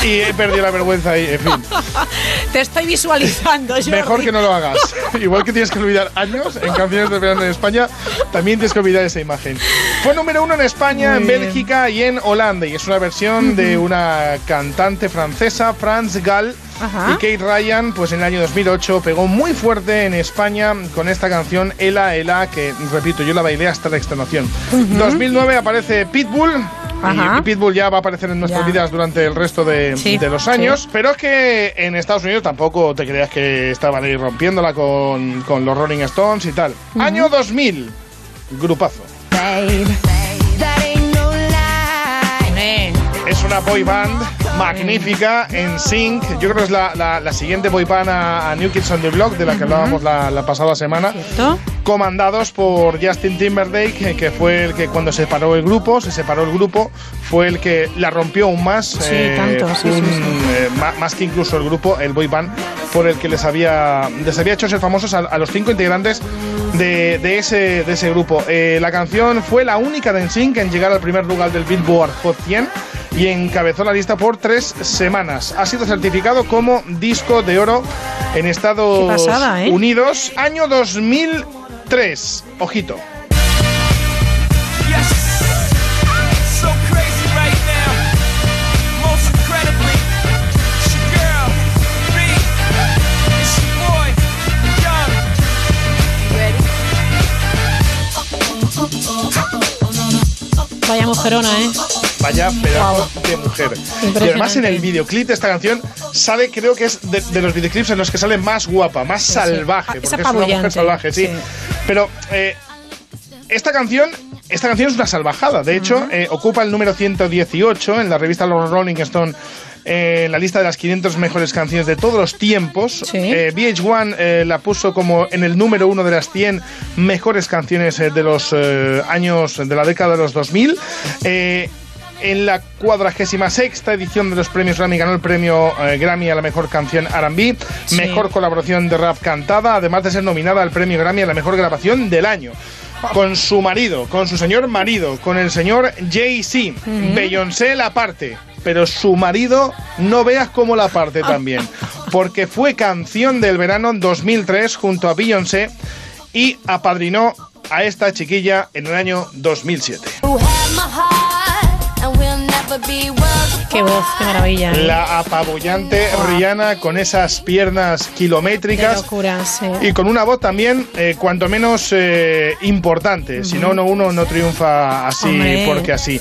Y he perdido la vergüenza ahí, en fin. *laughs* Te estoy visualizando, Jordi. Mejor que no lo hagas. *laughs* Igual que tienes que olvidar años en canciones de verano en España, también tienes que olvidar esa imagen. Fue número uno en España, en. Bélgica y en Holanda. Y es una versión de una cantante francesa, Franz Gall. Ajá. Y Kate Ryan, pues en el año 2008 pegó muy fuerte en España con esta canción Ela Ela, que repito, yo la bailé hasta la extenuación. Ujú. 2009 aparece Pitbull. Ajá. Y Pitbull ya va a aparecer en nuestras Ya. vidas durante el resto de, Sí, de los sí. años. Pero es que en Estados Unidos tampoco te creas que estaban ahí rompiéndola con, con los Rolling Stones y tal. Año 2000, grupazo. Es una boy band magnífica en sync. Yo creo que es la, la- la siguiente boy band a, a New Kids on the Block, de la que hablábamos la, la pasada semana. Comandados por Justin Timberlake, que- fue el que cuando se separó el grupo, se separó el grupo, fue el que la rompió aún más. Sí, tanto, sí, un, sí. eh, ma- más que incluso el grupo, el boy band, por el que les había, les había hecho ser famosos a, a los cinco integrantes de, de ese, de ese grupo. Eh, la canción fue la única de NSYNC en llegar al primer lugar del Billboard Hot 100 y encabezó la lista por tres semanas. Ha sido certificado como disco de oro en Estados pasada, ¿eh? Unidos, año 2003. Ojito. Vaya mujerona, ¿eh? Vaya pedazo de mujer. Y además en el videoclip de esta canción sale, creo que es de, de los videoclips en los que sale más guapa, más Sí, sí. salvaje, Ah, porque es es una mujer salvaje, sí. sí. Pero eh, esta canción, esta canción es una salvajada. De hecho, eh, ocupa el número 118 en la revista Los Rolling Stone. eh, en la lista de las 500 mejores canciones de todos los tiempos. Eh, VH1 eh, la puso como en el número uno de las 100 mejores canciones de los años de la década de los 2000. En la cuadragésima sexta edición de los premios Grammy ganó el premio eh, Grammy a la mejor canción R&B, Sí. mejor colaboración de rap cantada, además de ser nominada al premio Grammy a la mejor grabación del año. Con su marido, con su señor marido, con el señor Jay-Z. Beyoncé la parte, pero su marido no veas cómo la parte también, porque fue canción del verano 2003 junto a Beyoncé y apadrinó a esta chiquilla en el año 2007. Qué voz, qué maravilla. ¿eh? La apabullante Rihanna con esas piernas Qué kilométricas locura, sí. y con una voz también eh, cuanto menos eh, importante. Si no, no, uno no triunfa así Hombre. porque así.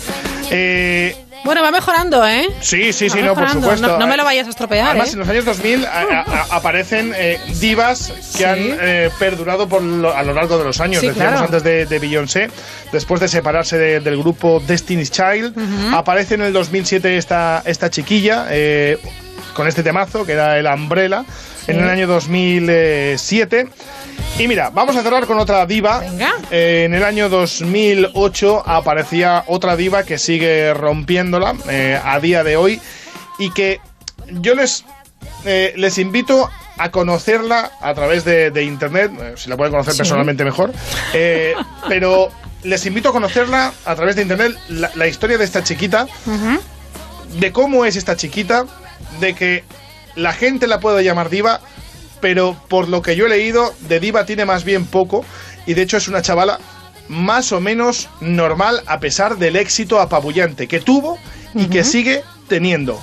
Eh, Bueno, va mejorando, ¿eh? Sí, sí, Va sí, no, por supuesto. No, no me lo vayas a estropear, Además, ¿eh? en los años 2000 a- a- a- aparecen eh, divas que Sí. han eh, perdurado por lo- a lo largo de los años. Sí, Decíamos claro. antes de, de Beyoncé, después de separarse de- del grupo Destiny's Child, aparece en el 2007 esta, esta chiquilla eh, con este temazo que era el Umbrella en el año 2007. Y mira, vamos a cerrar con otra diva. Eh, en el año 2008 aparecía otra diva que sigue rompiéndola eh, a día de hoy y que yo les, eh, les invito a conocerla a través de, de internet, eh, si la pueden conocer Sí. personalmente mejor, *laughs* pero les invito a conocerla a través de internet, la, la historia de esta chiquita, de cómo es esta chiquita, de que la gente la puede llamar diva, pero por lo que yo he leído, de diva tiene más bien poco, y de hecho es una chavala más o menos normal a pesar del éxito apabullante que tuvo y que sigue teniendo.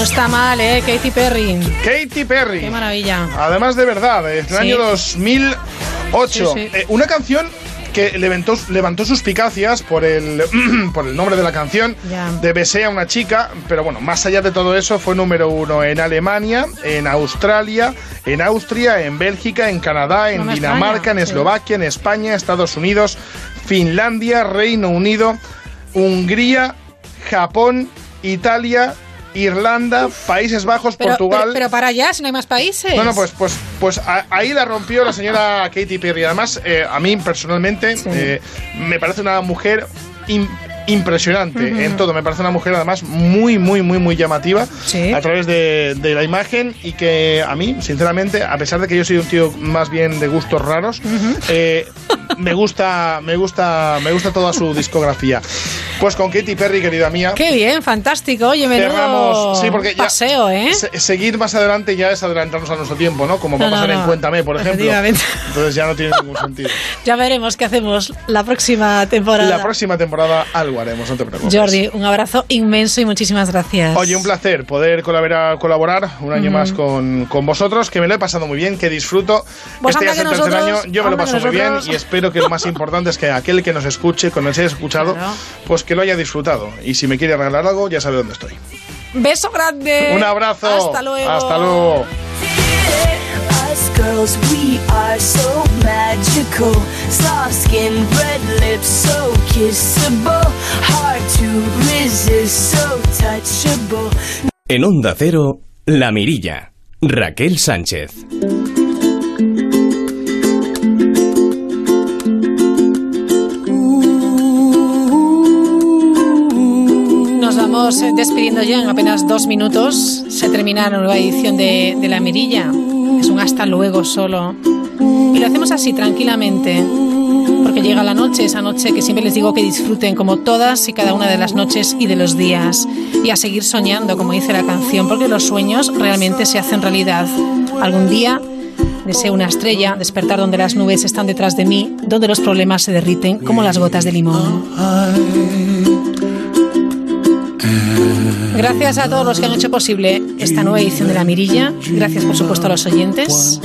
No está mal, ¿eh? Katy Perry. Katy Perry. Qué maravilla. Además de verdad, en el Sí. año 2008. Sí, sí. Eh, una canción que levantó, levantó suspicacias por el, *clears throat* por el nombre de la canción de Besé a una chica, pero bueno, más allá de todo eso, fue número uno en Alemania, en Australia, en Austria, en Bélgica, en Canadá, en No Dinamarca, en sí. Eslovaquia, en España, Estados Unidos, Finlandia, Reino Unido, Hungría, Japón, Italia, Irlanda, Países Bajos, Pero, Portugal. pero, pero para allá, si no hay más países. No, no, pues, pues, pues a- ahí la rompió la señora Katy Perry. Además, eh, a mí personalmente eh, me parece una mujer im- impresionante Ujú. en todo. Me parece una mujer además muy, muy, muy, muy llamativa a través de, de la imagen y que a mí, sinceramente, a pesar de que yo soy un tío más bien de gustos raros, eh, me gusta, me gusta, me gusta toda su discografía. Pues con Katy Perry, querida mía. Qué bien, fantástico. Oye, menudo Cerramos, sí, porque paseo, ¿eh? se- seguir más adelante ya es adelantarnos a nuestro tiempo, ¿no? Como va a No, no, pasar en no. Cuéntame, por ejemplo. Entonces ya no tiene ningún sentido. *laughs* Ya veremos qué hacemos la próxima temporada. La próxima temporada algo haremos, no te preocupes. Jordi, un abrazo inmenso y muchísimas gracias. Oye, un placer poder colaborar, colaborar un año Ujú. más con, con vosotros, que me lo he pasado muy bien, que disfruto. Pues este ya es el tercer año, yo me lo paso muy bien y espero que lo más importante es que aquel que nos escuche, con el que haya escuchado, Claro. pues que lo haya disfrutado. Y si me quiere regalar algo, ya sabe dónde estoy. Beso grande. Un abrazo. Hasta luego. Hasta luego. Us girls, we are so magical. Soft skin, red lips, so kissable. Hard to resist, so touchable. En Onda Cero, La Mirilla. Raquel Sánchez. Nos vamos eh, despidiendo ya en apenas dos minutos. Se termina la nueva edición de, de La Mirilla. Es un hasta luego solo. Y lo hacemos así, tranquilamente. Porque llega la noche, esa noche que siempre les digo que disfruten como todas y cada una de las noches y de los días. Y a seguir soñando, como dice la canción, porque los sueños realmente se hacen realidad. Algún día deseo una estrella, despertar donde las nubes están detrás de mí, donde los problemas se derriten como las gotas de limón. Gracias a todos los que han hecho posible esta nueva edición de La Mirilla. Gracias, por supuesto, a los oyentes.